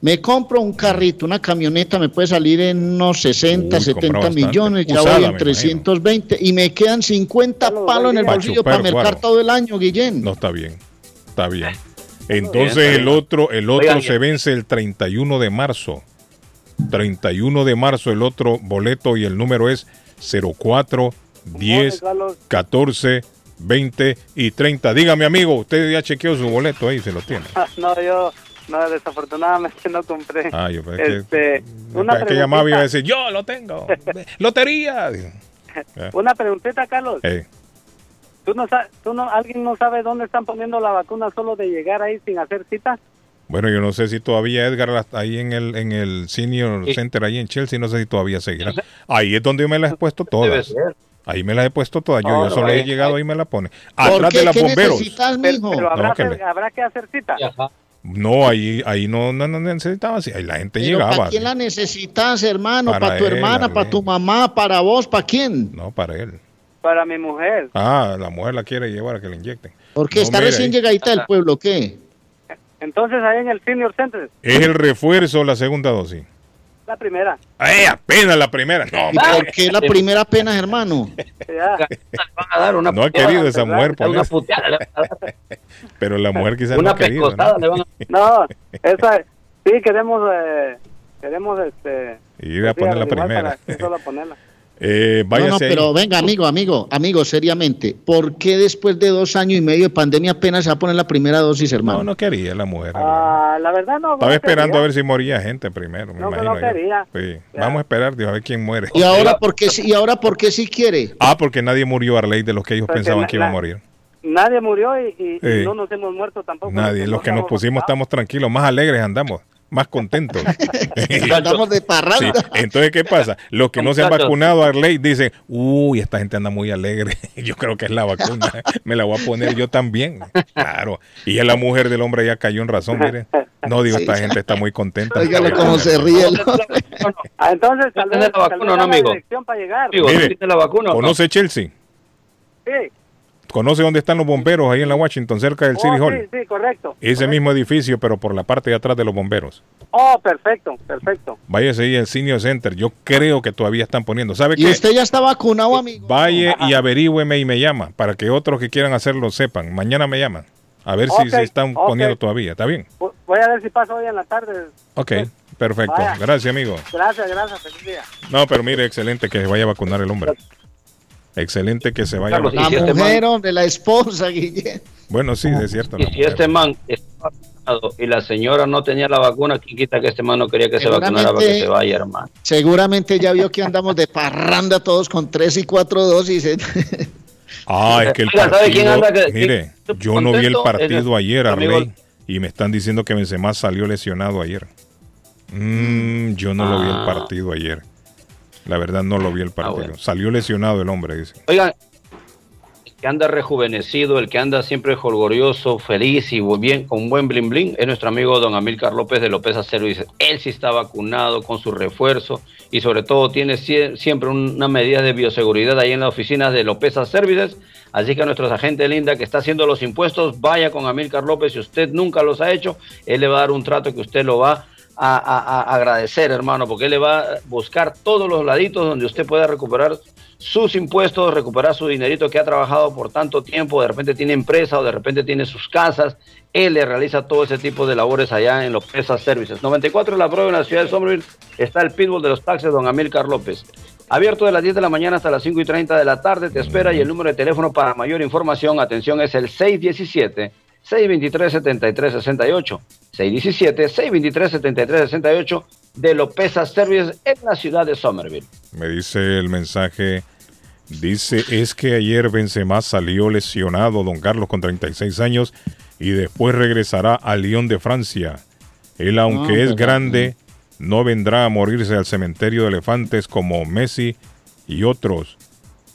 Me compro un carrito, una camioneta, me puede salir en unos 60, Uy, compra 70 bastante. millones, ya Usada, voy en 320 y me quedan 50 palos en el bolsillo para mercar todo el año, Guillén. No está bien. Está bien. Entonces el otro, el otro Oigan, se vence el 31 de marzo. 31 de marzo el otro boleto y el número es 04 10 14 20 y 30. Dígame amigo, usted ya chequeó su boleto ahí, se lo tiene. *laughs* No, yo no, desafortunadamente no compré. Ah, yo pensé que- este, una que llamaba y iba a decir, yo lo tengo. Lotería. *laughs* Una preguntita, Carlos. eh, ¿Tú no, tú no, ¿Alguien no sabe dónde están poniendo la vacuna solo de llegar ahí sin hacer cita? Bueno, yo no sé si todavía Edgar ahí en el en el Senior Sí. Center ahí en Chelsea, no sé si todavía seguirá. Ahí es donde yo me las he puesto todas. ser. Ahí me las he puesto todas. Yo, No, yo no, solo he ahí- llegado ahí me la pone. ¿Por Atrás qué? de ¿Qué bomberos. necesitas, Pero, habrá, No, que me- habrá que hacer cita. No, ahí ahí no no, no necesitaba. Ahí la gente Pero llegaba. ¿Para quién la necesitas, hermano? Para ¿Para, tu él, hermana? ¿Para tu mamá? ¿Para vos? ¿Para quién? No, para él. Para mi mujer. Ah, la mujer la quiere llevar a que le inyecten. Porque No, está recién ahí. llegadita del pueblo, ¿qué? Entonces, ahí en el Senior Center, Es el refuerzo la segunda dosis. la primera. ¡Eh, apenas la primera! No, ¿Y por qué la primera apenas, hermano? Ya. Van a dar una no ha querido esa ¿verdad? mujer por Una eso. puteada. *laughs* Pero la mujer quizás no Una ha querido. ¿no? van a *laughs* No, esa, sí, queremos, eh, queremos, este... Ir a poner la primera. para ponerla. Eh, No, váyase no, pero venga, amigo, amigo, amigo, seriamente. ¿Por qué después de dos años y medio de pandemia apenas se va a poner la primera dosis, hermano? No, no quería la mujer. Ah, la verdad no. Estaba no esperando quería. a ver si moría gente primero, me No, imagino. no quería. Sí. Vamos a esperar digo, a ver quién muere. ¿Y ahora por qué, sí- y ahora por qué sí quiere? Ah, porque nadie murió, Arley, de los que ellos Porque pensaban la- que iba a morir. Nadie murió y, y- y Sí. no nos hemos muerto tampoco. Nadie. Los que nos pusimos estamos tranquilos, más alegres andamos, más contentos. *laughs* *laughs* Andamos de Sí. parranda. Entonces, ¿qué pasa? Los que no se han vacunado, Arley, dicen, uy, esta gente anda muy alegre. *laughs* Yo creo que es la vacuna. Me la voy a poner yo también. Claro. Y ya la mujer del hombre ya cayó en razón, miren. No digo, esta gente está muy contenta. Óigalo cómo se ríe. el. Ah, entonces, tal ¿Tiene vez, la vacuna no, amigo? para llegar. Mire, ¿tiene la vacuna o no? ¿Conoce Chelsea? Sí. ¿Conoce dónde están los bomberos ahí en la Washington, cerca del Oh, City Hall? Sí, sí, correcto. Ese correcto. mismo edificio, pero por la parte de atrás de los bomberos. Oh, perfecto, perfecto. Váyase ahí al Senior Center. Yo creo que todavía están poniendo. ¿Sabe ¿Y qué? usted ya está vacunado, amigo? Vaya y averígüeme y me llama para que otros que quieran hacerlo sepan. Mañana me llaman. A ver si se están poniendo todavía. ¿Está bien? Vo- Voy a ver si paso hoy en la tarde. Ok, perfecto. Vaya. Gracias, amigo. Gracias, gracias. Feliz día. No, pero mire, excelente que se vaya a vacunar el hombre. Excelente que se vaya a Carlos, vacunar. ¿y La si este mujer, hombre, la esposa, *laughs* Guillén. Bueno, sí, es cierto. Y si mujer. este man está vacunado y la señora no tenía la vacuna, ¿quién quita que este man no quería que se vacunara para que se vaya, hermano? Seguramente ya vio que andamos de parranda todos con tres y cuatro dosis. ¿eh? *laughs* Ah, es que el Oiga, ¿sabe quién partido, anda que- mire, que- yo no vi el partido ayer, Arley, y me están diciendo que Benzema salió lesionado ayer. Mm, yo no lo vi el Ah. partido ayer. La verdad no lo vi el partido. bueno. Salió lesionado el hombre, dice. Oigan, que anda rejuvenecido, el que anda siempre jolgorioso, feliz y bien, con buen bling bling, es nuestro amigo don Amílcar López de López Services. Él sí está vacunado con su refuerzo y sobre todo tiene sie- siempre una medida de bioseguridad ahí en la oficina de López Services. Así que a nuestros agentes linda que está haciendo los impuestos, vaya con Amílcar López. Si usted nunca los ha hecho, él le va a dar un trato que usted lo va a, a- agradecer, hermano, porque él le va a buscar todos los laditos donde usted pueda recuperar sus impuestos, recuperar su dinerito que ha trabajado por tanto tiempo, de repente tiene empresa o de repente tiene sus casas, él le realiza todo ese tipo de labores allá en López Services. 94 en la prueba en la ciudad de Somerville está el pitbull de los taxis, don Amílcar López. Abierto de las 10 de la mañana hasta las 5 y 30 de la tarde, te espera y el número de teléfono para mayor información, atención, es el 617 623-7368. 617-623-7368 de Lopeza Services en la ciudad de Somerville. Me dice el mensaje, dice, es que ayer Benzema salió lesionado, don Carlos, con 36 años, y después regresará a Lyon de Francia. Él, aunque No, es grande, no vendrá a morirse al cementerio de elefantes como Messi y otros.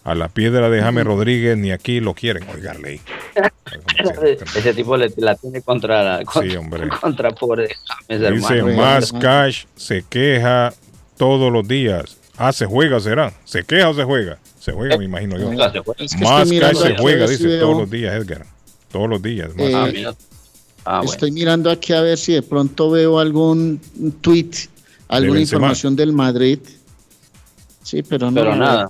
A la piedra de James Rodríguez ni aquí lo quieren. Oigarle. *laughs* Ese tipo le- la tiene contra, la- contra, Sí, hombre. contra pobre James, Dice, hermano. más cash se queja todos los días. Ah, se juega, será. ¿Se queja o se juega? Se juega, me imagino yo. Juega, se juega. Es que Más cash se juega, dice, todos los días, Edgar. Todos los días. más Eh. Ah, mira. Ah, bueno. Estoy mirando aquí a ver si de pronto veo algún tweet, alguna información del Madrid. Sí, pero no. Pero nada.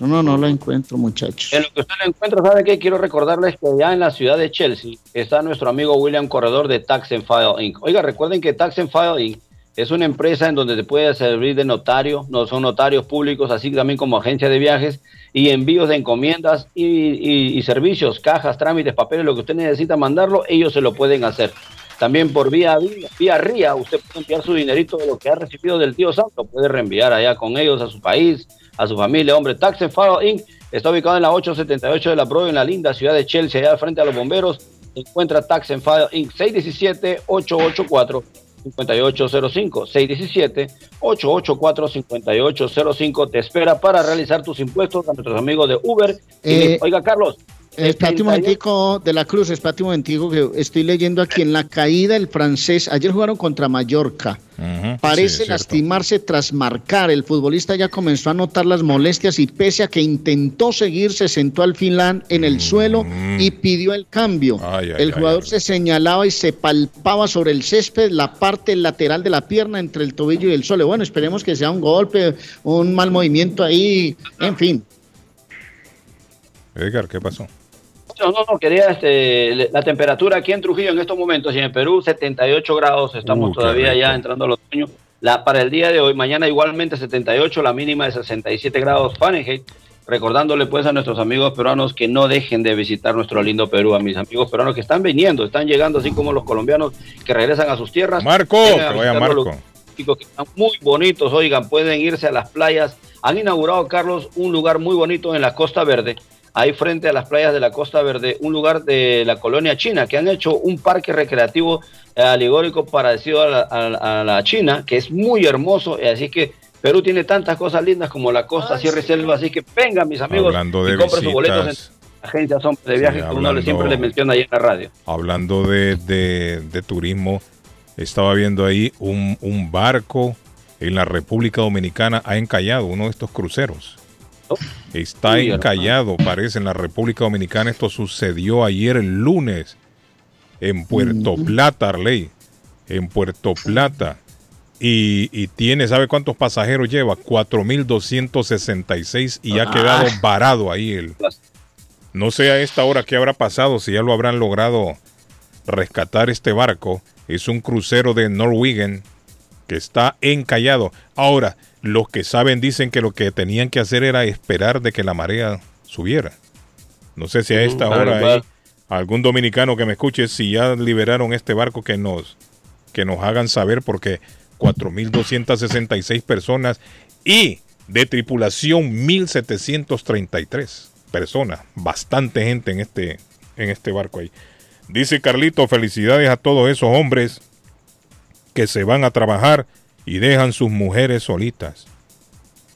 No, no la encuentro, muchachos. En lo que usted lo encuentra, ¿sabe qué? Quiero recordarles que ya en la ciudad de Chelsea está nuestro amigo William Corredor de Tax and File Inc. Oiga, recuerden que Tax and File Inc. es una empresa en donde te puede servir de notario, no son notarios públicos, así también como agencia de viajes y envíos de encomiendas y, servicios, cajas, trámites, papeles, lo que usted necesita mandarlo, ellos se lo pueden hacer. También por vía, vía RIA, usted puede enviar su dinerito de lo que ha recibido del tío Santo, puede reenviar allá con ellos a su país, a su familia. Hombre, Tax and File Inc. está ubicado en la 878 de la Broadway, en la linda ciudad de Chelsea, allá al frente a los bomberos. Encuentra Tax and File Inc. 617-884-5805. 617-884-5805. Te espera para realizar tus impuestos a nuestros amigos de Uber. Y Eh, Oiga, Carlos. Espérate un momentico de la Cruz, espérate un momentico que estoy leyendo aquí en la caída el francés. Ayer jugaron contra Mallorca. Parece sí, es cierto. lastimarse tras marcar. El futbolista ya comenzó a notar las molestias y pese a que intentó seguir, se sentó al final en el suelo y pidió el cambio. Mm. Ay, ay, el ay, jugador se señalaba y se palpaba sobre el césped la parte lateral de la pierna entre el tobillo y el suelo. Bueno, esperemos que sea un golpe, un mal movimiento ahí, en fin. Edgar, ¿qué pasó? No, no, no, quería este, la temperatura aquí en Trujillo en estos momentos y en Perú 78 grados, estamos Uh, todavía rico. ya entrando al otoño. La, para el día de hoy, mañana igualmente 78, la mínima de 67 grados Fahrenheit. Recordándole pues a nuestros amigos peruanos que no dejen de visitar nuestro lindo Perú, a mis amigos peruanos que están viniendo, están llegando así como los colombianos que regresan a sus tierras. Marco, a que vaya los Marco. chicos que están muy bonitos, oigan, pueden irse a las playas. Han inaugurado, Carlos, un lugar muy bonito en la Costa Verde, ahí frente a las playas de la Costa Verde, un lugar de la colonia china, que han hecho un parque recreativo eh, alegórico parecido a la, a- a la China, que es muy hermoso, así que Perú tiene tantas cosas lindas como la costa, sierra y selva, así que vengan mis amigos Hablando de y compren sus boletos en agencias de viajes, Sí, que uno le- siempre les menciona ahí en la radio. Hablando de, de- de turismo, estaba viendo ahí un, un barco en la República Dominicana ha encallado, uno de estos cruceros. Está Uy, encallado, parece, en la República Dominicana. Esto sucedió ayer el lunes en Puerto Plata, Arley. En Puerto Plata. Y, y tiene, ¿sabe cuántos pasajeros lleva? 4.266 y ha Ah. quedado varado ahí el... No sé a esta hora qué habrá pasado, si ya lo habrán logrado rescatar este barco. Es un crucero de Norwegian que está encallado. Ahora, los que saben dicen que lo que tenían que hacer era esperar de que la marea subiera. No sé si a esta hora hay algún dominicano que me escuche, si ya liberaron este barco, que nos, que nos hagan saber, porque 4.266 personas y de tripulación 1.733 personas. Bastante gente en este, en este barco ahí. Dice Carlito, felicidades a todos esos hombres que se van a trabajar y dejan sus mujeres solitas.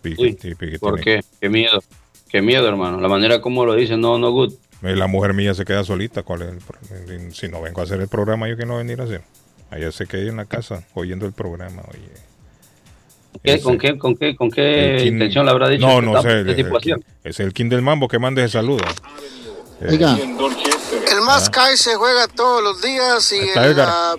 Uy, ¿Por qué? Qué miedo. Qué miedo, hermano. La manera como lo dicen, no, no good. Eh, La mujer mía se queda solita. ¿cuál es el pro- eh, si no vengo a hacer el programa, yo que no venir a hacer. Allá se queda en la casa oyendo el programa. Oye. ¿Qué- Ese- ¿Con qué, con qué, con qué intención le habrá dicho? No, no sé. ¿Qué el- el- es King del Mambo que mande ese saludo. Eh, Más Kai se juega todos los días y el ah,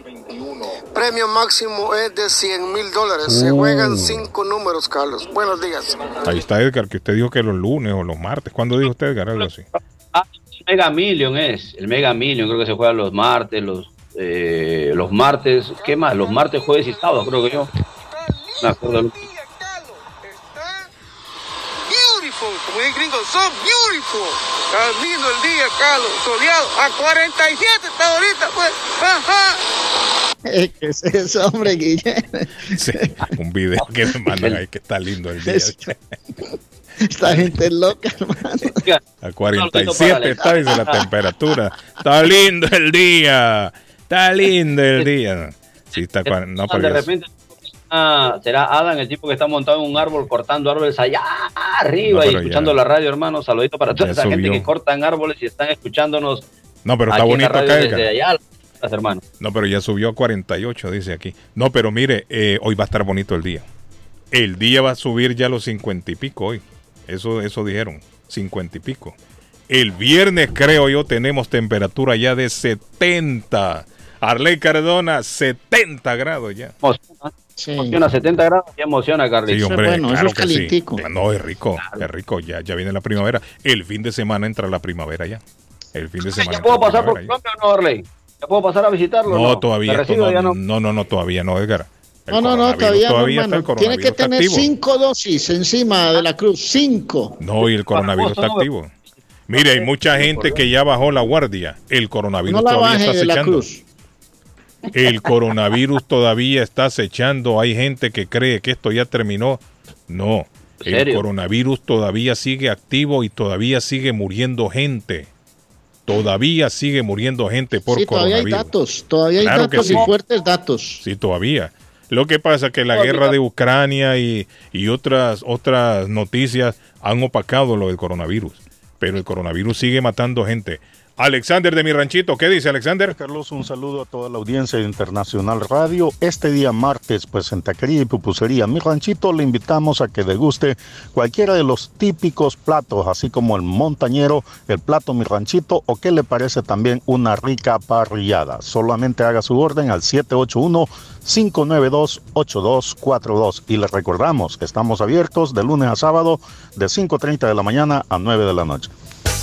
premio máximo es de 100 mil dólares. Se Uh. juegan cinco números, Carlos. Buenos días. Ahí está Edgar, que usted dijo que los lunes o los martes. ¿Cuándo dijo usted, Edgar? Algo así. El Mega Million es. El Mega Million creo que se juega los martes, los, eh, los martes. ¿Qué más? Los martes, jueves y sábados, creo que yo. Me acuerdo. Beautiful, como el gringo, so beautiful. Está lindo el día, Carlos, soleado. A 47 está ahorita, pues. Ajá. ¿qué es eso, hombre, Guillermo? Sí, un video que me mandan ahí que está lindo el día. Esta gente es loca, hermano. A 47 está, dice la temperatura. Está lindo el día. Está lindo el día. Sí, está no, pero de repente ah, será Adam el tipo que está montado en un árbol cortando árboles allá arriba No, y escuchando ya- la radio, hermano. Saludito para toda esa gente que cortan árboles y están escuchándonos. No, pero está bonito acá, desde Edgar. allá, hermano. No, pero ya subió a 48, dice aquí. No, pero mire, eh, hoy va a estar bonito el día. El día va a subir ya a los 50 y pico hoy. Eso, eso dijeron, 50 y pico. El viernes, creo yo, tenemos temperatura ya de 70. Arley Cardona, 70 grados ya. Emociona 70 grados y emociona, Carlitos. Sí, hombre, claro que sí. No, es rico, es rico. Ya, ya viene la primavera. El fin de semana entra la primavera ya. El fin de semana. ¿Ya puedo pasar por Colombia o no, Arley? ¿Ya puedo pasar a visitarlo? No, No, todavía. ¿Me recibo? no, ya no. no, no, no, todavía no, Edgar. El No, no, no, todavía, no, todavía está el hermano. Tiene que tener activo. cinco dosis encima de la cruz. Cinco. No, y el coronavirus está activo. Mire, hay mucha gente que ya bajó la guardia. El coronavirus No la todavía baje está de la acechando. cruz. El coronavirus todavía está acechando. Hay gente que cree que esto ya terminó. No, ¿En el serio? coronavirus todavía sigue activo y todavía sigue muriendo gente. Todavía sigue muriendo gente por Sí, todavía hay datos. Todavía hay Claro que datos sí. y fuertes datos. Sí, todavía. Lo que pasa es que la Todavía. guerra de Ucrania y, y otras, otras noticias han opacado lo del coronavirus. Pero el coronavirus sigue matando gente. Alexander de mi ranchito, ¿qué dice Alexander? Carlos, un saludo a toda la audiencia de Internacional Radio. Este día martes, pues en Taquería y Pupusería Mi Ranchito le invitamos a que deguste cualquiera de los típicos platos, así como el montañero, el plato Mi Ranchito o qué le parece también una rica parrillada. Solamente haga su orden al 781-592-8242 y les recordamos que estamos abiertos de lunes a sábado de 5.30 de la mañana a 9 de la noche.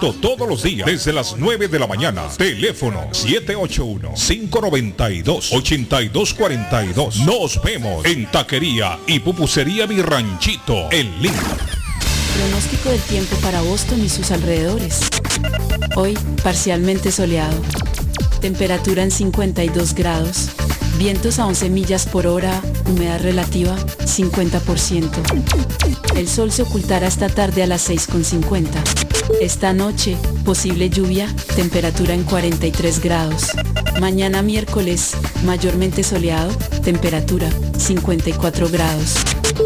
todos los días desde las 9 de la mañana. Teléfono 781-592-8242. Nos vemos en Taquería y Pupusería Mi Ranchito en Lynn. Pronóstico del tiempo para Boston y sus alrededores. Hoy, parcialmente soleado. Temperatura en 52 grados. Vientos a 11 millas por hora. Humedad relativa 50%. El sol se ocultará esta tarde a las 6.50. Esta noche, posible lluvia, temperatura en 43 grados. Mañana miércoles, mayormente soleado, temperatura 54 grados.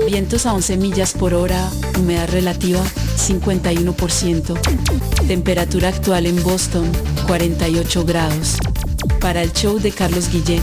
Vientos a 11 millas por hora, humedad relativa 51%. Temperatura actual en Boston 48 grados. Para el show de Carlos Guillén,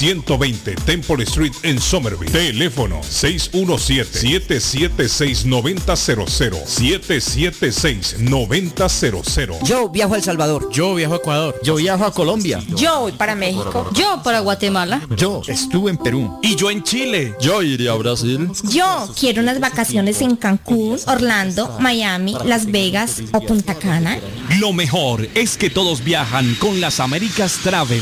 120 Temple Street en Somerville. Teléfono 617-776-9000. 776-9000. Yo viajo a El Salvador. Yo viajo a Ecuador. Yo viajo a Colombia. Yo voy para México. Yo para Guatemala. Yo estuve en Perú. Y yo en Chile. Yo iría a Brasil. Yo quiero unas vacaciones en Cancún, Orlando, Miami, Las Vegas o Punta Cana. Lo mejor es que todos viajan con las Américas Travel.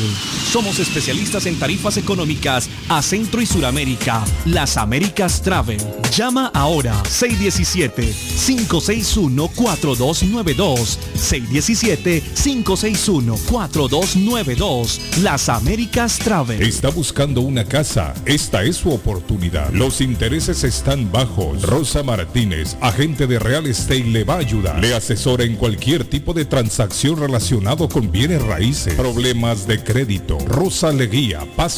Somos especialistas en tarifas económicas a Centro y Suramérica. Las Américas Travel. Llama ahora 617-561-4292. 617-561-4292. Las Américas Travel. Está buscando una casa. Esta es su oportunidad. Los intereses están bajos. Rosa Martínez, agente de Real Estate, le va a ayudar. Le asesora en cualquier tipo de transacción relacionado con bienes raíces, problemas de crédito. Rosa le guía paso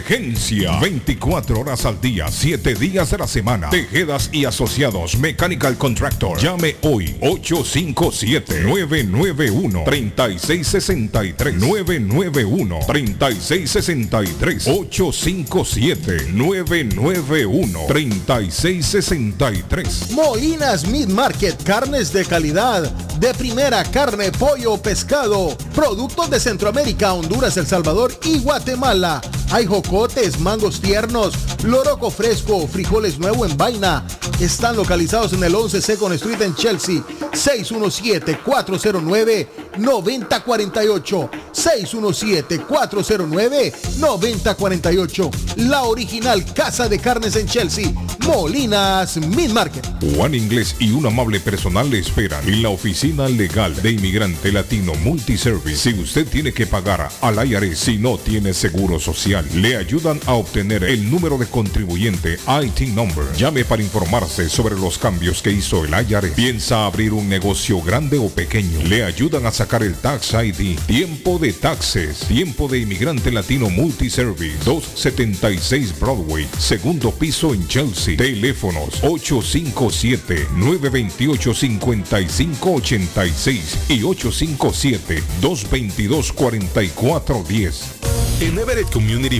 Emergencia. 24 horas al día, 7 días de la semana. Tejedas y asociados. Mechanical Contractor. Llame hoy. 857-991-3663. 991-3663. 857 991-3663. Molinas Meat Market, carnes de calidad, de primera carne, pollo, pescado, productos de Centroamérica, Honduras, El Salvador y Guatemala. Hay jocotes, mangos tiernos, loroco fresco, frijoles nuevo en vaina. Están localizados en el 11 Second Street en Chelsea. 617-409-9048. 617-409-9048. La original Casa de Carnes en Chelsea. Molinas Meat Market. Juan Inglés y un amable personal le esperan en la oficina legal de inmigrante latino Multiservice. Si usted tiene que pagar al IRS si no tiene seguro social, le ayudan a obtener el número de contribuyente IT number. Llame para informarse sobre los cambios que hizo el IRS. Piensa abrir un negocio grande o pequeño. Le ayudan a sacar el Tax ID. Tiempo de taxes. Tiempo de inmigrante latino Multiservice. 276 Broadway. Segundo piso en Chelsea. Teléfonos 857-928-5586 y 857-222-4410. En Everett Community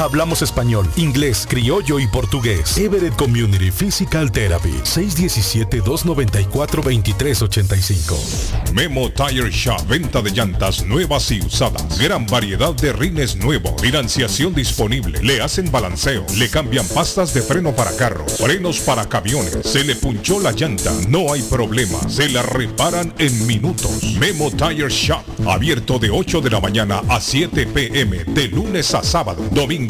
Hablamos español, inglés, criollo y portugués. Everett Community Physical Therapy 617-294-2385. Memo Tire Shop, venta de llantas nuevas y usadas. Gran variedad de rines nuevos. Financiación disponible. Le hacen balanceo. Le cambian pastas de freno para carros. Frenos para camiones. Se le punchó la llanta. No hay problema. Se la reparan en minutos. Memo Tire Shop. Abierto de 8 de la mañana a 7 pm. De lunes a sábado.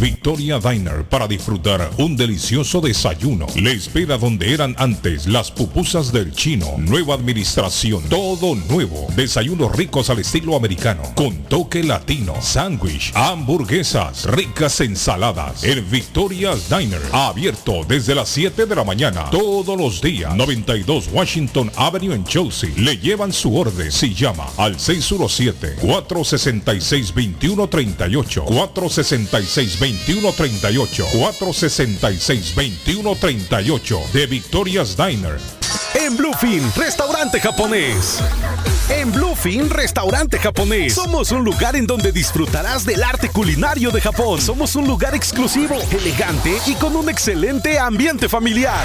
Victoria Diner para disfrutar un delicioso desayuno. Le espera donde eran antes las pupusas del chino. Nueva administración, todo nuevo. Desayunos ricos al estilo americano, con toque latino, sándwich, hamburguesas, ricas ensaladas. El Victoria Diner, abierto desde las 7 de la mañana, todos los días. 92 Washington Avenue en Chelsea. Le llevan su orden si llama al 617 466 2138 466 2138 466 2138 de Victoria's Diner. En Bluefin, restaurante japonés. En Bluefin, restaurante japonés. Somos un lugar en donde disfrutarás del arte culinario de Japón. Somos un lugar exclusivo, elegante y con un excelente ambiente familiar.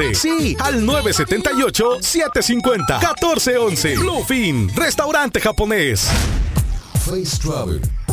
978-750-1411. Sí, al 978-750-1411. Bluefin, restaurante japonés. Face Travel.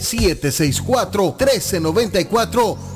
764-1394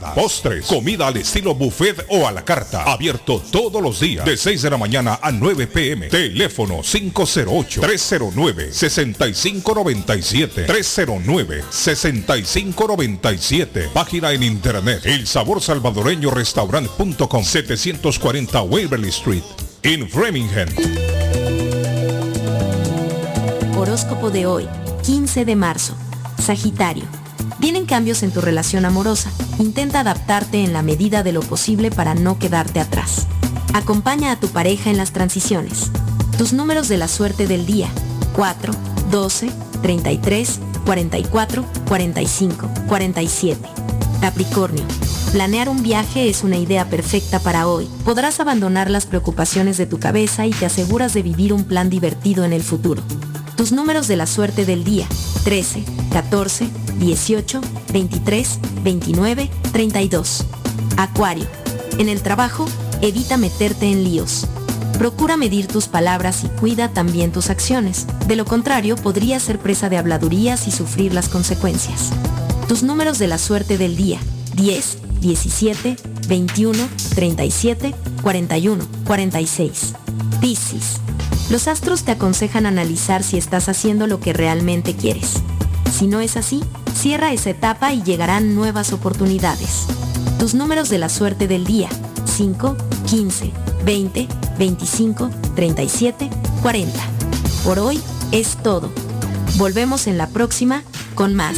Postres. Comida al estilo buffet o a la carta. Abierto todos los días. De 6 de la mañana a 9 pm. Teléfono 508-309-6597. 309-6597. Página en internet. El sabor salvadoreño restaurant.com 740 Waverly Street. En Framingham. Horóscopo de hoy, 15 de marzo. Sagitario. Vienen cambios en tu relación amorosa. Intenta adaptarte en la medida de lo posible para no quedarte atrás. Acompaña a tu pareja en las transiciones. Tus números de la suerte del día. 4, 12, 33, 44, 45, 47. Capricornio. Planear un viaje es una idea perfecta para hoy. Podrás abandonar las preocupaciones de tu cabeza y te aseguras de vivir un plan divertido en el futuro. Tus números de la suerte del día. 13, 14, 18, 23, 29, 32. Acuario. En el trabajo, evita meterte en líos. Procura medir tus palabras y cuida también tus acciones. De lo contrario, podrías ser presa de habladurías y sufrir las consecuencias. Tus números de la suerte del día. 10, 17, 21, 37, 41, 46. Piscis. Los astros te aconsejan analizar si estás haciendo lo que realmente quieres. Si no es así, cierra esa etapa y llegarán nuevas oportunidades. Tus números de la suerte del día. 5, 15, 20, 25, 37, 40. Por hoy es todo. Volvemos en la próxima con más.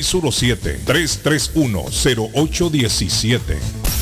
617-331-0817.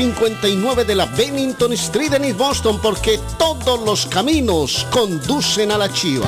de la Bennington Street en East Boston porque todos los caminos conducen a la chiva.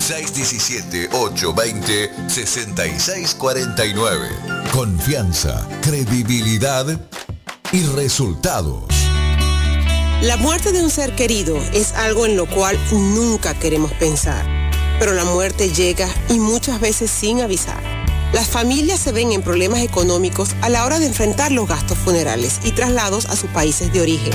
617-820-6649. Confianza, credibilidad y resultados. La muerte de un ser querido es algo en lo cual nunca queremos pensar, pero la muerte llega y muchas veces sin avisar. Las familias se ven en problemas económicos a la hora de enfrentar los gastos funerales y traslados a sus países de origen.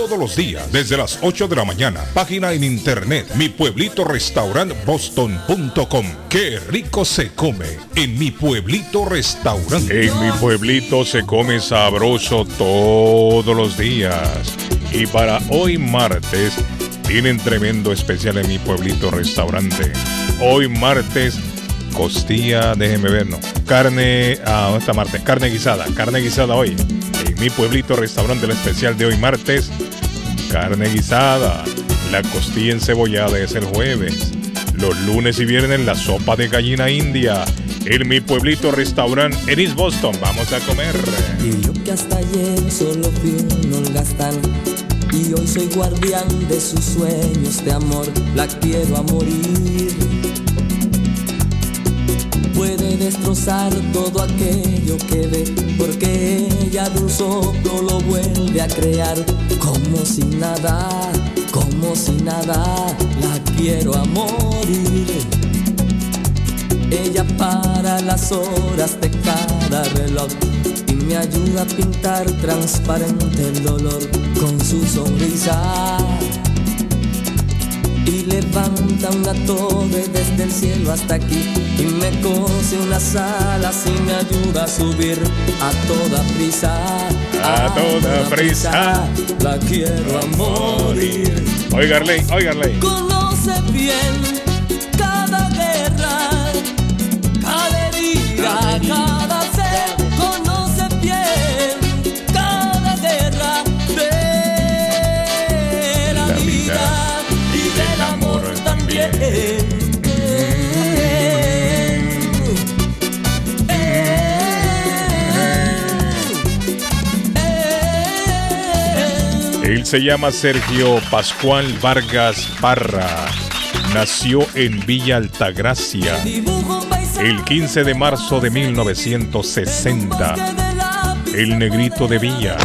todos los días desde las 8 de la mañana. Página en internet mi pueblito boston.com. Qué rico se come en mi pueblito restaurante. En mi pueblito se come sabroso todos los días. Y para hoy martes tienen tremendo especial en mi pueblito restaurante. Hoy martes costilla, déjeme ver, no. Carne, ah, ¿dónde está martes? Carne guisada, carne guisada hoy. En mi pueblito restaurante el especial de hoy martes, carne guisada. La costilla encebollada es el jueves. Los lunes y viernes la sopa de gallina india. En mi pueblito restaurante en East Boston. Vamos a comer. Y yo que hasta ayer solo fui un holgazán Y hoy soy guardián de sus sueños de amor La quiero a morir destrozar todo aquello que ve Porque ella de un soplo lo vuelve a crear Como si nada, como si nada La quiero a morir ella para las horas de cada reloj y me ayuda a pintar transparente el dolor con su sonrisa. Y levanta una torre desde el cielo hasta aquí y me cose unas alas y me ayuda a subir a toda prisa. A toda prisa. La quiero a morir. Oigarle, oigarle. Conoce bien cada guerra, cada herida, cada se llama Sergio Pascual Vargas Parra. Nació en Villa Altagracia el 15 de marzo de 1960. El negrito de Villa.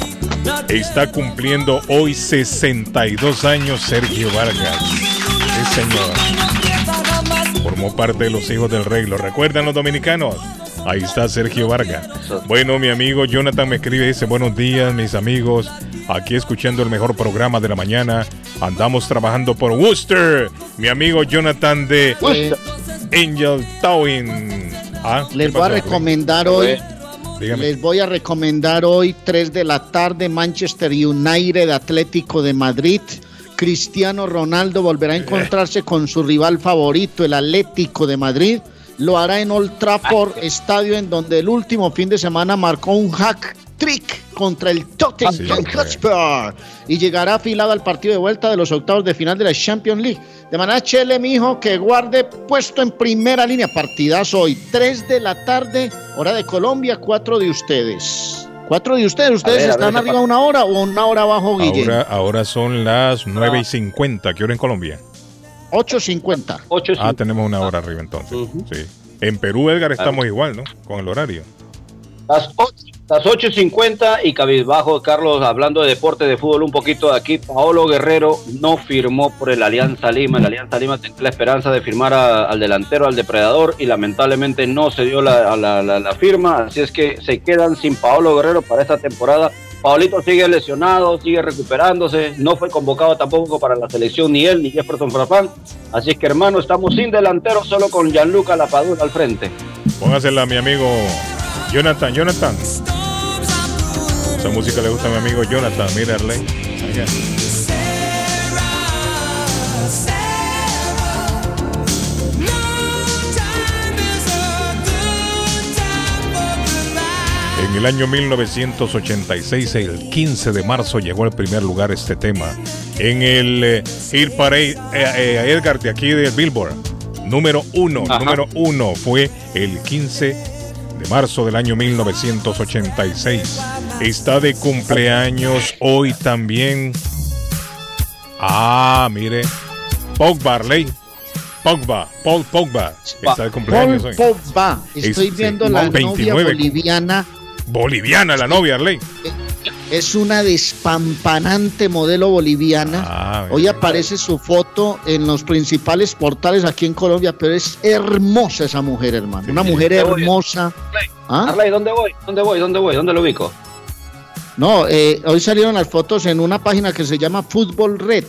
Está cumpliendo hoy 62 años Sergio Vargas. Sí, señor. Formó parte de los hijos del rey. ¿Lo recuerdan los dominicanos? Ahí está Sergio Vargas. Bueno, mi amigo Jonathan me escribe y dice, buenos días, mis amigos. Aquí escuchando el mejor programa de la mañana. Andamos trabajando por Worcester. Mi amigo Jonathan de Angel Towing. Ah, Les ¿qué voy a recomendar hoy. Dígame. Les voy a recomendar hoy 3 de la tarde Manchester United Atlético de Madrid. Cristiano Ronaldo volverá a encontrarse con su rival favorito, el Atlético de Madrid. Lo hará en Old Trafford, estadio en donde el último fin de semana marcó un hack trick contra el Tottenham Hotspur y llegará afilado al partido de vuelta de los octavos de final de la Champions League. De manera, Chele, mi hijo, que guarde puesto en primera línea. Partidazo hoy, 3 de la tarde, hora de Colombia, 4 de ustedes. 4 de ustedes, ¿ustedes ver, a ver están arriba una hora o una hora abajo, Guille? Ahora, ahora son las 9 y 50. ¿Qué hora en Colombia? 8.50. Ah, tenemos una hora arriba entonces. Sí. En Perú, Edgar, estamos igual, ¿no? Con el horario. Las 8, las 8.50 y cabizbajo, Carlos, hablando de deporte de fútbol un poquito de aquí, Paolo Guerrero no firmó por el Alianza Lima. El Alianza Lima tenía la esperanza de firmar al delantero, al depredador, y lamentablemente no se dio la, la- firma. Así es que se quedan sin Paolo Guerrero para esta temporada. Paulito sigue lesionado, sigue recuperándose, no fue convocado tampoco para la selección ni él ni Jefferson Farfán. Así es que hermano, estamos sin delantero, solo con Gianluca Lapadura al frente. Póngasela mi amigo Jonathan, Jonathan. Esa música le gusta a mi amigo Jonathan, mira Arley. Allá. En el año 1986, el 15 de marzo, llegó al primer lugar este tema. En el eh, Hit Parade eh, eh, Edgar de aquí del Billboard. Número uno, Ajá. número uno fue el 15 de marzo del año 1986. Está de cumpleaños hoy también. Ah, mire. Pogba, Arley. Pogba, Paul Pogba. Está de cumpleaños Paul hoy. Pogba. Estoy Es- viendo la 29. novia boliviana. Boliviana la novia, Arley. Es una despampanante modelo boliviana. Ah, Hoy aparece su foto en los principales portales aquí en Colombia, pero es hermosa esa mujer, hermano. Una mujer hermosa. ¿Ah? Arley, ¿dónde voy? ¿Dónde voy? ¿Dónde voy? ¿Dónde lo ubico? No, eh, hoy salieron las fotos en una página que se llama Fútbol Red.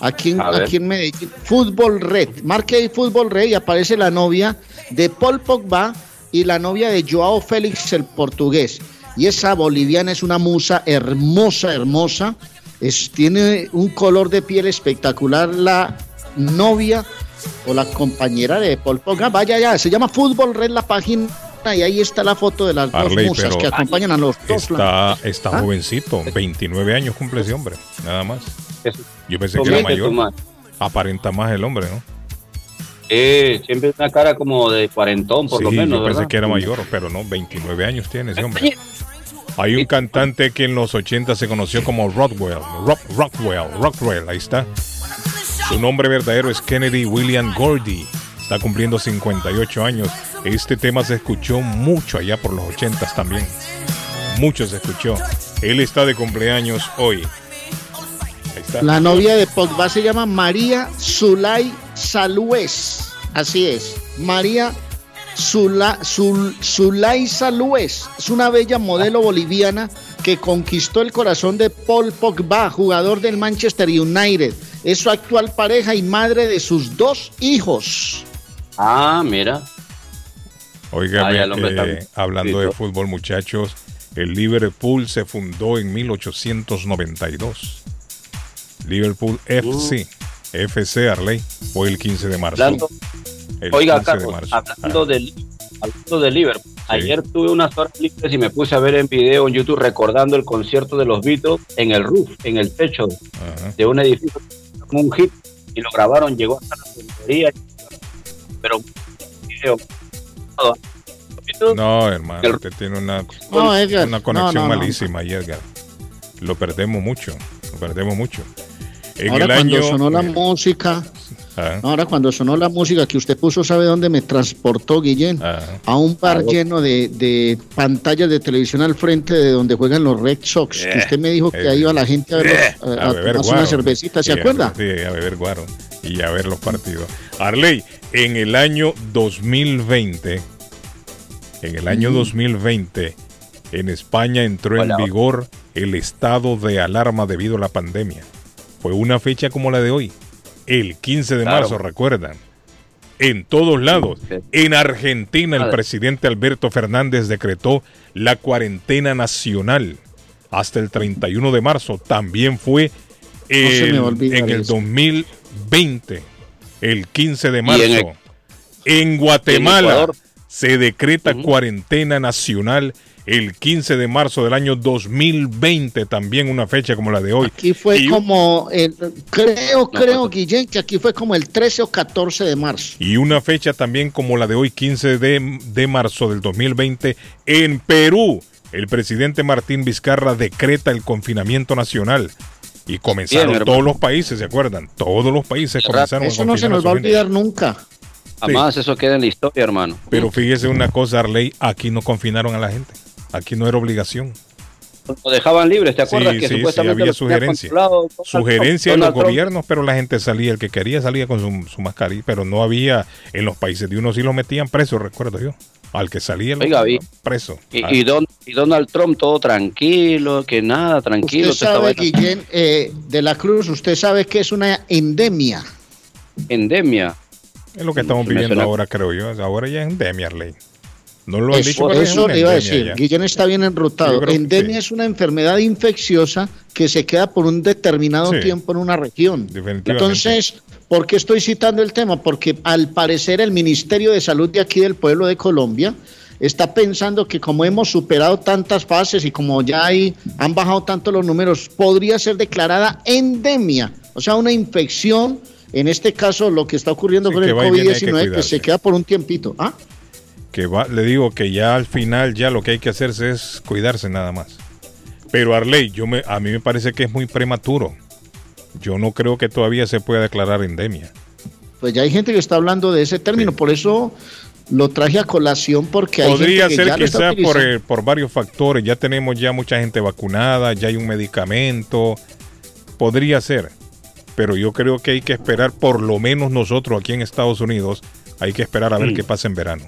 Aquí en, aquí en Medellín. Fútbol Red. Marque ahí Fútbol Red y aparece la novia de Paul Pogba y la novia de Joao Félix, el portugués. Y esa boliviana es una musa hermosa, hermosa. Es, tiene un color de piel espectacular. La novia o la compañera de Paul Pogba. Vaya ya, se llama Fútbol Red la página. Y ahí está la foto de las dos musas que acompañan a los dos. Está, está ¿Ah? jovencito, 29 años cumple ese hombre, nada más. Yo pensé que era mayor. Aparenta más el hombre, ¿no? Eh, siempre una cara como de cuarentón, por sí, lo menos. yo pensé ¿verdad? que era mayor, pero no, 29 años tiene ese hombre. Hay un cantante que en los 80 se conoció como Rockwell, Rock, Rockwell, Rockwell, ahí está. Su nombre verdadero es Kennedy William Gordy. Está cumpliendo 58 años. Este tema se escuchó mucho allá por los 80 también. Mucho se escuchó. Él está de cumpleaños hoy. Ahí está. La novia de Pogba se llama María Zulay Salués. Así es. María Zula, Zul- Zulay Salués. Es una bella modelo boliviana que conquistó el corazón de Paul Pogba, jugador del Manchester United. Es su actual pareja y madre de sus dos hijos. Ah, mira. Oiga, Ah, eh, hablando de fútbol, muchachos, el Liverpool se fundó en 1892. Liverpool FC, FC Arley, fue el 15 de marzo. Hablando- Oiga, 15 de Carlos, marzo. Hablando, de, hablando de Liverpool, ayer tuve unas horas libres y me puse a ver en video en YouTube recordando el concierto de los Beatles en el roof, en el techo de un edificio, como un hit, y lo grabaron, llegó hasta la tontería, pero. No, hermano, usted tiene una, No, Edgar, una conexión no, no, malísima Edgar. Lo perdemos mucho, lo perdemos mucho. En ahora el cuando año... sonó la música, Ah, ahora cuando sonó la música que usted puso, ¿sabe dónde me transportó, Guillén? ah, a un bar lleno de, de pantallas de televisión al frente de donde juegan los Red Sox. Que Eh, usted me dijo que eh, ahí iba la gente a, ver eh, los- a- a a beber tomarse guaro. una cervecita, ¿se acuerda? Sí, a beber guaro y a ver los partidos. Arley, en el año 2020, en el año 2020, en España entró en vigor el estado de alarma debido a la pandemia. Fue una fecha como la de hoy, el 15 de Claro. marzo, recuerdan. En todos lados. En Argentina, el presidente Alberto Fernández decretó la cuarentena nacional hasta el 31 de marzo. También fue el- en el eso. 2020, el 15 de marzo. en Guatemala se decreta cuarentena nacional el 15 de marzo del año 2020, también una fecha como la de hoy. Aquí fue Y como, el, creo, creo, Guillén, que aquí fue como el 13 o 14 de marzo. Y una fecha también como la de hoy, 15 de, de marzo del 2020, en Perú. El presidente Martín Vizcarra decreta el confinamiento nacional. Y comenzaron todos los países, ¿se acuerdan? Todos los países comenzaron Eso a no se nos va a olvidar nunca. Jamás eso queda en la historia, hermano. Pero fíjese una cosa, Arley, aquí no confinaron a la gente. Aquí no era obligación. Lo dejaban libres, ¿te acuerdas? Sí, que sí, sí, supuestamente había lo sugerencia. Sugerencia de Trump. los Trump. gobiernos, pero la gente salía, el que quería salía con su, su mascarilla, pero no había, en los países de unos sí los metían presos, recuerdo yo. Al que salía el Oiga, vi- preso. Y, Ah, y Don- y Donald Trump todo tranquilo, que nada, tranquilo. Usted sabe, Guillén, eh, de la Cruz, usted sabe que es una endemia. Endemia. es lo que estamos viviendo suena- ahora, creo yo. Ahora ya es endemia, Arley. No lo han Eso, dicho, eso le iba a decir. ya. Guillén está bien enrutado. Endemia es una enfermedad infecciosa que se queda por un determinado Sí. tiempo en una región. Entonces, ¿por qué estoy citando el tema? Porque al parecer el Ministerio de Salud de aquí del pueblo de Colombia está pensando que como hemos superado tantas fases y como ya hay, han bajado tanto los números, podría ser declarada endemia, o sea, una infección, en este caso lo que está ocurriendo Sí, con el va y viene, hay que COVID-19, que, cuidarse. se queda por un tiempito. ¿Ah? Que va, le digo que ya al final ya lo que hay que hacerse es cuidarse nada más. Pero Arley, yo me, a mí me parece que es muy prematuro. Yo no creo que todavía se pueda declarar endemia. Pues ya hay gente que está hablando de ese término, por eso lo traje a colación porque hay Podría gente que ser ya lo está quizás por varios factores. Ya tenemos ya mucha gente vacunada, ya hay un medicamento. Podría ser. Pero yo creo que hay que esperar, por lo menos nosotros aquí en Estados Unidos, hay que esperar a ver Mm. qué pasa en verano.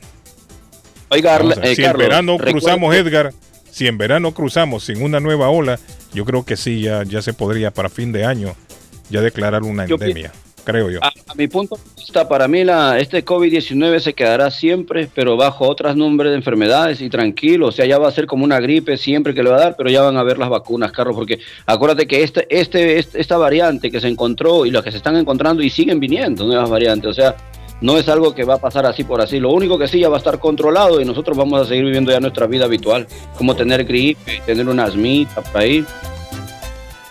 Oiga, eh, si Carlos, en verano cruzamos, Edgar, si en verano cruzamos sin una nueva ola, yo creo que sí, ya, ya se podría para fin de año ya declarar una Yo endemia, creo yo. A, a mi punto de vista, para mí la, este COVID-19 se quedará siempre, pero bajo otros nombres de enfermedades y tranquilo. O sea, ya va a ser como una gripe siempre que le va a dar, pero ya van a ver las vacunas, Carlos, porque acuérdate que este, este, este- esta variante que se encontró y las que se están encontrando y siguen viniendo nuevas variantes, o sea, no es algo que va a pasar así por así. Lo único que sí ya va a estar controlado y nosotros vamos a seguir viviendo ya nuestra vida habitual, como tener gripe, tener una asmita por ahí.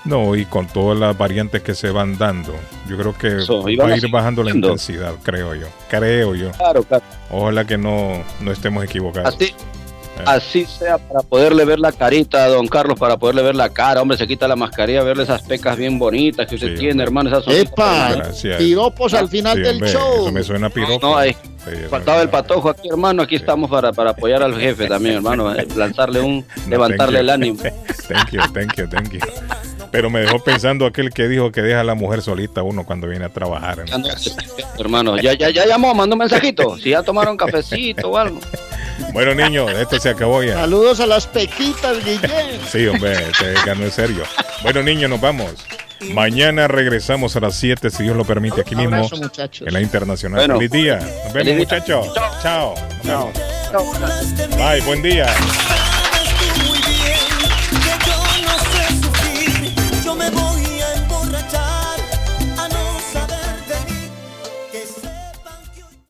No, y con todas las variantes que se van dando, yo creo que va a ir bajando la intensidad, creo yo. Creo yo. Claro, claro. Ojalá que no, no estemos equivocados. Así, así sea para poderle ver la carita a don Carlos, para poderle ver la cara, hombre, se quita la mascarilla, verle esas pecas bien bonitas que usted tiene, hermano, esas ¡Epa! Gracias. Piropos al final Sí, del hombre, show. Eso me suena piropo. No, ahí Sí, eso faltaba el patojo aquí, hermano, aquí estamos para, para apoyar al jefe también, hermano, eh, *laughs* lanzarle un, No, levantarle el ánimo. *laughs* Thank you, thank you, thank you. Pero me dejó pensando aquel que dijo que deja a la mujer solita uno cuando viene a trabajar. en Ya no, hermano, ya, ya, ya llamó, mandó un mensajito, si ya tomaron cafecito o algo. *laughs* Bueno, niños, esto se acabó ya. Saludos a las pequitas, Guillén. Sí, hombre, te ganó en serio. Bueno, niños, nos vamos. Mañana regresamos a las 7, si Dios lo permite, aquí mismo Abrazo, muchachos. en la Internacional. Bueno. Feliz día. Nos vemos, muchachos. Chao. Nos vemos. Bye, buen día.